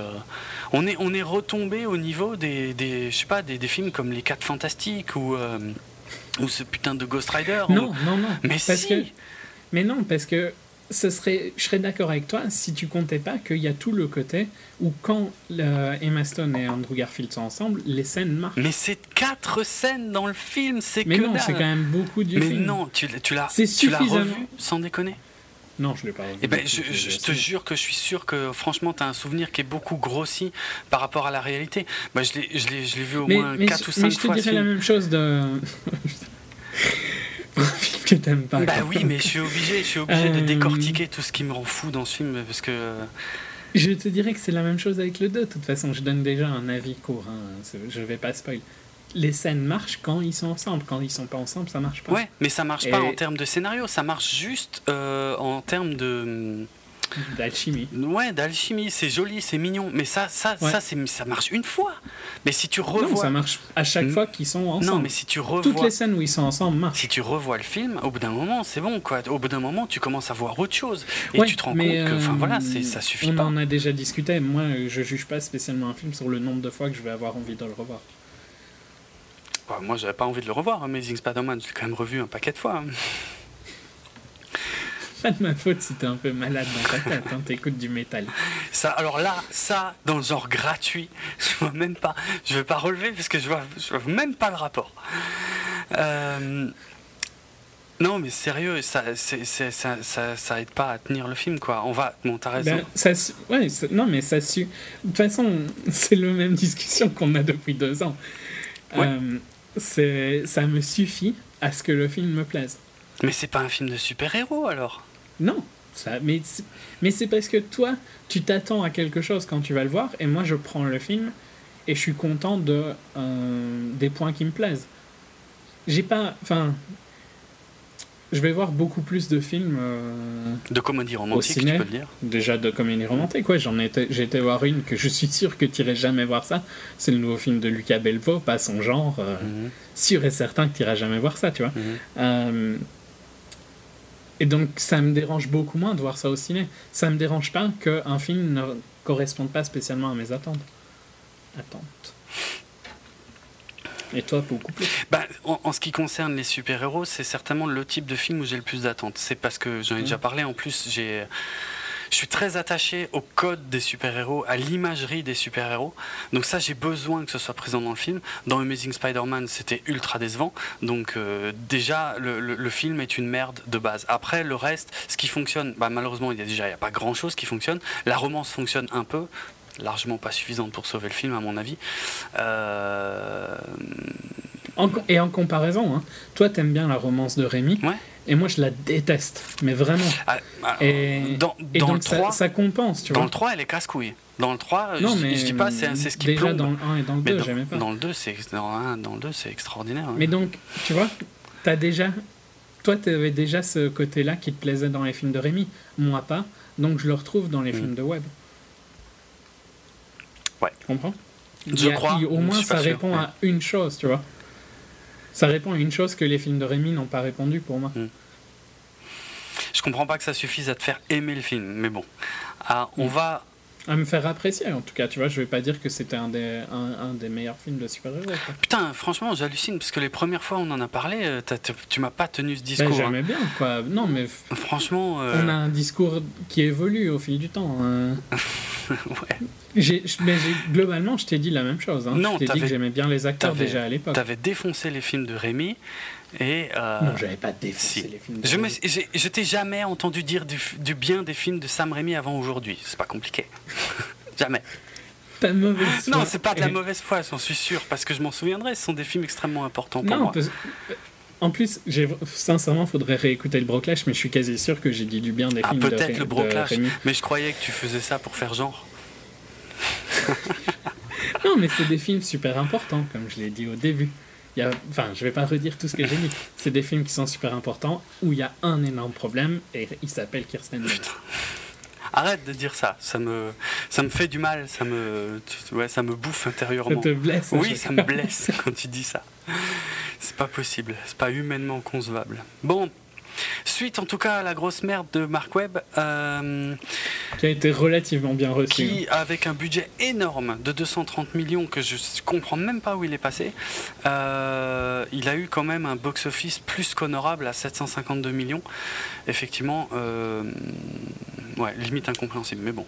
on est, on est retombé au niveau des, des je sais pas, des, des, films comme Les 4 Fantastiques ou, euh, ou ce putain de Ghost Rider. Non, non, non. Mais parce que, mais non, parce que ce serait, je serais d'accord avec toi si tu comptais pas qu'il y a tout le côté où quand Emma Stone et Andrew Garfield sont ensemble, les scènes marchent. Mais c'est quatre scènes dans le film, c'est Mais non, c'est quand même beaucoup du mais film. Mais non, tu, tu l'as revu sans déconner. Non, je l'ai pas. Eh ben, je, te jure que je suis sûr que franchement, tu as un souvenir qui est beaucoup grossi par rapport à la réalité. Bah, je l'ai vu au moins 4 ou 5 fois. Mais je te dirais la même chose de. que t'aimes pas. Bah oui, mais je suis obligé, je suis obligé de euh, décortiquer tout ce qui me rend fou dans ce film parce que. Je te dirais que c'est la même chose avec le 2. De toute façon, je donne déjà un avis court. Hein. Je vais pas spoil les scènes marchent quand ils sont ensemble. Quand ils sont pas ensemble, ça marche pas. Ouais, mais ça marche pas en termes de scénario, ça marche juste euh, en termes de d'alchimie. Ouais, d'alchimie, c'est joli, c'est mignon, mais ça ça ça ça marche une fois. Mais si tu revois non, ça marche à chaque fois qu'ils sont ensemble. Non, mais si tu revois toutes les scènes où ils sont ensemble marchent. Si tu revois le film, au bout d'un moment, c'est bon quoi. Au bout d'un moment, tu commences à voir autre chose et tu te rends compte que enfin voilà, c'est ça suffit on pas. On en a déjà discuté, moi je juge pas spécialement un film sur le nombre de fois que je vais avoir envie de le revoir. Bah, moi, j'avais pas envie de le revoir, Amazing Spider-Man. Je l'ai quand même revu un paquet de fois. Pas de ma faute si t'es un peu malade dans ta tête, hein, t'écoutes du métal. Ça, alors là, ça, dans le genre gratuit, je vois même pas, je vais pas relever parce que je vois, je vois même pas le rapport. Euh, non, mais sérieux, ça, c'est, ça, ça, ça, aide pas à tenir le film, quoi. On va, bon, t'as raison. Ben, ça, ouais, non, mais ça. De toute façon, c'est la même discussion qu'on a depuis deux ans. Ouais. Euh, ça me suffit à ce que le film me plaise. Mais c'est pas un film de super-héros alors? Non, ça, mais, mais c'est parce que toi, tu t'attends à quelque chose quand tu vas le voir, et moi je prends le film et je suis content de, euh, des points qui me plaisent. J'ai pas. Enfin, je vais voir beaucoup plus de films. Euh, de comédie romantique, tu peux le dire Déjà de comédie romantique, ouais. J'en ai j'ai été voir une que je suis sûr que tu n'irais jamais voir ça. C'est le nouveau film de Lucas Belvo, pas son genre. Euh, mhm. Sûr et certain que tu n'iras jamais voir ça, tu vois. Mhm. Euh, et donc, ça me dérange beaucoup moins de voir ça au ciné. Ça me dérange pas qu'un film ne corresponde pas spécialement à mes attentes. Attentes. Et toi, beaucoup plus bah, en, ce qui concerne les super-héros, c'est certainement le type de film où j'ai le plus d'attentes. C'est parce que j'en ai déjà parlé. En plus, j'ai. Je suis très attaché au code des super-héros, à l'imagerie des super-héros. Donc ça, j'ai besoin que ce soit présent dans le film. Dans Amazing Spider-Man, c'était ultra décevant. Donc euh, déjà, le, film est une merde de base. Après, le reste, ce qui fonctionne, bah, malheureusement, il y a déjà il y a pas grand-chose qui fonctionne. La romance fonctionne un peu largement pas suffisante pour sauver le film, à mon avis. Euh, et en comparaison, hein, toi, t'aimes bien la romance de Rémi. Et moi, je la déteste, mais vraiment. Ah, et, dans, dans donc le 3, ça, compense, tu dans vois. le 3, elle est casse-couille. Dans le 3, non, je, mais, je dis pas, c'est ce qui déjà plombe. dans le 1 et dans le 2, j'aimais pas. Dans le 2, c'est dans, dans le 2, c'est extraordinaire. Mais donc, tu vois, t'as déjà... Toi, tu avais déjà ce côté-là qui te plaisait dans les films de Rémi. Moi, pas. Donc, je le retrouve dans les mm. films de Web. Ouais. Tu comprends? Je crois. au moins, ça répond à une chose, tu vois. Ça répond à une chose que les films de Rémi n'ont pas répondu pour moi. Hmm. Je comprends pas que ça suffise à te faire aimer le film, mais bon. Ah, on hmm. va à me faire apprécier en tout cas tu vois je vais pas dire que c'était un des, un, des meilleurs films de super-héros putain franchement j'hallucine parce que les premières fois on en a parlé euh, tu m'as pas tenu ce discours ben, j'aimais bien quoi. Non mais franchement euh, on a un discours qui évolue au fil du temps hein. ouais. Mais globalement je t'ai dit la même chose hein. non, je t'ai dit que j'aimais bien les acteurs déjà à l'époque. t'avais défoncé les films de Rémi et euh, non, j'avais pas défoncé les films. De je, je t'ai jamais entendu dire du, du, bien des films de Sam Raimi avant aujourd'hui. C'est pas compliqué. jamais. ta mauvaise foi. Non, c'est pas de la mauvaise foi, j'en suis sûr, parce que je m'en souviendrai. Ce sont des films extrêmement importants pour moi. En plus, sincèrement, faudrait réécouter le Broclash, mais je suis quasi sûr que j'ai dit du bien des ah, films peut-être le Broclash, mais je croyais que tu faisais ça pour faire genre. non, mais c'est des films super importants, comme je l'ai dit au début. Y a, enfin, je vais pas redire tout ce que j'ai dit. C'est des films qui sont super importants où il y a un énorme problème et il s'appelle Kirsten Dunst. Arrête de dire ça, ça me, ça me fait du mal, ça me, ouais, ça me bouffe intérieurement. Ça te blesse. Oui, ça me blesse quand tu dis ça. C'est pas possible, c'est pas humainement concevable. Bon, Suite en tout cas à la grosse merde de Mark Webb. Euh, qui a été relativement bien reçu. Qui, avec un budget énorme de 230 millions que je comprends même pas où il est passé, euh, il a eu quand même un box-office plus qu'honorable à 752 millions. Effectivement, euh, ouais, limite incompréhensible, mais bon.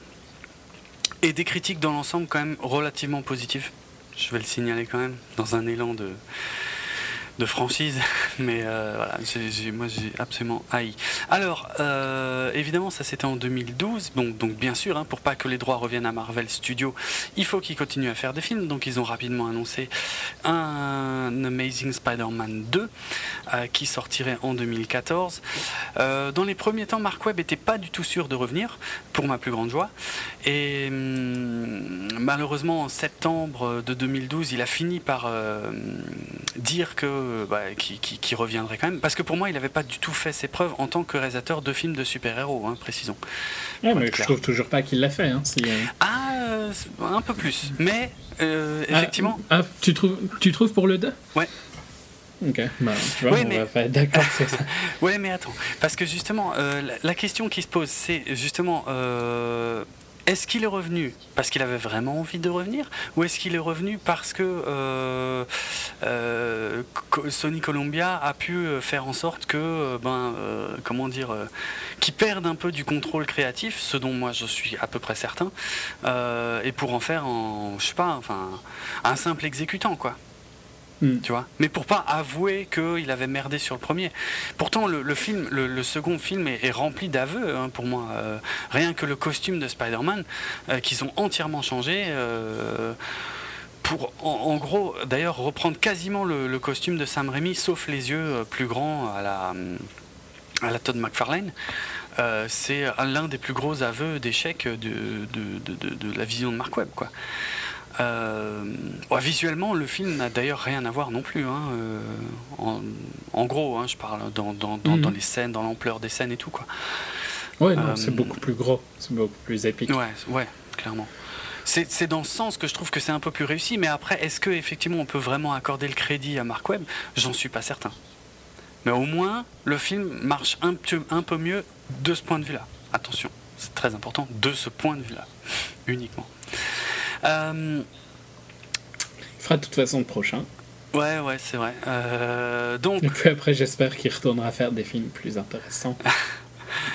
Et des critiques dans l'ensemble quand même relativement positives. Je vais le signaler quand même, dans un élan de, de franchise, mais euh, voilà, moi j'ai absolument haï. Alors, euh, évidemment, ça c'était en 2012, donc, bien sûr, hein, pour pas que les droits reviennent à Marvel Studios, il faut qu'ils continuent à faire des films, donc ils ont rapidement annoncé un Amazing Spider-Man 2 euh, qui sortirait en 2014. dans les premiers temps, Mark Webb était pas du tout sûr de revenir, pour ma plus grande joie, et hum, malheureusement en septembre de 2012, il a fini par dire que euh, bah, qui, reviendrait quand même. Parce que pour moi, il n'avait pas du tout fait ses preuves en tant que réalisateur de films de super-héros, hein, précisons. Ouais, mais je trouve toujours pas qu'il l'a fait. Hein, euh. Ah, euh, un peu plus. Mais ah, effectivement. Ah, tu, trouves, tu trouves pour le 2 Ouais. Ok, bah, tu vois, on va pas d'accord, c'est ça. ouais, mais attends, parce que justement, la, question qui se pose, c'est justement, est-ce qu'il est revenu parce qu'il avait vraiment envie de revenir ou est-ce qu'il est revenu parce que euh, euh, Sony Columbia a pu euh, faire en sorte que ben comment dire qu'il perde un peu du contrôle créatif ce dont moi je suis à peu près certain et pour en faire je sais pas enfin un simple exécutant quoi Hmm. Tu vois Mais pour pas avouer qu'il avait merdé sur le premier. Pourtant, le, film, le, second film est, rempli d'aveux hein, pour moi. Euh, rien que le costume de Spider-Man, euh, qu'ils ont entièrement changé. Euh, pour, en, gros, d'ailleurs, reprendre quasiment le, costume de Sam Raimi, sauf les yeux plus grands à la, à la Todd McFarlane. c'est l'un des plus gros aveux d'échec de, de, de, la vision de Mark Webb. Quoi. Euh, visuellement, le film n'a d'ailleurs rien à voir non plus. Hein, euh, en, gros, hein, je parle dans, dans, dans, mhm. les scènes, dans l'ampleur des scènes et tout. Quoi. Ouais, c'est euh, beaucoup plus gros, c'est beaucoup plus épique. Ouais, ouais clairement. C'est dans ce sens que je trouve que c'est un peu plus réussi, mais après, est-ce que effectivement on peut vraiment accorder le crédit à Mark Webb? J'en suis pas certain. Mais au moins, le film marche un peu mieux de ce point de vue-là. Attention, c'est très important, de ce point de vue-là, uniquement. Euh, Il fera de toute façon le prochain. Ouais, ouais, c'est vrai. Euh, donc... Et puis après, j'espère qu'il retournera faire des films plus intéressants.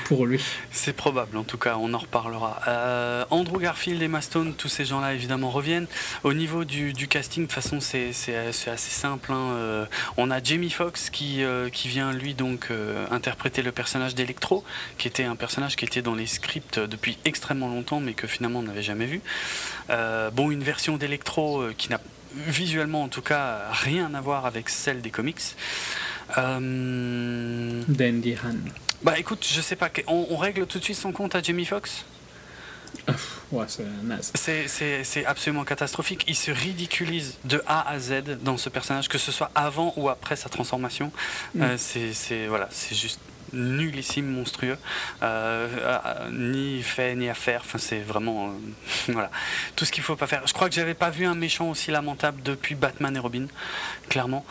pour lui. C'est probable, en tout cas, on en reparlera. Euh, Andrew Garfield, et Stone, tous ces gens-là évidemment reviennent. Au niveau du, casting, de toute façon, c'est assez simple. Hein. Euh, on a Jamie Foxx qui, euh, qui vient lui donc interpréter le personnage d'Electro, qui était un personnage qui était dans les scripts depuis extrêmement longtemps, mais que finalement on n'avait jamais vu. bon, une version d'Electro qui n'a visuellement en tout cas rien à voir avec celle des comics. Dandy Han. Bah écoute, je sais pas, on, règle tout de suite son compte à Jamie Foxx? Ouais, c'est naze. C'est absolument catastrophique. Il se ridiculise de A à Z dans ce personnage, que ce soit avant ou après sa transformation. Mm. Euh, c'est voilà, c'est juste nullissime, monstrueux, euh, euh, ni fait ni à faire. Enfin, c'est vraiment voilà tout ce qu'il faut pas faire. Je crois que j'avais pas vu un méchant aussi lamentable depuis Batman et Robin, clairement.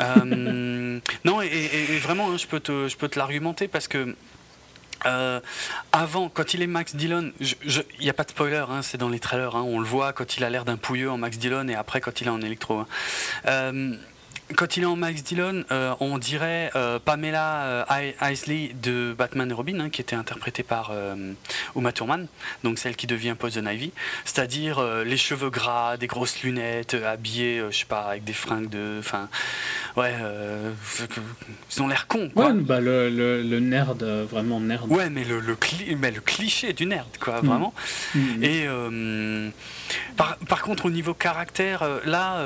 Euh, non, et, vraiment, hein, je peux te, je peux te l'argumenter parce que. Euh, avant, quand il est Max Dillon, il n'y a pas de spoiler, hein, c'est dans les trailers, hein, on le voit quand il a l'air d'un pouilleux en Max Dillon et après quand il est en électro. Euh, quand il est en Max Dillon, euh, on dirait euh, Pamela Isley de Batman et Robin, hein, qui était interprétée par Uma Thurman, donc celle qui devient Poison Ivy. C'est-à-dire les cheveux gras, des grosses lunettes, habillée, je sais pas, avec des fringues de. Enfin, ouais, ils ont l'air cons, quoi. Ouais, bah le, le, nerd, vraiment nerd. Ouais, mais le, le, mais le cliché du nerd, quoi, mm. vraiment. Mm. Et par, par, contre, au niveau caractère, là,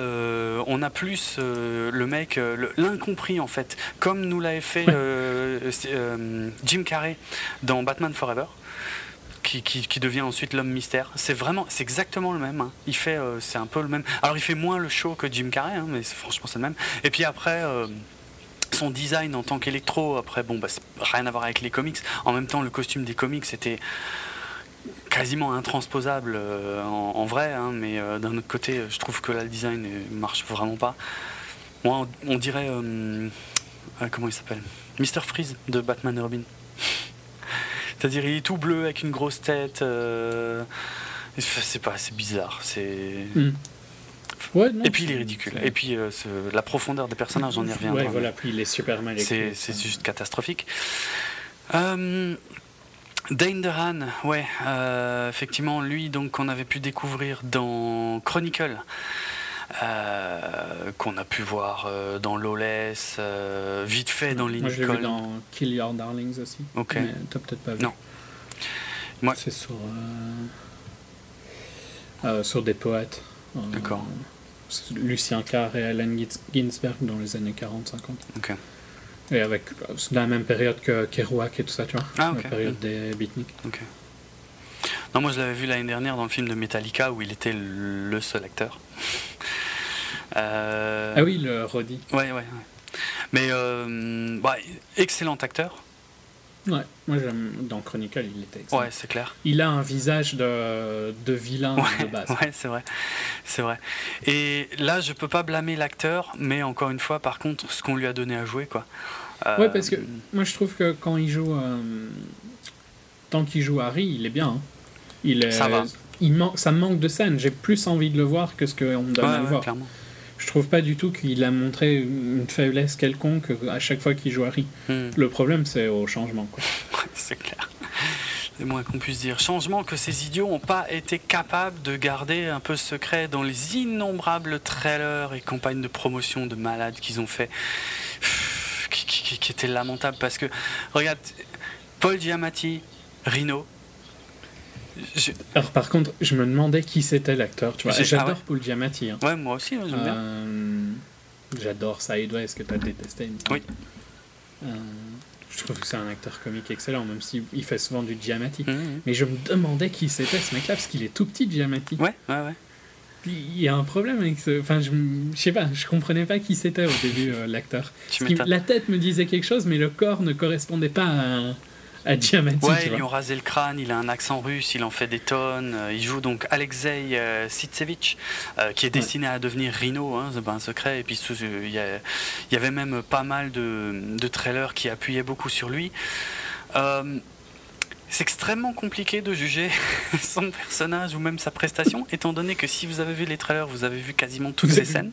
on a plus euh, le mec, euh, l'incompris en fait, comme nous l'avait fait euh, Jim Carrey dans Batman Forever. Qui, qui, devient ensuite l'homme mystère. C'est vraiment, c'est exactement le même. Hein. Il fait, c'est un peu le même. Alors il fait moins le show que Jim Carrey, hein, mais franchement c'est le même. Et puis après, son design en tant qu'électro, après bon, bah, rien à voir avec les comics. En même temps, le costume des comics c'était quasiment intransposable en, vrai, hein, mais d'un autre côté, je trouve que là le design ne marche vraiment pas. Moi, on, dirait. Euh, euh, comment il s'appelle? Mr. Freeze de Batman et Robin. C'est-à-dire, il est tout bleu avec une grosse tête. Euh, c'est pas, c'est bizarre. C'est. Hmm. et puis il est ridicule. Et puis la profondeur des personnages, on y revient. Ouais, voilà, puis il est super mal écrit. C'est juste catastrophique. Euh, Dane DeHaan, ouais, effectivement, lui, donc, qu'on avait pu découvrir dans Chronicle. Euh, qu'on a pu voir euh, dans Lawless, euh, vite fait dans Lincoln. Moi, je l'ai vu dans Kill Your Darlings aussi. Ok. Mais t'as peut-être pas vu. Non. Moi... C'est sur, sur des poètes. D'accord. Lucien Carr et Allen Ginsberg dans les années 40-50. Ok. Et avec la même période que Kerouac et tout ça, tu vois. Ah, La période des beatniks. Ok. Non, moi je l'avais vu l'année dernière dans le film de Metallica où il était le seul acteur. Euh, ah oui, le Roddy. Ouais, ouais. Mais euh, bah, excellent acteur. Ouais, moi j'aime dans Chronicle, il était excellent. Ouais, c'est clair. Il a un visage de, de vilain de base. Ouais, c'est vrai. C'est vrai. Et là, je peux pas blâmer l'acteur, mais encore une fois, par contre, ce qu'on lui a donné à jouer, quoi. Ouais, parce que moi je trouve que quand il joue. Euh, tant qu'il joue Harry, il est bien. Hein. Il est, ça va. Il ça manque de scène. J'ai plus envie de le voir que ce qu'on me donne à le voir. Clairement je trouve pas du tout qu'il a montré une faiblesse quelconque à chaque fois qu'il joue Harry. Hmm. Le problème, c'est au changement. c'est clair. C'est moins qu'on puisse dire. Changement que ces idiots n'ont pas été capables de garder un peu secret dans les innombrables trailers et campagnes de promotion de malades qu'ils ont fait, qui, qui, qui étaient lamentables. Parce que, regarde, Paul Giamatti, Rino, alors par contre, je me demandais qui c'était l'acteur. Tu vois, j'adore ah Paul Giamatti. Hein. Ouais, moi aussi, j'aime bien. Euh, j'adore Sideway. Est-ce que tu as détesté Oui. Euh, je trouve que c'est un acteur comique excellent, même s'il fait souvent du Giamatti. Mmh, mmh. Mais je me demandais qui c'était ce mec-là, parce qu'il est tout petit, Giamatti. Ouais, ouais, ouais. Il y a un problème avec ce. Enfin, je, je sais pas, je comprenais pas qui c'était au début, euh, l'acteur. La tête me disait quelque chose, mais le corps ne correspondait pas à à Ouais, ils lui ont rasé le crâne, il a un accent russe, il en fait des tonnes. Euh, il joue donc Alexei euh, Sitsevich, euh, qui est destiné à devenir Rhino, hein, c'est pas un secret. Et puis il y, avait même pas mal de, trailers qui appuyaient beaucoup sur lui. c'est extrêmement compliqué de juger son personnage ou même sa prestation, étant donné que si vous avez vu les trailers, vous avez vu quasiment toutes ces scènes.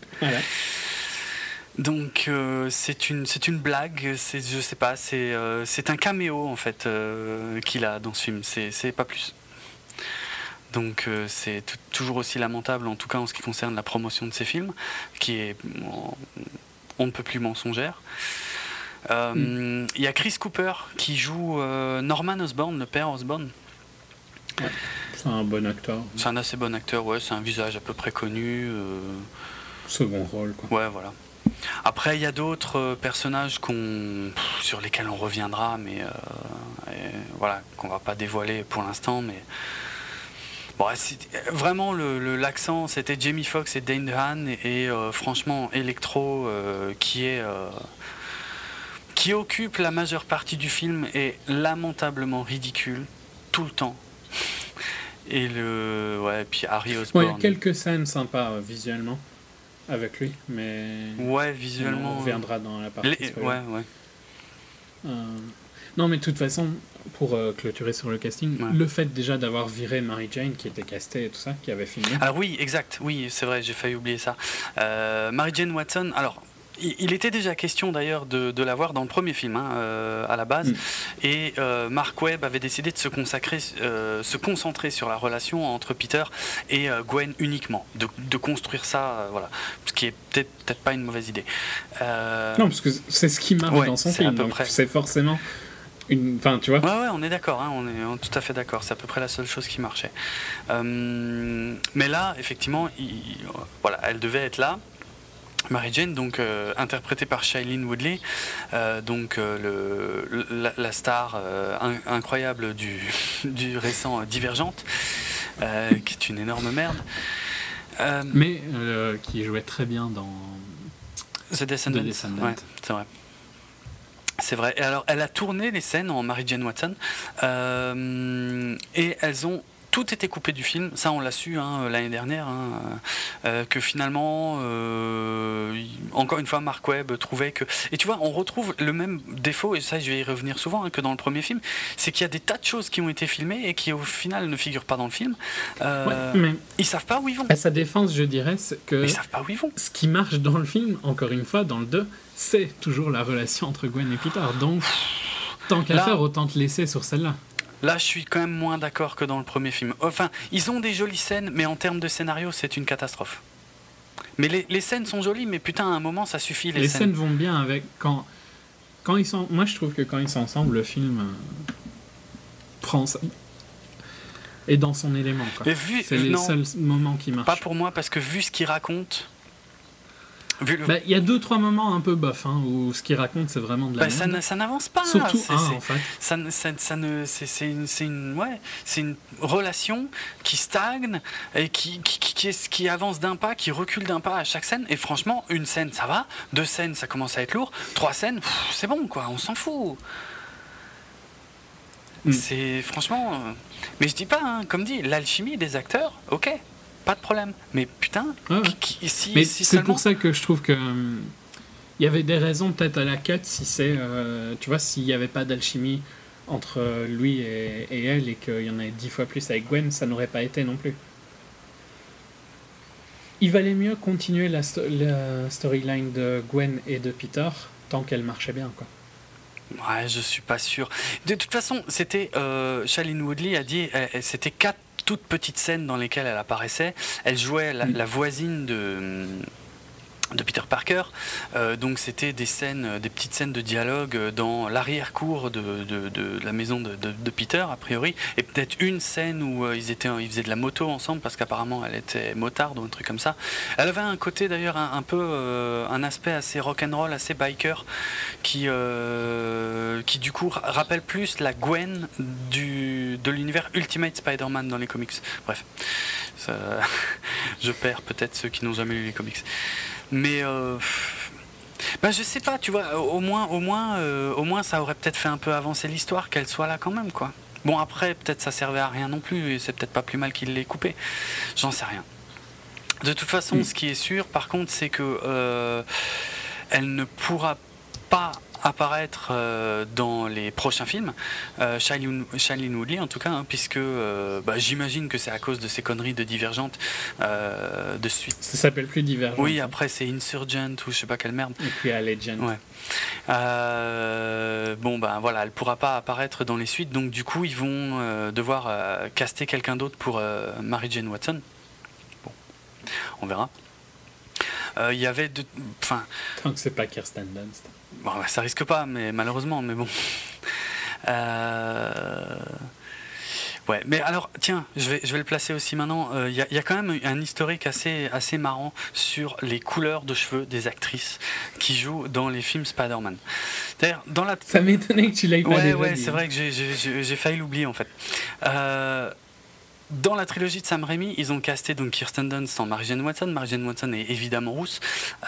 Donc euh, c'est une c'est une blague, c'est je sais pas, c'est euh, c'est un caméo en fait euh, qu'il a dans ce film, c'est pas plus. Donc c'est toujours aussi lamentable en tout cas en ce qui concerne la promotion de ces films, qui est on ne peut plus mensongère. Mm. Il y a Chris Cooper qui joue Norman Osborn, le père Osborn. C'est un bon acteur. C'est un assez bon acteur, ouais. C'est un visage à peu près connu. Second rôle, quoi. Ouais, voilà. Après, il y a d'autres euh, personnages sur lesquels on reviendra, mais euh, voilà, qu'on va pas dévoiler pour l'instant. Mais bon, vraiment, l'accent, c'était Jamie Foxx et Dane DeHaan, et, euh, franchement, Electro, qui est qui occupe la majeure partie du film, est lamentablement ridicule tout le temps. Et le ouais, puis Harry Osborn. il y a quelques scènes sympas visuellement avec lui, mais. Ouais, visuellement. On reviendra dans la partie. ouais, ouais. Euh, non, mais de toute façon, pour euh, clôturer sur le casting, le fait déjà d'avoir viré Mary Jane, qui était castée et tout ça, qui avait filmé. Alors oui, exact, oui, c'est vrai, j'ai failli oublier ça. Euh, Mary Jane Watson, alors il, était déjà question d'ailleurs de, de l'avoir dans le premier film hein, euh, à la base, mm. et euh, Mark Webb avait décidé de se consacrer, euh, se concentrer sur la relation entre Peter et Gwen uniquement, de, de construire ça, voilà, ce qui est peut-être peut-être pas une mauvaise idée. non, parce que c'est ce qui marche dans son film, c'est forcément. Une... Enfin, tu vois Ouais, ouais, on est d'accord, hein, on est tout à fait d'accord. C'est à peu près la seule chose qui marchait. mais là, effectivement, voilà, elle devait être là. Mary Jane, donc euh, interprétée par Shailene Woodley, euh, donc euh, le, la, star incroyable du, du récent Divergente, qui est une énorme merde. Mais qui jouait très bien dans The Descendant. Ouais, c'est vrai. C'est vrai. Et alors, elle a tourné les scènes en Mary Jane Watson, et elles ont tout était coupé du film. Ça, on l'a su hein, l'année dernière, hein, euh, que finalement, euh, encore une fois, Mark Webb trouvait que. Et tu vois, on retrouve le même défaut, et ça, je vais y revenir souvent, hein, que dans le premier film, c'est qu'il y a des tas de choses qui ont été filmées et qui, au final, ne figurent pas dans le film. Euh, mais ils savent pas où ils vont. À sa défense, je dirais que. Mais ils savent pas où ils vont. Ce qui marche dans le film, encore une fois, dans le 2, c'est toujours la relation entre Gwen et Peter. Donc, tant qu'à faire, autant te laisser sur celle-là. Là, je suis quand même moins d'accord que dans le premier film. Enfin, ils ont des jolies scènes, mais en termes de scénario, c'est une catastrophe. Mais les, scènes sont jolies, mais putain, à un moment, ça suffit. Les, scènes. vont bien avec quand quand ils sont. Moi, je trouve que quand ils sont ensemble, le film euh, prend ça est dans son élément. C'est les seuls moments qui marchent. Pas pour moi, parce que vu ce bah, il y a deux trois moments un peu bof hein, où ce qu'il raconte c'est vraiment de la bah, ça, n'avance pas. Surtout en fait. ça, ça, ne c'est une c'est une ouais c'est une relation qui stagne et qui qui, qui, qui avance d'un pas qui recule d'un pas à chaque scène. Et franchement une scène ça va. Deux scènes ça commence à être lourd. Trois scènes c'est bon quoi. On s'en fout. Mm. c'est franchement euh, mais je dis pas hein, comme dit l'alchimie des acteurs ok pas de problème. Mais putain, si, c'est pour ça que je trouve que hum, il y avait des raisons peut-être à la quête si c'est, euh, tu vois, s'il n'y avait pas d'alchimie entre lui et, elle et qu'il y en avait dix fois plus avec Gwen, ça n'aurait pas été non plus. Il valait mieux continuer la, storyline de Gwen et de Peter tant qu'elle marchait bien, quoi. Ouais, je suis pas sûr. De toute façon, c'était euh, Woodley a dit, c'était quatre toutes petites scènes dans lesquelles elle apparaissait. Elle jouait la, mm. voisine de de Peter Parker. Euh, donc c'était des scènes, des petites scènes de dialogue dans l'arrière-cour de, de, la maison de, Peter, a priori, et peut-être une scène où euh, ils, étaient, ils faisaient de la moto ensemble, parce qu'apparemment elle était motarde ou un truc comme ça. Elle avait un côté d'ailleurs un, peu, euh, un aspect assez rock'n'roll, assez biker, qui, qui du coup rappelle plus la Gwen du, de l'univers Ultimate Spider-Man dans les comics. Bref, je perds peut-être ceux qui n'ont jamais lu les comics. Mais euh, bah, je sais pas, tu vois, au moins, au moins, euh, au moins ça aurait peut-être fait un peu avancer l'histoire qu'elle soit là quand même, quoi. Bon, après, peut-être ça servait à rien non plus, et c'est peut-être pas plus mal qu'il l'ait coupé. J'en sais rien. De toute façon, ce qui est sûr, par contre, c'est que euh, elle ne pourra pas apparaître euh, dans les prochains films, euh, Shailene, Woodley en tout cas, hein, puisque euh, bah, j'imagine que c'est à cause de ces conneries de Divergente de suite. Ça s'appelle plus Divergente. Oui, après c'est Insurgent ou je sais pas quelle merde. Et puis à Legend. Ouais. bon ben voilà, elle pourra pas apparaître dans les suites, donc du coup ils vont devoir caster quelqu'un d'autre pour Mary Jane Watson. Bon, on verra. Il y avait de, enfin. Tant que c'est pas Kirsten Dunst. Bon, ça risque pas, mais malheureusement, mais bon. Euh, ouais, mais alors, tiens, je vais, je vais le placer aussi maintenant. Il euh, y, y, a quand même un historique assez, assez marrant sur les couleurs de cheveux des actrices qui jouent dans les films Spider-Man. Dans la... Ça m'étonnait que tu l'aies pas Ouais, ouais, c'est vrai que j'ai failli l'oublier en fait. Euh, dans la trilogie de Sam Raimi, ils ont casté donc Kirsten Dunst en Mary Jane Watson. Mary Jane Watson est évidemment rousse.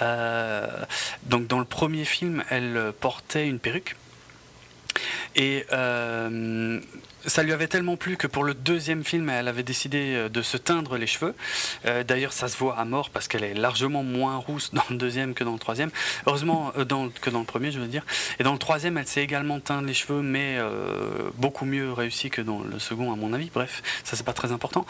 Euh, donc dans le premier film, elle portait une perruque. Et ça lui avait tellement plu que pour le deuxième film, elle avait décidé euh, de se teindre les cheveux. Euh, d'ailleurs, ça se voit à mort parce qu'elle est largement moins rousse dans le deuxième que dans le troisième. Heureusement, euh, que dans le premier, je veux dire. Et dans le troisième, elle s'est également teindre les cheveux, mais beaucoup mieux réussi que dans le second, à mon avis. Bref, ça, c'est pas très important.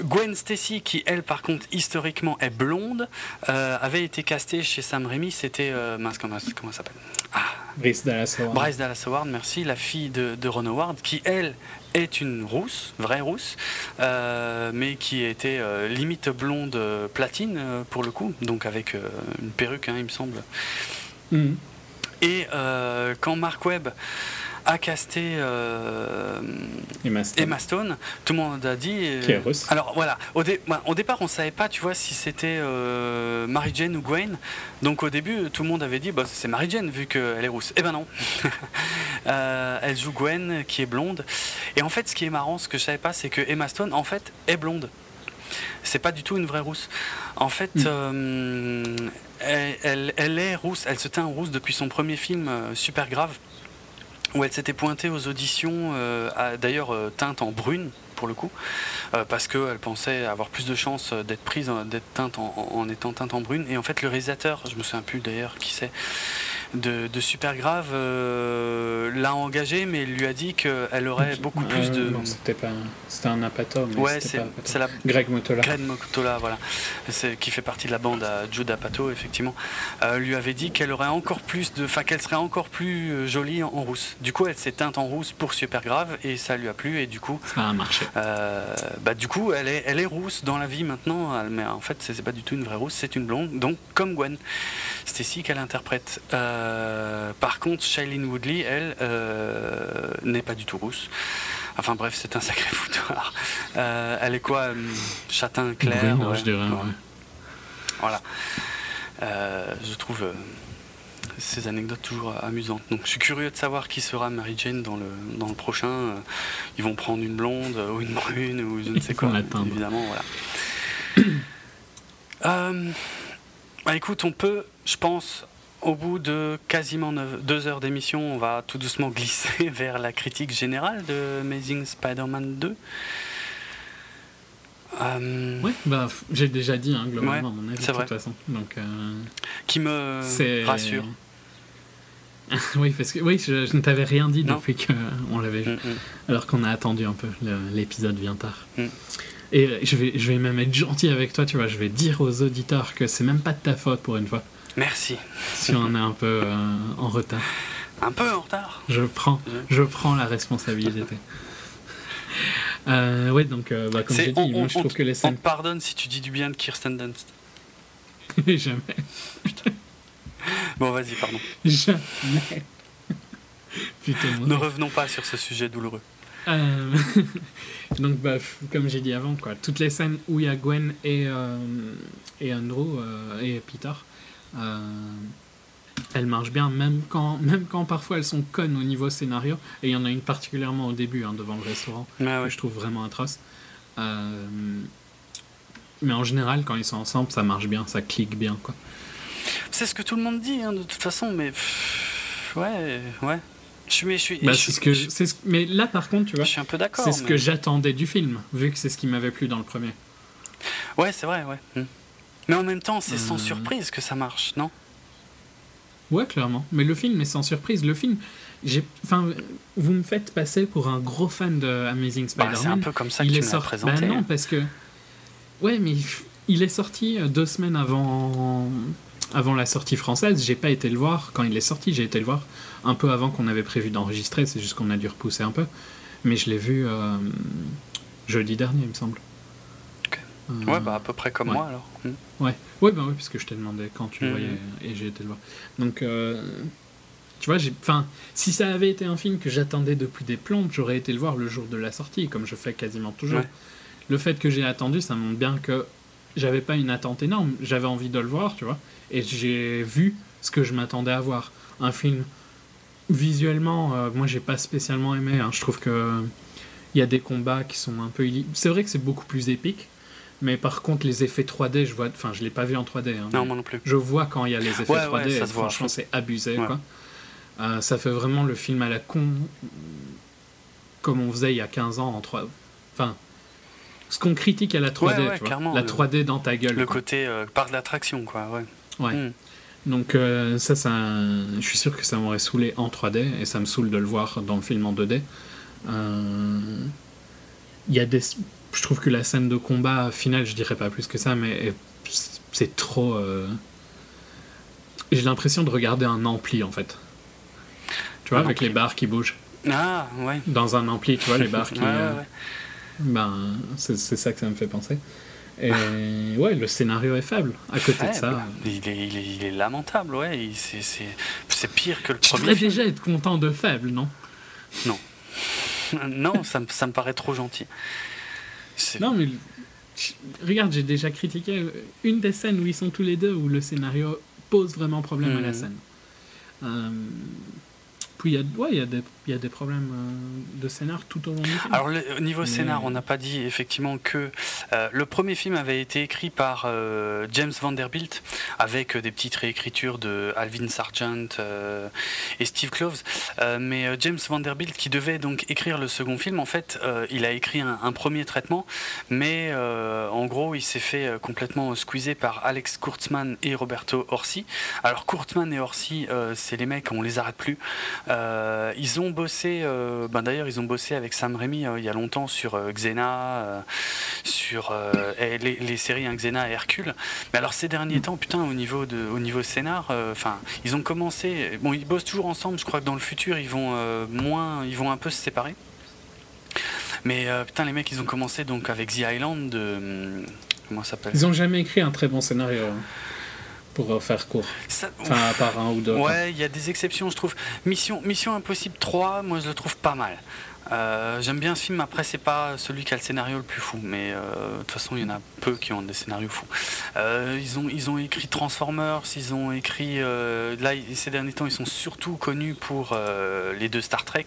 Gwen Stacy, qui elle, par contre, historiquement est blonde, avait été castée chez Sam Raimi. C'était. mince, comment, comment s'appelle ah. Bryce Dallas Howard. Bryce Dallas Howard, merci, la fille de, de Ron Howard, qui elle est une rousse, vraie rousse, euh, mais qui était euh, limite blonde euh, platine pour le coup, donc avec une perruque, hein, il me semble. Mm. Et quand Mark Webb a casté euh, Emma, Stone. Tout le monde a dit. Euh, russe. Alors voilà, au, au, départ, on savait pas, tu vois, si c'était euh, Mary Jane ou Gwen. Donc au début, tout le monde avait dit, bah, c'est Mary Jane vu qu'elle est rousse. Eh ben non. elle joue Gwen, qui est blonde. Et en fait, ce qui est marrant, ce que je savais pas, c'est que Emma Stone, en fait, est blonde. C'est pas du tout une vraie rousse. En fait, hmm. elle, elle, est rousse. Elle se teint rousse depuis son premier film, Super Grave où elle s'était pointée aux auditions, euh, d'ailleurs euh, teinte en brune pour le coup, euh, parce qu'elle pensait avoir plus de chances d'être prise, d'être teinte en, étant teinte en brune. Et en fait, le réalisateur, je me souviens plus d'ailleurs qui c'est, de, Super Grave euh, l'a engagée, mais lui a dit qu'elle aurait beaucoup plus de. Non, c'était pas. C'était un Apato. ouais, c'est la. Greg Motola. Greg Motola, voilà. Qui fait partie de la bande à Jude Apato, effectivement. Euh, lui avait dit qu'elle aurait encore plus de. Enfin, qu'elle serait encore plus euh, jolie en, rousse. Du coup, elle s'est teinte en rousse pour Super Grave et ça lui a plu et du coup. Ça a marché. Bah, du coup, elle est, elle est rousse dans la vie maintenant, mais en fait, c'est pas du tout une vraie rousse, c'est une blonde. Donc, comme Gwen. Stacy qu'elle interprète. Euh, par contre, Shailene Woodley, elle, euh, n'est pas du tout rousse. Enfin bref, c'est un sacré foutoir. Euh, elle est quoi Châtain clair je dirais. Voilà. je trouve ces anecdotes toujours amusantes. Donc je suis curieux de savoir qui sera Mary Jane dans le, dans le prochain. Ils vont prendre une blonde ou une brune ou je ne sais quoi. Évidemment, voilà. bah écoute, on peut je pense, au bout de quasiment deux heures d'émission, on va tout doucement glisser vers la critique générale de Amazing Spider-Man 2. Euh... Oui, bah, j'ai déjà dit hein, globalement mon avis de toute façon. Donc, euh, Qui me rassure. oui, parce que oui, je, ne t'avais rien dit depuis qu'on l'avait vu. Mm, mm. Alors qu'on a attendu un peu, l'épisode vient tard. Mm. Et je vais, je vais même être gentil avec toi, tu vois, je vais dire aux auditeurs que c'est même pas de ta faute pour une fois. Merci. Si on est un peu euh, en retard. Un peu en retard. Je prends, je prends la responsabilité. euh, ouais, donc, euh, bah, comme j'ai dit, moi je trouve que les scènes. On te pardonne si tu dis du bien de Kirsten Dunst. Jamais. Bon, vas-y, pardon. Jamais. Putain, ne revenons pas sur ce sujet douloureux. Euh, donc, bah, comme j'ai dit avant, quoi, toutes les scènes où il y a Gwen et, et Andrew et Peter, euh, elles marchent bien, même quand, même quand parfois elles sont connes au niveau scénario. Et il y en a une particulièrement au début, hein, devant le restaurant, ah que je trouve vraiment atroce. Euh, mais en général, quand ils sont ensemble, ça marche bien, ça clique bien. quoi. C'est ce que tout le monde dit, hein, de toute façon, mais. ouais, ouais. Je suis, mais, je suis, bah, ce que mais là, par contre, tu vois, je suis un peu d'accord. C'est ce que j'attendais du film, vu que c'est ce qui m'avait plu dans le premier. Ouais, c'est vrai, ouais. Hmm. Mais en même temps, c'est sans euh. surprise que ça marche, non? Ouais, clairement. Mais le film est sans surprise. Le film, enfin, vous me faites passer pour un gros fan de Amazing bah, Spider-Man. c'est un peu comme ça que il tu est présenté. Bah non, parce que, ouais, mais il est sorti euh, deux semaines avant, avant la sortie française. J'ai pas été le voir quand il est sorti. J'ai été le voir un peu avant qu'on avait prévu d'enregistrer. C'est juste qu'on a dû repousser un peu. Mais je l'ai vu euh, jeudi dernier, il me semble. Euh, ouais, bah à peu près comme moi alors. Hmm. Ouais, ouais, bah oui, parce que je t'ai demandé quand tu le hmm. voyais et j'ai été le voir. Donc, euh, tu vois, enfin, si ça avait été un film que j'attendais depuis des plombes, j'aurais été le voir le jour de la sortie, comme je fais quasiment toujours. Le fait que j'ai attendu, ça montre bien que j'avais pas une attente énorme, j'avais envie de le voir, tu vois, et j'ai vu ce que je m'attendais à voir. Un film visuellement, euh, moi j'ai pas spécialement aimé. Hein. Je trouve que il y a des combats qui sont un peu. C'est vrai que c'est beaucoup plus épique, mais par contre, les effets 3D, je vois. Enfin, je l'ai pas vu en 3D. Hein, non, moi non plus. Je vois quand il y a les effets 3D. franchement, c'est abusé. Quoi. ça fait vraiment le film à la con, comme on faisait il y a 15 ans en 3. Enfin, ce qu'on critique à la 3D, tu vois, la 3D dans ta gueule. Le côté par de l'attraction, quoi, ouais. Ouais. Hmm. Donc ça, ça, je suis sûr que ça m'aurait saoulé en 3D et ça me saoule de le voir dans le film en 2D. Il y a des, je trouve que la scène de combat finale, je dirais pas plus que ça, mais c'est trop. Euh, j'ai l'impression de regarder un ampli en fait. Tu vois, avec les barres qui bougent. Ah, ouais. Dans un ampli, tu vois, les barres qui. Euh, ben, c'est ça que ça me fait penser. Et ouais, le scénario est faible à côté de ça. Il est, il, est, lamentable, ouais. C'est pire que le premier. Tu devrais déjà être content de faible, non? Non. non, ça, ça me paraît trop gentil. Non, mais regarde, j'ai déjà critiqué une des scènes où ils sont tous les deux, où le scénario pose vraiment problème à la mhm. scène. Euh, puis il y, a, ouais, il, y a des, il y a des problèmes euh, de scénar tout au long du film? Alors, au niveau scénar, on n'a pas dit effectivement que euh, le premier film avait été écrit par euh, James Vanderbilt avec des petites réécritures de Alvin Sargent et Steve Kloves. mais James Vanderbilt, qui devait donc écrire le second film, en fait, il a écrit un, premier traitement, mais en gros, il s'est fait complètement squeezer par Alex Kurtzman et Roberto Orsi. Alors, Kurtzman et Orsi, c'est les mecs, on les arrête plus. Ils ont bossé, euh, ben d'ailleurs, ils ont bossé avec Sam Raimi euh, il y a longtemps sur Xena, sur les, séries hein, Xena et Hercule. Mais alors ces derniers temps, putain, au niveau de, au niveau scénar, enfin, ils ont commencé. Bon, ils bossent toujours ensemble. Je crois que dans le futur, ils vont moins, ils vont un peu se séparer. Mais putain, les mecs, ils ont commencé donc avec The Island de. Comment ça s'appelle? Ils ont jamais écrit un très bon scénario. Hein pour faire court. enfin, à part un ou deux. Ouais, il y a des exceptions, je trouve. Mission, Mission Impossible 3, moi je le trouve pas mal. Euh, j'aime bien ce film, après c'est pas celui qui a le scénario le plus fou, mais euh, de toute façon il y en a peu qui ont des scénarios fous. Euh, ils, ont, ils ont écrit Transformers, ils ont écrit... là ces derniers temps ils sont surtout connus pour les deux Star Trek,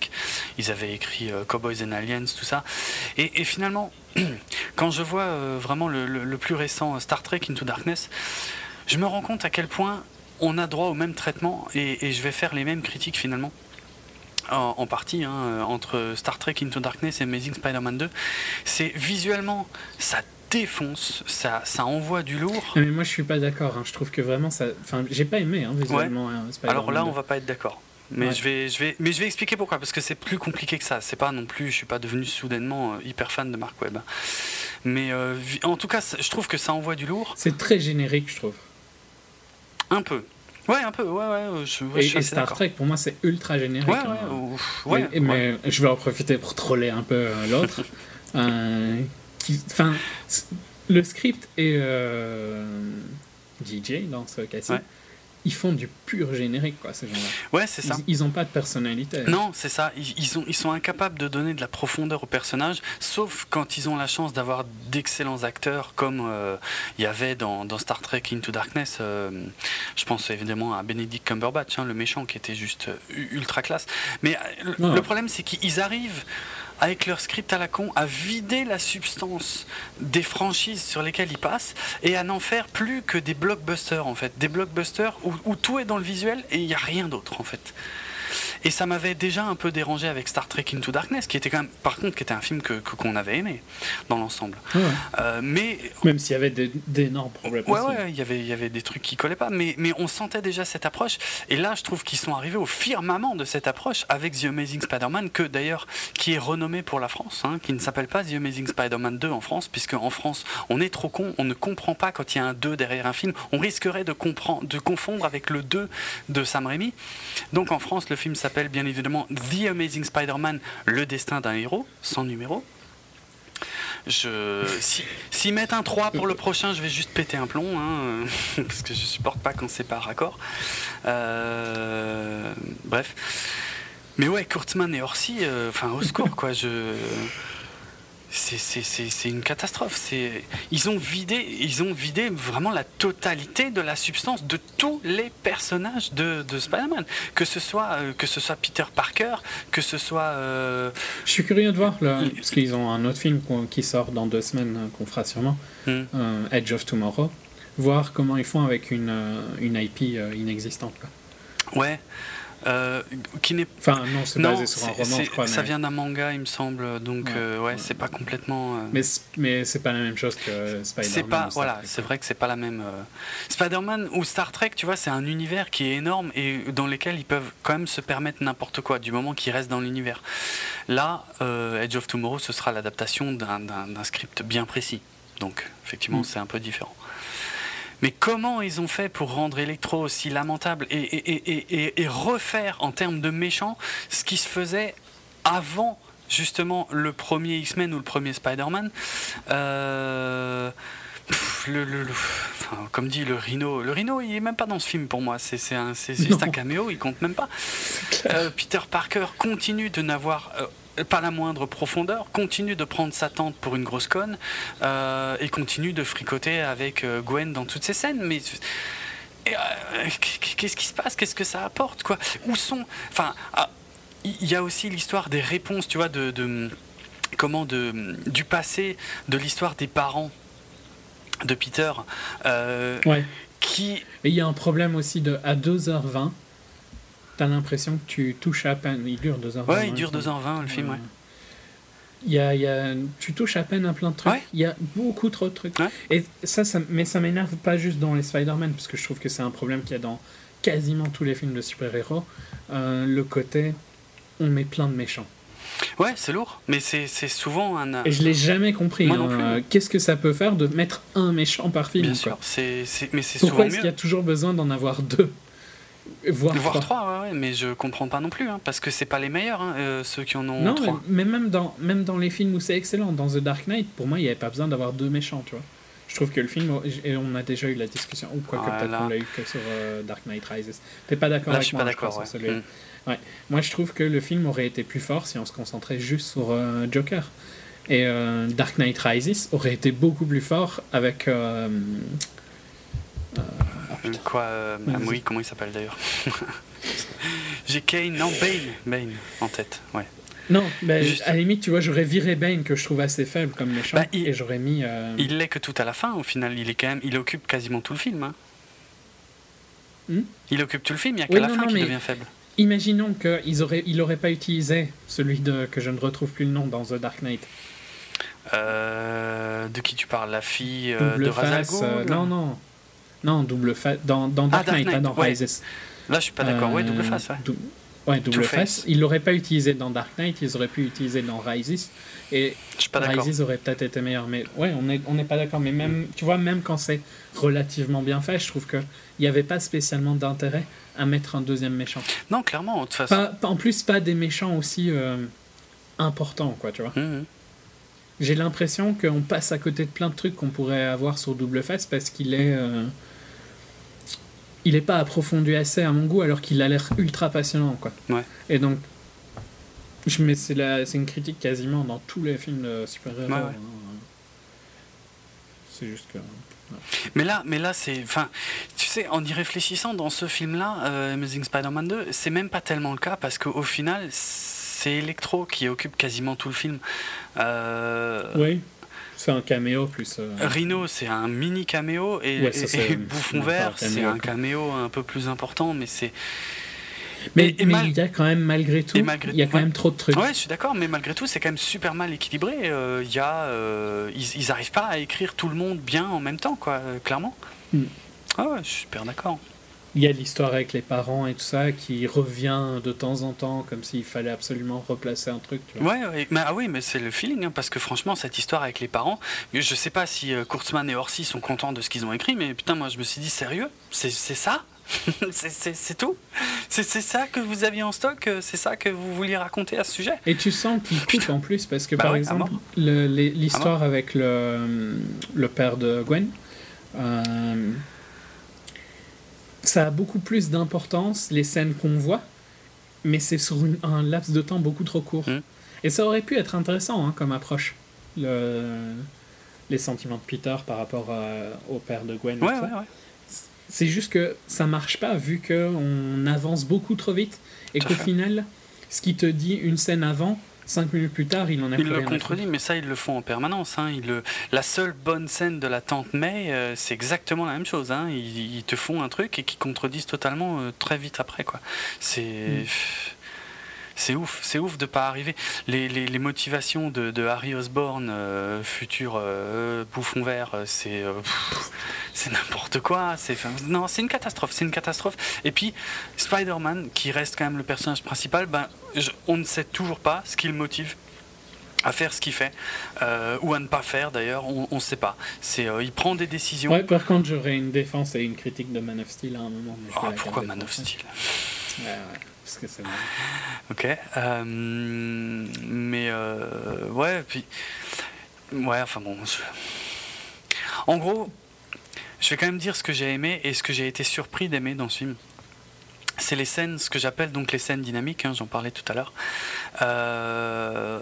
ils avaient écrit Cowboys and Aliens, tout ça. Et, finalement, quand je vois vraiment le, le, plus récent Star Trek Into Darkness, je me rends compte à quel point on a droit au même traitement et, je vais faire les mêmes critiques finalement. En, partie hein, entre Star Trek Into Darkness et Amazing Spider-Man 2, c'est visuellement ça défonce, ça, ça envoie du lourd. Mais moi je suis pas d'accord, hein. je trouve que vraiment ça. Enfin, j'ai pas aimé hein, visuellement. Hein, Alors là, on va pas être d'accord. Mais, je vais, je vais, mais je vais expliquer pourquoi, parce que c'est plus compliqué que ça. C'est pas non plus, je suis pas devenu soudainement euh, hyper fan de Mark Webb. Mais euh, en tout cas, je trouve que ça envoie du lourd. C'est très générique, je trouve. Un peu. Ouais, un peu, ouais, ouais. Je, et, Star Trek, pour moi, c'est ultra générique. Ouais, ouais, mais je vais en profiter pour troller un peu euh, l'autre. Enfin, le script est DJ dans ce cas-ci ils font du pur générique, quoi, ces gens-là. Ouais, c'est ça. Ils n'ont pas de personnalité. Non, c'est ça. Ils, sont, ils sont incapables de donner de la profondeur au personnage, sauf quand ils ont la chance d'avoir d'excellents acteurs, comme euh, il y avait dans, Star Trek Into Darkness. Euh, je pense évidemment à Benedict Cumberbatch, hein, le méchant, qui était juste euh, ultra classe. Mais le problème, c'est qu'ils arrivent avec leur script à la con, à vider la substance des franchises sur lesquelles ils passent et à n'en faire plus que des blockbusters en fait. Des blockbusters où, tout est dans le visuel et il n'y a rien d'autre en fait. Et ça m'avait déjà un peu dérangé avec Star Trek Into Darkness, qui était quand même, par contre, qui était un film que qu'on avait aimé dans l'ensemble. Euh, mais même s'il y avait d'énormes problèmes. Ouais, ouais, il y avait il y avait des trucs qui collaient pas, mais mais on sentait déjà cette approche. Et là, je trouve qu'ils sont arrivés au firmament de cette approche avec The Amazing Spider-Man, que d'ailleurs qui est renommé pour la France, hein, qui ne s'appelle pas The Amazing Spider-Man 2 en France, puisque en France, on est trop con, on ne comprend pas quand il y a un 2 derrière un film. On risquerait de comprendre, de confondre avec le 2 de Sam Raimi. Donc en France, le film s'appelle bien évidemment The Amazing Spider-Man, le destin d'un héros, sans numéro. Je, s'ils si mettent un 3 pour le prochain, je vais juste péter un plomb, hein, parce que je supporte pas quand c'est pas raccord. Euh, bref. Mais ouais, Kurtzman et Orsi, euh, enfin au secours, quoi. Je, c'est une catastrophe. Ils ont, vidé, ils ont vidé vraiment la totalité de la substance de tous les personnages de, de Spider-Man. Que, ce soit, euh, que ce soit Peter Parker, que ce soit. Euh, Je suis curieux de voir, là, parce qu'ils ont un autre film qui sort dans deux semaines, euh, qu'on fera sûrement, hmm. Edge of Tomorrow. Voir comment ils font avec une, une IP inexistante. Ouais. Euh, qui n'est. Enfin, non, c'est basé sur un roman, je crois. Ça vient d'un manga, il me semble. Donc, ouais, ouais, c'est pas complètement. Mais, mais c'est pas la même chose que Spider-Man. C'est pas. Voilà, c'est vrai que c'est pas la même. Spider-Man ou Star Trek, tu vois, c'est un univers qui est énorme et dans lequel ils peuvent quand même se permettre n'importe quoi, du moment qu'ils restent dans l'univers. Là, Edge of Tomorrow, ce sera l'adaptation d'un script bien précis. Donc, effectivement, mm. c'est un peu différent. Mais comment ils ont fait pour rendre Electro aussi lamentable et, et, et, refaire en termes de méchants ce qui se faisait avant justement le premier X-Men ou le premier Spider-Man euh, le, comme dit le Rhino, le Rhino il est même pas dans ce film pour moi, c'est juste un caméo, il compte même pas. Euh, Peter Parker continue de n'avoir euh, pas la moindre profondeur, continue de prendre sa tante pour une grosse conne euh, et continue de fricoter avec euh, Gwen dans toutes ces scènes. Mais euh, qu'est-ce qui se passe? Qu'est-ce que ça apporte quoi? Où sont Enfin, ah, il y a aussi l'histoire des réponses, tu vois, de, comment de du passé, de l'histoire des parents de Peter. ouais. Qui. Et il y a un problème aussi de à 2h20 T'as l'impression que tu touches à peine. Il dure 2h20. Ouais, il dure 2h20 le film, ouais. Y a, il y a, tu touches à peine à plein de trucs. Il y a beaucoup trop de trucs. Et ça, ça, mais ça m'énerve pas juste dans les Spider-Man, parce que je trouve que c'est un problème qu'il y a dans quasiment tous les films de super-héros. Euh, le côté, on met plein de méchants. Ouais, c'est lourd, mais c'est souvent un. Et je l'ai jamais compris. Hein. Qu'est-ce que ça peut faire de mettre un méchant par film Bien sûr, c'est mais c'est souvent. Pourquoi est-ce qu'il y a toujours besoin d'en avoir deux? Trois. ouais, mais je comprends pas non plus, hein, parce que c'est pas les meilleurs, hein, euh, ceux qui en ont non, trois. Mais même dans, même dans les films où c'est excellent, dans The Dark Knight, pour moi, il n'y avait pas besoin d'avoir deux méchants, tu vois. Je trouve que le film, et on a déjà eu la discussion, ou quoi que ah, peut-être qu'on l'a eu que sur euh, Dark Knight Rises. T'es pas d'accord avec je suis moi, pas d'accord, ouais. Hmm. ouais. Moi, je trouve que le film aurait été plus fort si on se concentrait juste sur euh, Joker. Et Dark Knight Rises aurait été beaucoup plus fort avec Quoi euh, ah Oui, comment il s'appelle d'ailleurs J'ai Kane, non, Bane, Bane en tête, ouais. Non, ben, à la limite, tu vois, j'aurais viré Bane que je trouve assez faible comme méchant bah, et j'aurais mis. Euh, il l'est que tout à la fin, au final, il est quand même, il occupe quasiment tout le film. Hein. Hmm? Il occupe tout le film, il n'y a que la fin qui devient faible. Imaginons qu'il n'aurait il aurait pas utilisé celui de, que je ne retrouve plus le nom dans The Dark Knight. Euh, de qui tu parles La fille de Ra's Non, non. Non, double face. Dans, dans Dark, ah, Knight, pas dans Rises. Là, je suis pas d'accord. ouais, double face, ouais. ouais, double face. Ils l'auraient pas utilisé dans Dark Knight, ils auraient pu l'utiliser dans Rises. Et Rises aurait peut-être été meilleur. Mais ouais, on n'est on est pas d'accord. Mais même, tu vois, même quand c'est relativement bien fait, je trouve qu'il n'y avait pas spécialement d'intérêt à mettre un deuxième méchant. Non, clairement, de toute façon. en plus, pas des méchants aussi euh, importants, quoi, tu vois. Mmh, mmh. J'ai l'impression qu'on passe à côté de plein de trucs qu'on pourrait avoir sur Double Face parce qu'il est. Euh, il n'est pas approfondi assez à mon goût alors qu'il a l'air ultra passionnant quoi. Ouais. Et donc je mets c'est la c'est une critique quasiment dans tous les films de super-héros. Hein. C'est juste que mais là, mais là, c'est, enfin, tu sais, en y réfléchissant dans ce film-là, euh, Amazing Spider-Man 2, c'est même pas tellement le cas parce qu'au final, c'est Electro qui occupe quasiment tout le film. Euh, oui. Un caméo plus. Euh, Rhino, c'est un mini caméo et, Bouffon Vert, c'est un caméo un peu plus important, mais c'est. Mais, il y a quand même malgré tout, il y a quand même trop de trucs. Ouais, je suis d'accord, mais malgré tout, c'est quand même super mal équilibré. Euh, il y a, euh, ils, n'arrivent pas à écrire tout le monde bien en même temps, quoi, clairement. Hmm. Ah ouais, je suis super d'accord il y a l'histoire avec les parents et tout ça qui revient de temps en temps comme s'il fallait absolument replacer un truc. Tu vois. Ouais, ah oui, mais c'est le feeling, hein, parce que franchement, cette histoire avec les parents, je sais pas si euh, Kurtzman et Orsi sont contents de ce qu'ils ont écrit, mais putain, moi je me suis dit, sérieux? C'est ça? C'est tout? C'est ça que vous aviez en stock C'est ça que vous vouliez raconter à ce sujet? Et tu sens qu'il coupe en plus, parce que bah par exemple, l'histoire avec le, le père de Gwen. Euh, ça a beaucoup plus d'importance, les scènes qu'on voit, mais c'est sur un laps de temps beaucoup trop court. Hmm. Et ça aurait pu être intéressant hein, comme approche, le, les sentiments de Peter par rapport au père de Gwen. Ouais, c'est juste que ça marche pas vu qu'on avance beaucoup trop vite et qu'au final, ce qui te dit une scène avant cinq minutes plus tard, il en a Il le contredit, mais ça, ils le font en permanence. Hein. le... La seule bonne scène de la tante May, euh, c'est exactement la même chose. Hein. Ils, te font un truc et qui contredisent totalement euh, très vite après. quoi. C'est. Mm. C'est ouf, c'est ouf de pas arriver. Les, les, motivations de, de, Harry Osborne, euh, futur bouffon vert, c'est c'est n'importe quoi. C'est non, c'est une catastrophe, c'est une catastrophe. Et puis Spider-Man, qui reste quand même le personnage principal, ben on ne sait toujours pas ce qui le motive à faire ce qu'il fait euh, ou à ne pas faire d'ailleurs on ne sait pas. C'est euh, il prend des décisions. Ouais, par contre j'aurais une défense et une critique de Man of Steel à un moment ah, pourquoi Man of Steel? ouais, ouais, parce que c'est ok euh, mais ouais puis ouais enfin bon en gros je vais quand même dire ce que j'ai aimé et ce que j'ai été surpris d'aimer dans ce film c'est les scènes, ce que j'appelle donc les scènes dynamiques, hein, j'en parlais tout à l'heure. Euh,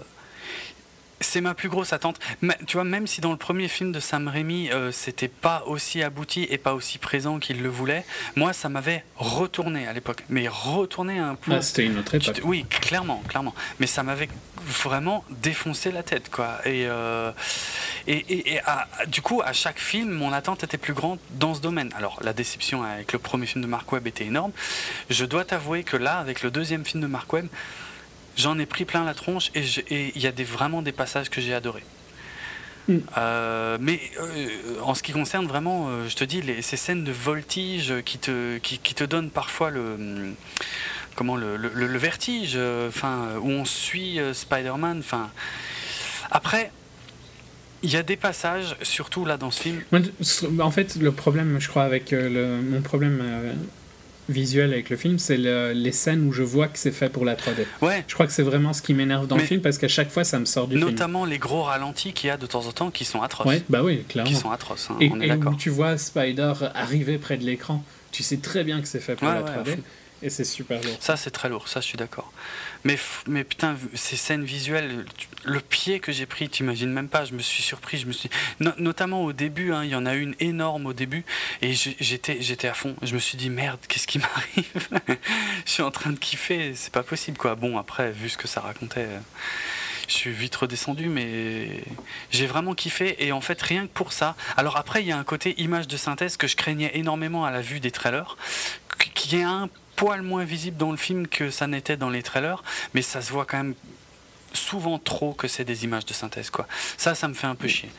c'est ma plus grosse attente. Mais, tu vois, même si dans le premier film de Sam Raimi, euh, c'était pas aussi abouti et pas aussi présent qu'il le voulait, moi, ça m'avait retourné à l'époque. Mais retourné un peu. Ah, c'était une autre époque. Oui, clairement, clairement. Mais ça m'avait vraiment défoncé la tête, quoi. Et, euh, et, du coup, à chaque film, mon attente était plus grande dans ce domaine. Alors, la déception avec le premier film de Mark Webb était énorme. Je dois t'avouer que là, avec le deuxième film de Mark Webb, j'en ai pris plein la tronche et il y a des, vraiment des passages que j'ai adorés. Mm. Euh, mais euh, en ce qui concerne vraiment, euh, je te dis, ces scènes de voltige qui te, qui, te donnent parfois le, comment, le, le, vertige, enfin, où on suit Spider-Man. Enfin, après, il y a des passages, surtout là dans ce film. En fait, le problème, je crois, avec le, mon problème visuel avec le film, c'est les scènes où je vois que c'est fait pour la 3D. Ouais. Je crois que c'est vraiment ce qui m'énerve dans le film parce qu'à chaque fois ça me sort du film. Notamment les gros ralentis qu'il y a de temps en temps qui sont atroces. Ouais, bah oui, clairement. Qui sont atroces, hein, et, on est où tu vois Spider arriver près de l'écran, tu sais très bien que c'est fait pour la 3D. Et c'est super lourd. Ça, c'est très lourd, ça, je suis d'accord. Mais, mais putain, ces scènes visuelles, le pied que j'ai pris, tu imagines même pas, je me suis surpris, je me suis... notamment au début, hein, il y en a une énorme au début, et j'étais, j'étais à fond. Je me suis dit, merde, qu'est-ce qui m'arrive? Je suis en train de kiffer, c'est pas possible, quoi. Bon, après, vu ce que ça racontait je suis vite redescendu, mais j'ai vraiment kiffé. Et en fait, rien que pour ça. Alors après, il y a un côté image de synthèse que je craignais énormément à la vue des trailers, qui est un poil moins visible dans le film que ça n'était dans les trailers, mais ça se voit quand même souvent trop que c'est des images de synthèse. Quoi. Ça, ça me fait un peu chier.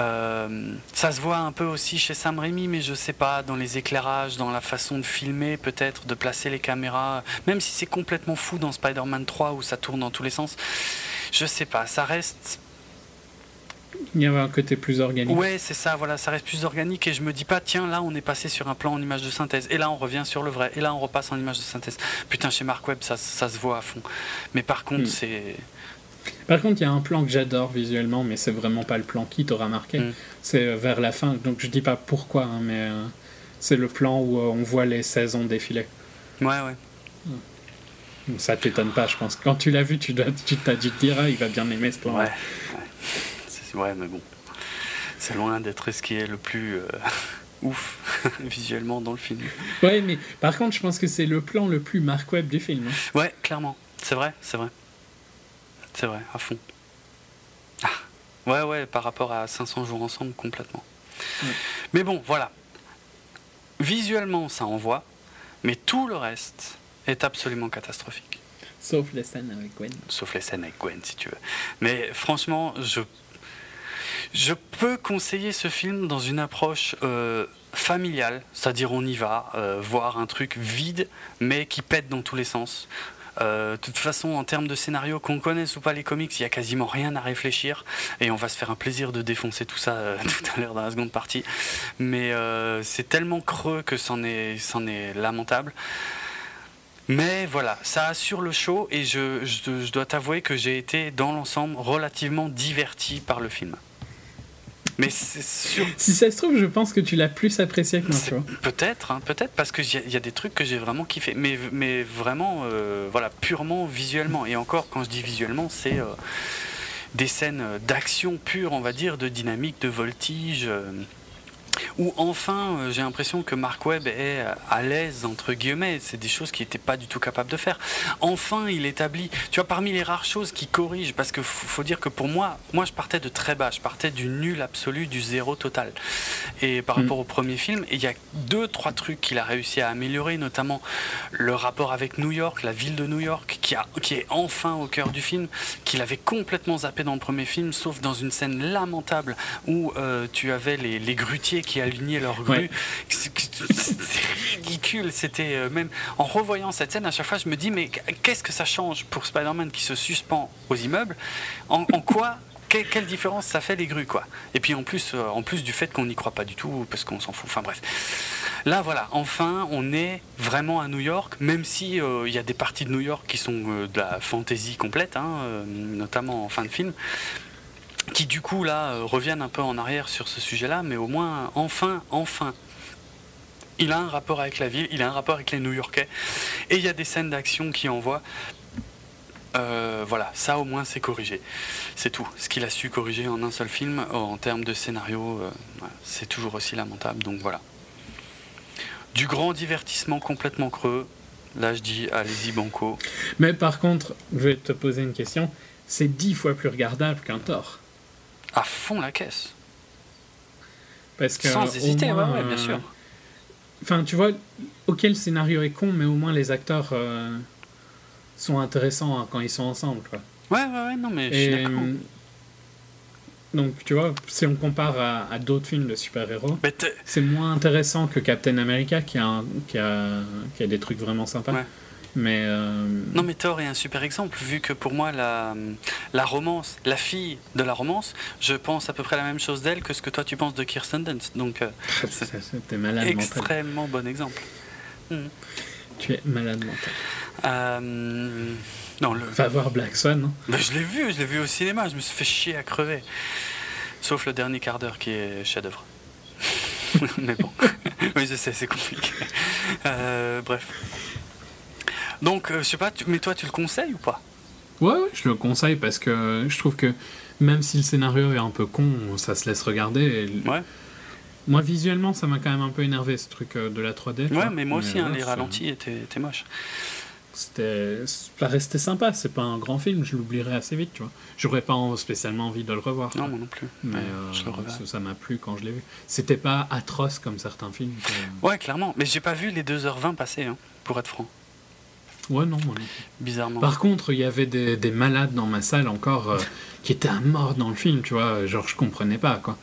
Euh, ça se voit un peu aussi chez Sam Raimi, mais je sais pas, dans les éclairages, dans la façon de filmer, peut-être, de placer les caméras, même si c'est complètement fou dans Spider-Man 3 où ça tourne dans tous les sens, je sais pas, ça reste il y avait un côté plus organique. Ouais, c'est ça, voilà, ça reste plus organique et je me dis pas, tiens, là on est passé sur un plan en image de synthèse et là on revient sur le vrai et là on repasse en image de synthèse. Putain, chez Mark Webb, ça, ça se voit à fond. Mais par contre, hmm. c'est. Par contre, il y a un plan que j'adore visuellement, mais c'est vraiment pas le plan qui t'aura marqué. Hmm. C'est euh, vers la fin, donc je dis pas pourquoi, hein, mais euh, c'est le plan où euh, on voit les saisons défiler. Ouais, ouais. Hmm. Ça t'étonne pas, je pense. Quand tu l'as vu, tu t'as dû te dire, ah, il va bien aimer ce plan. Ouais. Ouais, mais bon, c'est loin d'être ce qui est le plus euh, ouf visuellement dans le film. Ouais, mais par contre, je pense que c'est le plan le plus Mark Webb du film. Hein. Ouais, clairement. C'est vrai, c'est vrai. C'est vrai, à fond. Ah. Ouais, ouais, par rapport à 500 jours ensemble, complètement. Mais bon, voilà. Visuellement, ça envoie, mais tout le reste est absolument catastrophique. Sauf les scènes avec Gwen. Sauf les scènes avec Gwen, si tu veux. Mais franchement, je je peux conseiller ce film dans une approche euh, familiale, c'est-à-dire on y va, euh, voir un truc vide, mais qui pète dans tous les sens. Euh, de toute façon, en termes de scénario, qu'on connaisse ou pas les comics, il y a quasiment rien à réfléchir et on va se faire un plaisir de défoncer tout ça tout à l'heure dans la seconde partie. Mais c'est tellement creux que c'en est, est lamentable. Mais voilà, ça assure le show et je, je dois t'avouer que j'ai été dans l'ensemble relativement diverti par le film. Mais c'est sûr. Si ça se trouve, je pense que tu l'as plus apprécié que moi, Peut-être, hein, peut-être, parce qu'il y, y, a des trucs que j'ai vraiment kiffé. Mais, mais vraiment, euh, voilà, purement visuellement. Et encore, quand je dis visuellement, c'est euh, des scènes d'action pure, on va dire, de dynamique, de voltige. Où enfin euh, j'ai l'impression que Mark Webb est euh, à l'aise entre guillemets, c'est des choses qu'il n'était pas du tout capable de faire. Enfin, il établit, tu vois, parmi les rares choses qui corrigent, parce que faut dire que pour moi, moi je partais de très bas, je partais du nul absolu, du zéro total. Et par mm. rapport au premier film, il y a deux, trois trucs qu'il a réussi à améliorer, notamment le rapport avec New York, la ville de New York, qui, a, qui est enfin au cœur du film, qu'il avait complètement zappé dans le premier film, sauf dans une scène lamentable où euh, tu avais les, les grutiers qui alignaient leurs grues. C'est ridicule. C'était euh, même en revoyant cette scène à chaque fois, je me dis mais qu'est-ce que ça change pour Spider-Man qui se suspend aux immeubles? En, quoi quelle, différence ça fait les grues quoi? Et puis en plus, euh, en plus du fait qu'on n'y croit pas du tout parce qu'on s'en fout. Enfin bref. Là voilà, enfin on est vraiment à New York, même si euh, il y a des parties de New York qui sont de la fantaisie complète, hein, notamment en fin de film qui du coup là euh, reviennent un peu en arrière sur ce sujet-là, mais au moins enfin, enfin, il a un rapport avec la ville, il a un rapport avec les New-Yorkais, et il y a des scènes d'action qui envoient. Euh, voilà, ça au moins c'est corrigé. C'est tout. Ce qu'il a su corriger en un seul film, en termes de scénario, euh, c'est toujours aussi lamentable. Donc voilà. Du grand divertissement complètement creux. Là je dis allez-y banco. Mais par contre, je vais te poser une question. C'est dix fois plus regardable qu'un Thor à fond la caisse. Parce que Sans hésiter, bien sûr. Euh, enfin, tu vois, ok, le scénario est con, mais au moins les acteurs euh, sont intéressants hein, quand ils sont ensemble. Quoi. Ouais, ouais, ouais, non, mais je suis d'accord. Euh, donc, tu vois, si on compare à, d'autres films de super-héros, c'est moins intéressant que Captain America qui a, qui a, qui a des trucs vraiment sympas. Ouais. Mais euh, Non, mais Thor est un super exemple, vu que pour moi, la, la romance, la fille de la romance, je pense à peu près la même chose d'elle que ce que toi tu penses de Kirsten Dunst. Donc, euh, c'est malade extrêmement bon exemple. Hmm. Tu es malade mental. Euh, non, le... Va voir Black Swan. Hein. Ben, je l'ai vu, je l'ai vu au cinéma, je me suis fait chier à crever. Sauf le dernier quart d'heure qui est chef-d'œuvre. mais bon, oui, je sais, c'est compliqué. Euh, bref. Donc, euh, je sais pas, mais toi, tu le conseilles ou pas ouais, ouais, je le conseille parce que je trouve que même si le scénario est un peu con, ça se laisse regarder. Ouais. Moi, visuellement, ça m'a quand même un peu énervé ce truc euh, de la 3D. Ouais, mais moi aussi, hein, les ralentis étaient, étaient moches. C'était, ça restait sympa. C'est pas un grand film, je l'oublierai assez vite, tu vois. J'aurais pas spécialement envie de le revoir. Non, moi non plus. Mais euh, ça m'a plu quand je l'ai vu. C'était pas atroce comme certains films. Ouais, clairement. Mais j'ai pas vu les 2h20 passer, hein, pour être franc. Ouais, non, Bizarrement. Par contre, il y avait des, des, malades dans ma salle encore euh, qui étaient à mort dans le film, tu vois. Genre, je comprenais pas, quoi.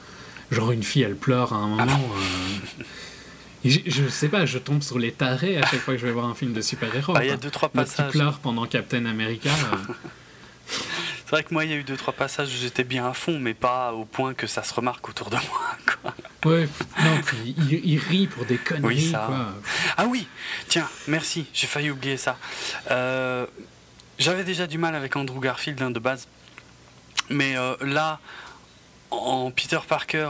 Genre, une fille, elle pleure à un moment. Ah euh, je, sais pas, je tombe sur les tarés à chaque fois que je vais voir un film de super-héros. Bah, il y a deux, trois passages. Qui pleure pendant Captain America. Euh. C'est vrai que moi, il y a eu deux, trois passages où j'étais bien à fond, mais pas au point que ça se remarque autour de moi. Quoi. Ouais, non, puis il, rit pour des conneries. Oui, ça. Quoi. Ah oui, tiens, merci, j'ai failli oublier ça. Euh, j'avais déjà du mal avec Andrew Garfield hein, de base, mais euh, là, en Peter Parker,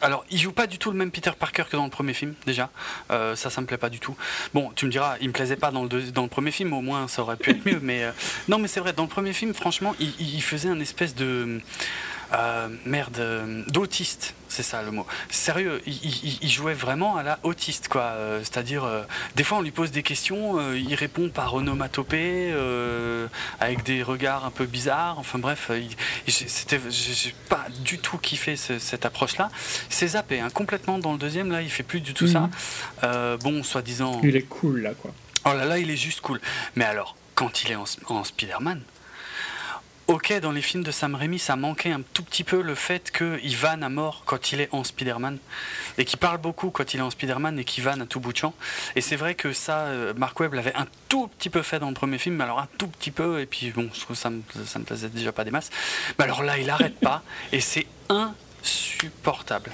alors, il joue pas du tout le même Peter Parker que dans le premier film, déjà. Euh, ça, ça me plaît pas du tout. Bon, tu me diras, il me plaisait pas dans le, dans le premier film, au moins ça aurait pu être mieux. Mais euh, non, mais c'est vrai, dans le premier film, franchement, il, faisait un espèce de. Euh, merde, euh, d'autiste, c'est ça le mot. Sérieux, il, jouait vraiment à la autiste, quoi. Euh, c'est-à-dire, des fois on lui pose des questions, il répond par onomatopée, avec des regards un peu bizarres. Enfin bref, c'était, j'ai pas du tout kiffé cette approche-là. C'est zappé, hein, complètement dans le deuxième. Là, il fait plus du tout ça. Mhm. bon, soi-disant. Il est cool là, quoi. Oh là là, il est juste cool. Mais alors, quand il est en, en Spider-Man, Ok, dans les films de Sam Raimi, ça manquait un tout petit peu le fait qu'il vanne à mort quand il est en Spider-Man, et qu'il parle beaucoup quand il est en Spider-Man, et qu'il vanne à tout bout de champ. Et c'est vrai que ça, euh, Mark Webb l'avait un tout petit peu fait dans le premier film, mais alors un tout petit peu, et puis bon, je trouve ça ça me plaisait déjà pas des masses. Mais alors là, il arrête pas, et c'est insupportable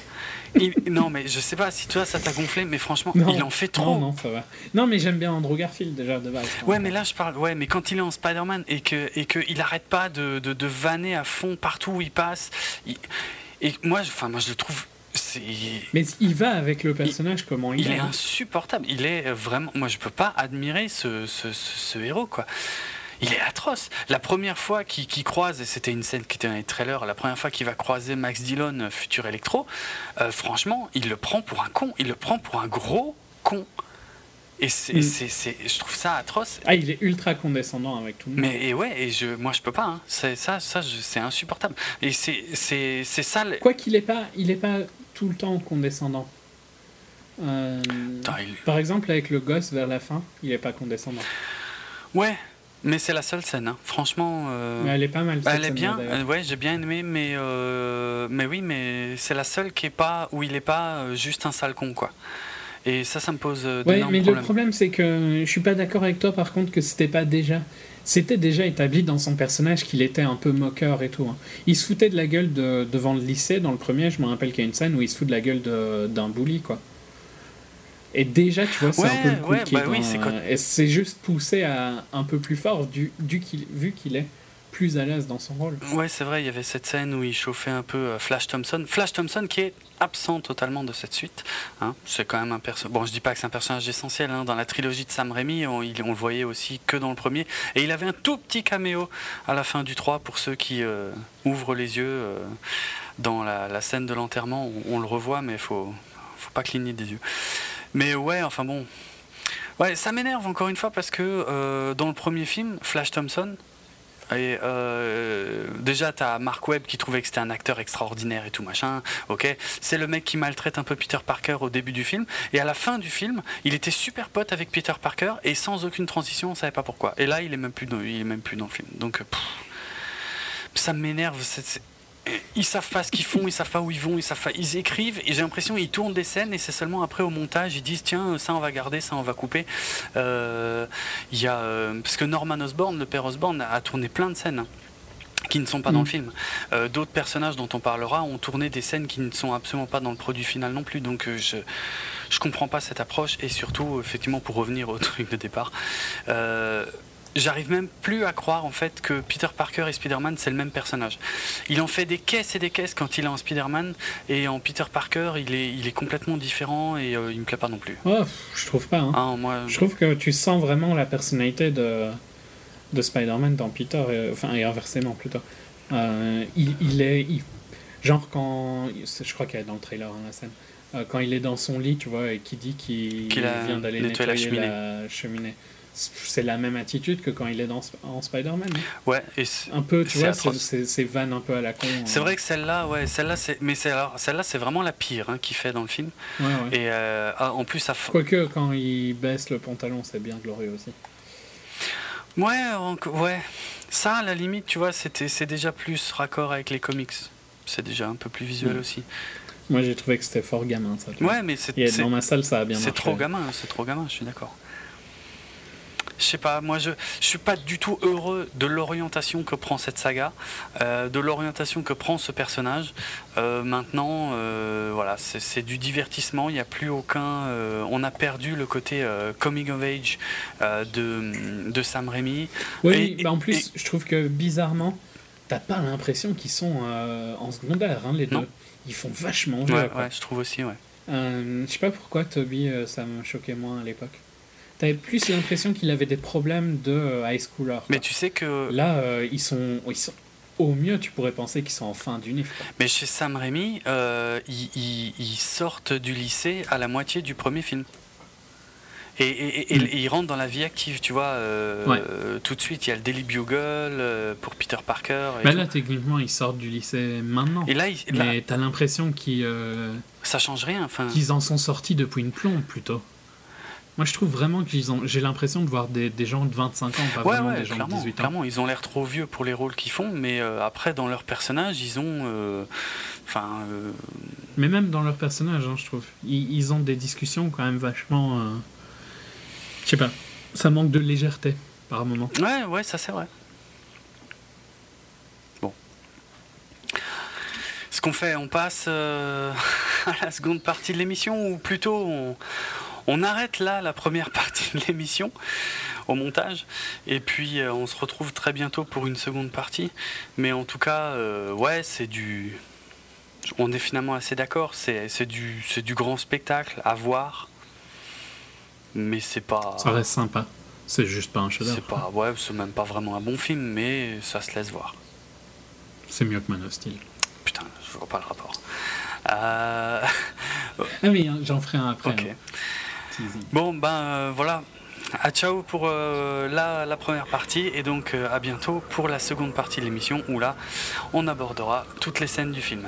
non, mais je sais pas si toi ça t'a gonflé, mais franchement, il en fait trop. Non, non, ça va. Non, mais j'aime bien Andrew Garfield déjà de base. Ouais, mais là je parle, ouais, mais quand il est en Spider-Man et que et que il arrête pas de, de, vanner à fond partout où il passe, et moi, enfin, moi je le trouve mais il va avec le personnage, comment il, il est insupportable. Il est vraiment. Moi, je peux pas admirer ce, ce, ce, héros, quoi. Il est atroce. La première fois qu'il croise, et c'était une scène qui était dans les trailers, la première fois qu'il va croiser Max Dillon, futur électro, euh, franchement, il le prend pour un con. Il le prend pour un gros con. Et mm. c'est, je trouve ça atroce. Ah, il est ultra condescendant avec tout le monde. Mais et ouais, et je, moi je peux pas. Hein. C'est, ça, ça c'est insupportable. Et c'est, c'est, ça. Quoi qu'il est pas, il est pas tout le temps condescendant. Euh, par exemple, avec le gosse vers la fin, il est pas condescendant. Ouais, mais c'est la seule scène, hein. franchement. Euh, mais elle est pas mal. elle est bien, ouais, j'ai bien aimé, mais euh, mais oui, mais c'est la seule qui est pas où il est pas juste un sale con, quoi. Et ça, ça me pose euh, ouais, mais le problème, c'est que je suis pas d'accord avec toi, par contre, que c'était pas déjà. C'était déjà établi dans son personnage qu'il était un peu moqueur et tout. Hein. Il se foutait de la gueule de, devant le lycée, dans le premier, je me rappelle qu'il y a une scène où il se fout de la gueule d'un bully, quoi. Et déjà, tu vois, c'est un peu le coup qui bah oui, c'est juste poussé à un peu plus fort, du, du vu qu'il est plus à l'aise dans son rôle. Ouais, c'est vrai, il y avait cette scène où il chauffait un peu euh, Flash Thompson. Flash Thompson qui est absent totalement de cette suite. Hein. C'est quand même un personnage. Bon, je dis pas que c'est un personnage essentiel. Hein. Dans la trilogie de Sam Raimi, on, on, le voyait aussi que dans le premier. Et il avait un tout petit caméo à la fin du 3 pour ceux qui euh, ouvrent les yeux euh, dans la, scène de l'enterrement. On, le revoit, mais il faut, faut pas cligner des yeux. Mais ouais, enfin bon. Ouais, ça m'énerve encore une fois parce que dans le premier film, Flash Thompson, et euh, déjà, t'as Mark Webb qui trouvait que c'était un acteur extraordinaire et tout machin. Ok, c'est le mec qui maltraite un peu Peter Parker au début du film. Et à la fin du film, il était super pote avec Peter Parker et sans aucune transition, on savait pas pourquoi. Et là, il est même plus dans, il est même plus dans le film. Donc, ça m'énerve ils savent pas ce qu'ils font, ils savent pas où ils vont, ils savent ils écrivent et j'ai l'impression qu'ils tournent des scènes et c'est seulement après au montage ils disent tiens ça on va garder, ça on va couper. Euh, il y a euh, parce que Norman Osborn, le père Osborn, a tourné plein de scènes qui ne sont pas dans le mm. film. Euh, d'autres personnages dont on parlera ont tourné des scènes qui ne sont absolument pas dans le produit final non plus. Donc je je comprends pas cette approche et surtout effectivement pour revenir au truc de départ j'arrive même plus à croire en fait que Peter Parker et Spider-Man c'est le même personnage. Il en fait des caisses et des caisses quand il est en Spider-Man et en Peter Parker il est, il est complètement différent et euh, il me plaît pas non plus. Oh, je trouve pas. Hein. Ah, moi, je trouve que tu sens vraiment la personnalité de, de Spider-Man dans Peter, et, enfin et inversement plutôt. Euh, il, il, est genre quand je crois qu'il est dans le trailer hein, la scène. Euh, quand il est dans son lit, tu vois, et qui dit qu'il vient d'aller nettoyer La cheminée c'est la même attitude que quand il est dans, en Spider-Man. Ouais, et un peu, tu vois, c'est vannes un peu à la con. C'est vrai que celle-là, ouais, celle-là, c'est, mais celle-là, c'est vraiment la pire hein, qu'il fait dans le film. Ouais, ouais. Et euh, ah, en plus, ça. Quoique quand il baisse le pantalon, c'est bien glorieux aussi. Ouais, ouais. Ça, à la limite, tu vois, c'était, c'est déjà plus raccord avec les comics. C'est déjà un peu plus visuel mm. aussi. Moi, j'ai trouvé que c'était fort gamin, ça. Ouais, mais c'est. Dans ma salle, ça a bien marché. C'est trop gamin, c'est trop gamin, je suis d'accord je sais pas, moi je, je suis pas du tout heureux de l'orientation que prend cette saga, euh, de l'orientation que prend ce personnage. Euh, maintenant, euh, voilà, c'est du divertissement, il n'y a plus aucun. on a perdu le côté coming of age de, de Sam Raimi. Oui, bah en plus, je trouve que bizarrement, t'as pas l'impression qu'ils sont en secondaire, hein, les deux. Ils font vachement vieux. Ouais, ouais, je trouve aussi, ouais. je sais pas pourquoi Toby, ça me choquait moins à l'époque. T'avais plus l'impression qu'il avait des problèmes de euh, high schooler. Mais tu sais que. Là, euh, ils, sont, ils sont. Au mieux, tu pourrais penser qu'ils sont en fin d'unif. Mais chez Sam Raimi, euh, ils, ils, sortent du lycée à la moitié du premier film. Et, et, et, mm. ils rentrent dans la vie active, tu vois. tout de suite, il y a le Daily Bugle pour Peter Parker. Mais là, techniquement, ils sortent du lycée maintenant. Et là, Mais t'as l'impression qu'ils. Ça change rien. Enfin... Qu'ils en sont sortis depuis une plombe, plutôt. Moi, je trouve vraiment qu'ils ont. J'ai l'impression de voir des, des, gens de 25 ans, pas vraiment des gens de 18 ans. Clairement, ils ont l'air trop vieux pour les rôles qu'ils font, mais euh, après, dans leur personnage, ils ont. Euh, enfin. Euh, mais même dans leur personnage, hein, je trouve. Ils, ils, ont des discussions quand même vachement. Je sais pas. Ça manque de légèreté par moment. Ouais, ouais, ça c'est vrai. Bon. Ce qu'on fait, on passe à la seconde partie de l'émission, ou plutôt on on arrête là la première partie de l'émission au montage et puis euh, on se retrouve très bientôt pour une seconde partie. Mais en tout cas, euh, ouais, c'est du. On est finalement assez d'accord. C'est du, du grand spectacle à voir. Mais c'est pas. Ça reste sympa. C'est juste pas un chef C'est pas, ouais, c'est même pas vraiment un bon film, mais ça se laisse voir. C'est mieux que Man of Steel. Putain, je vois pas le rapport. Euh... ah oui, hein, j'en ferai un après. Ok. Hein. Bon, ben euh, voilà. À ciao pour euh, la, la, première partie et donc euh, à bientôt pour la seconde partie de l'émission où là on abordera toutes les scènes du film.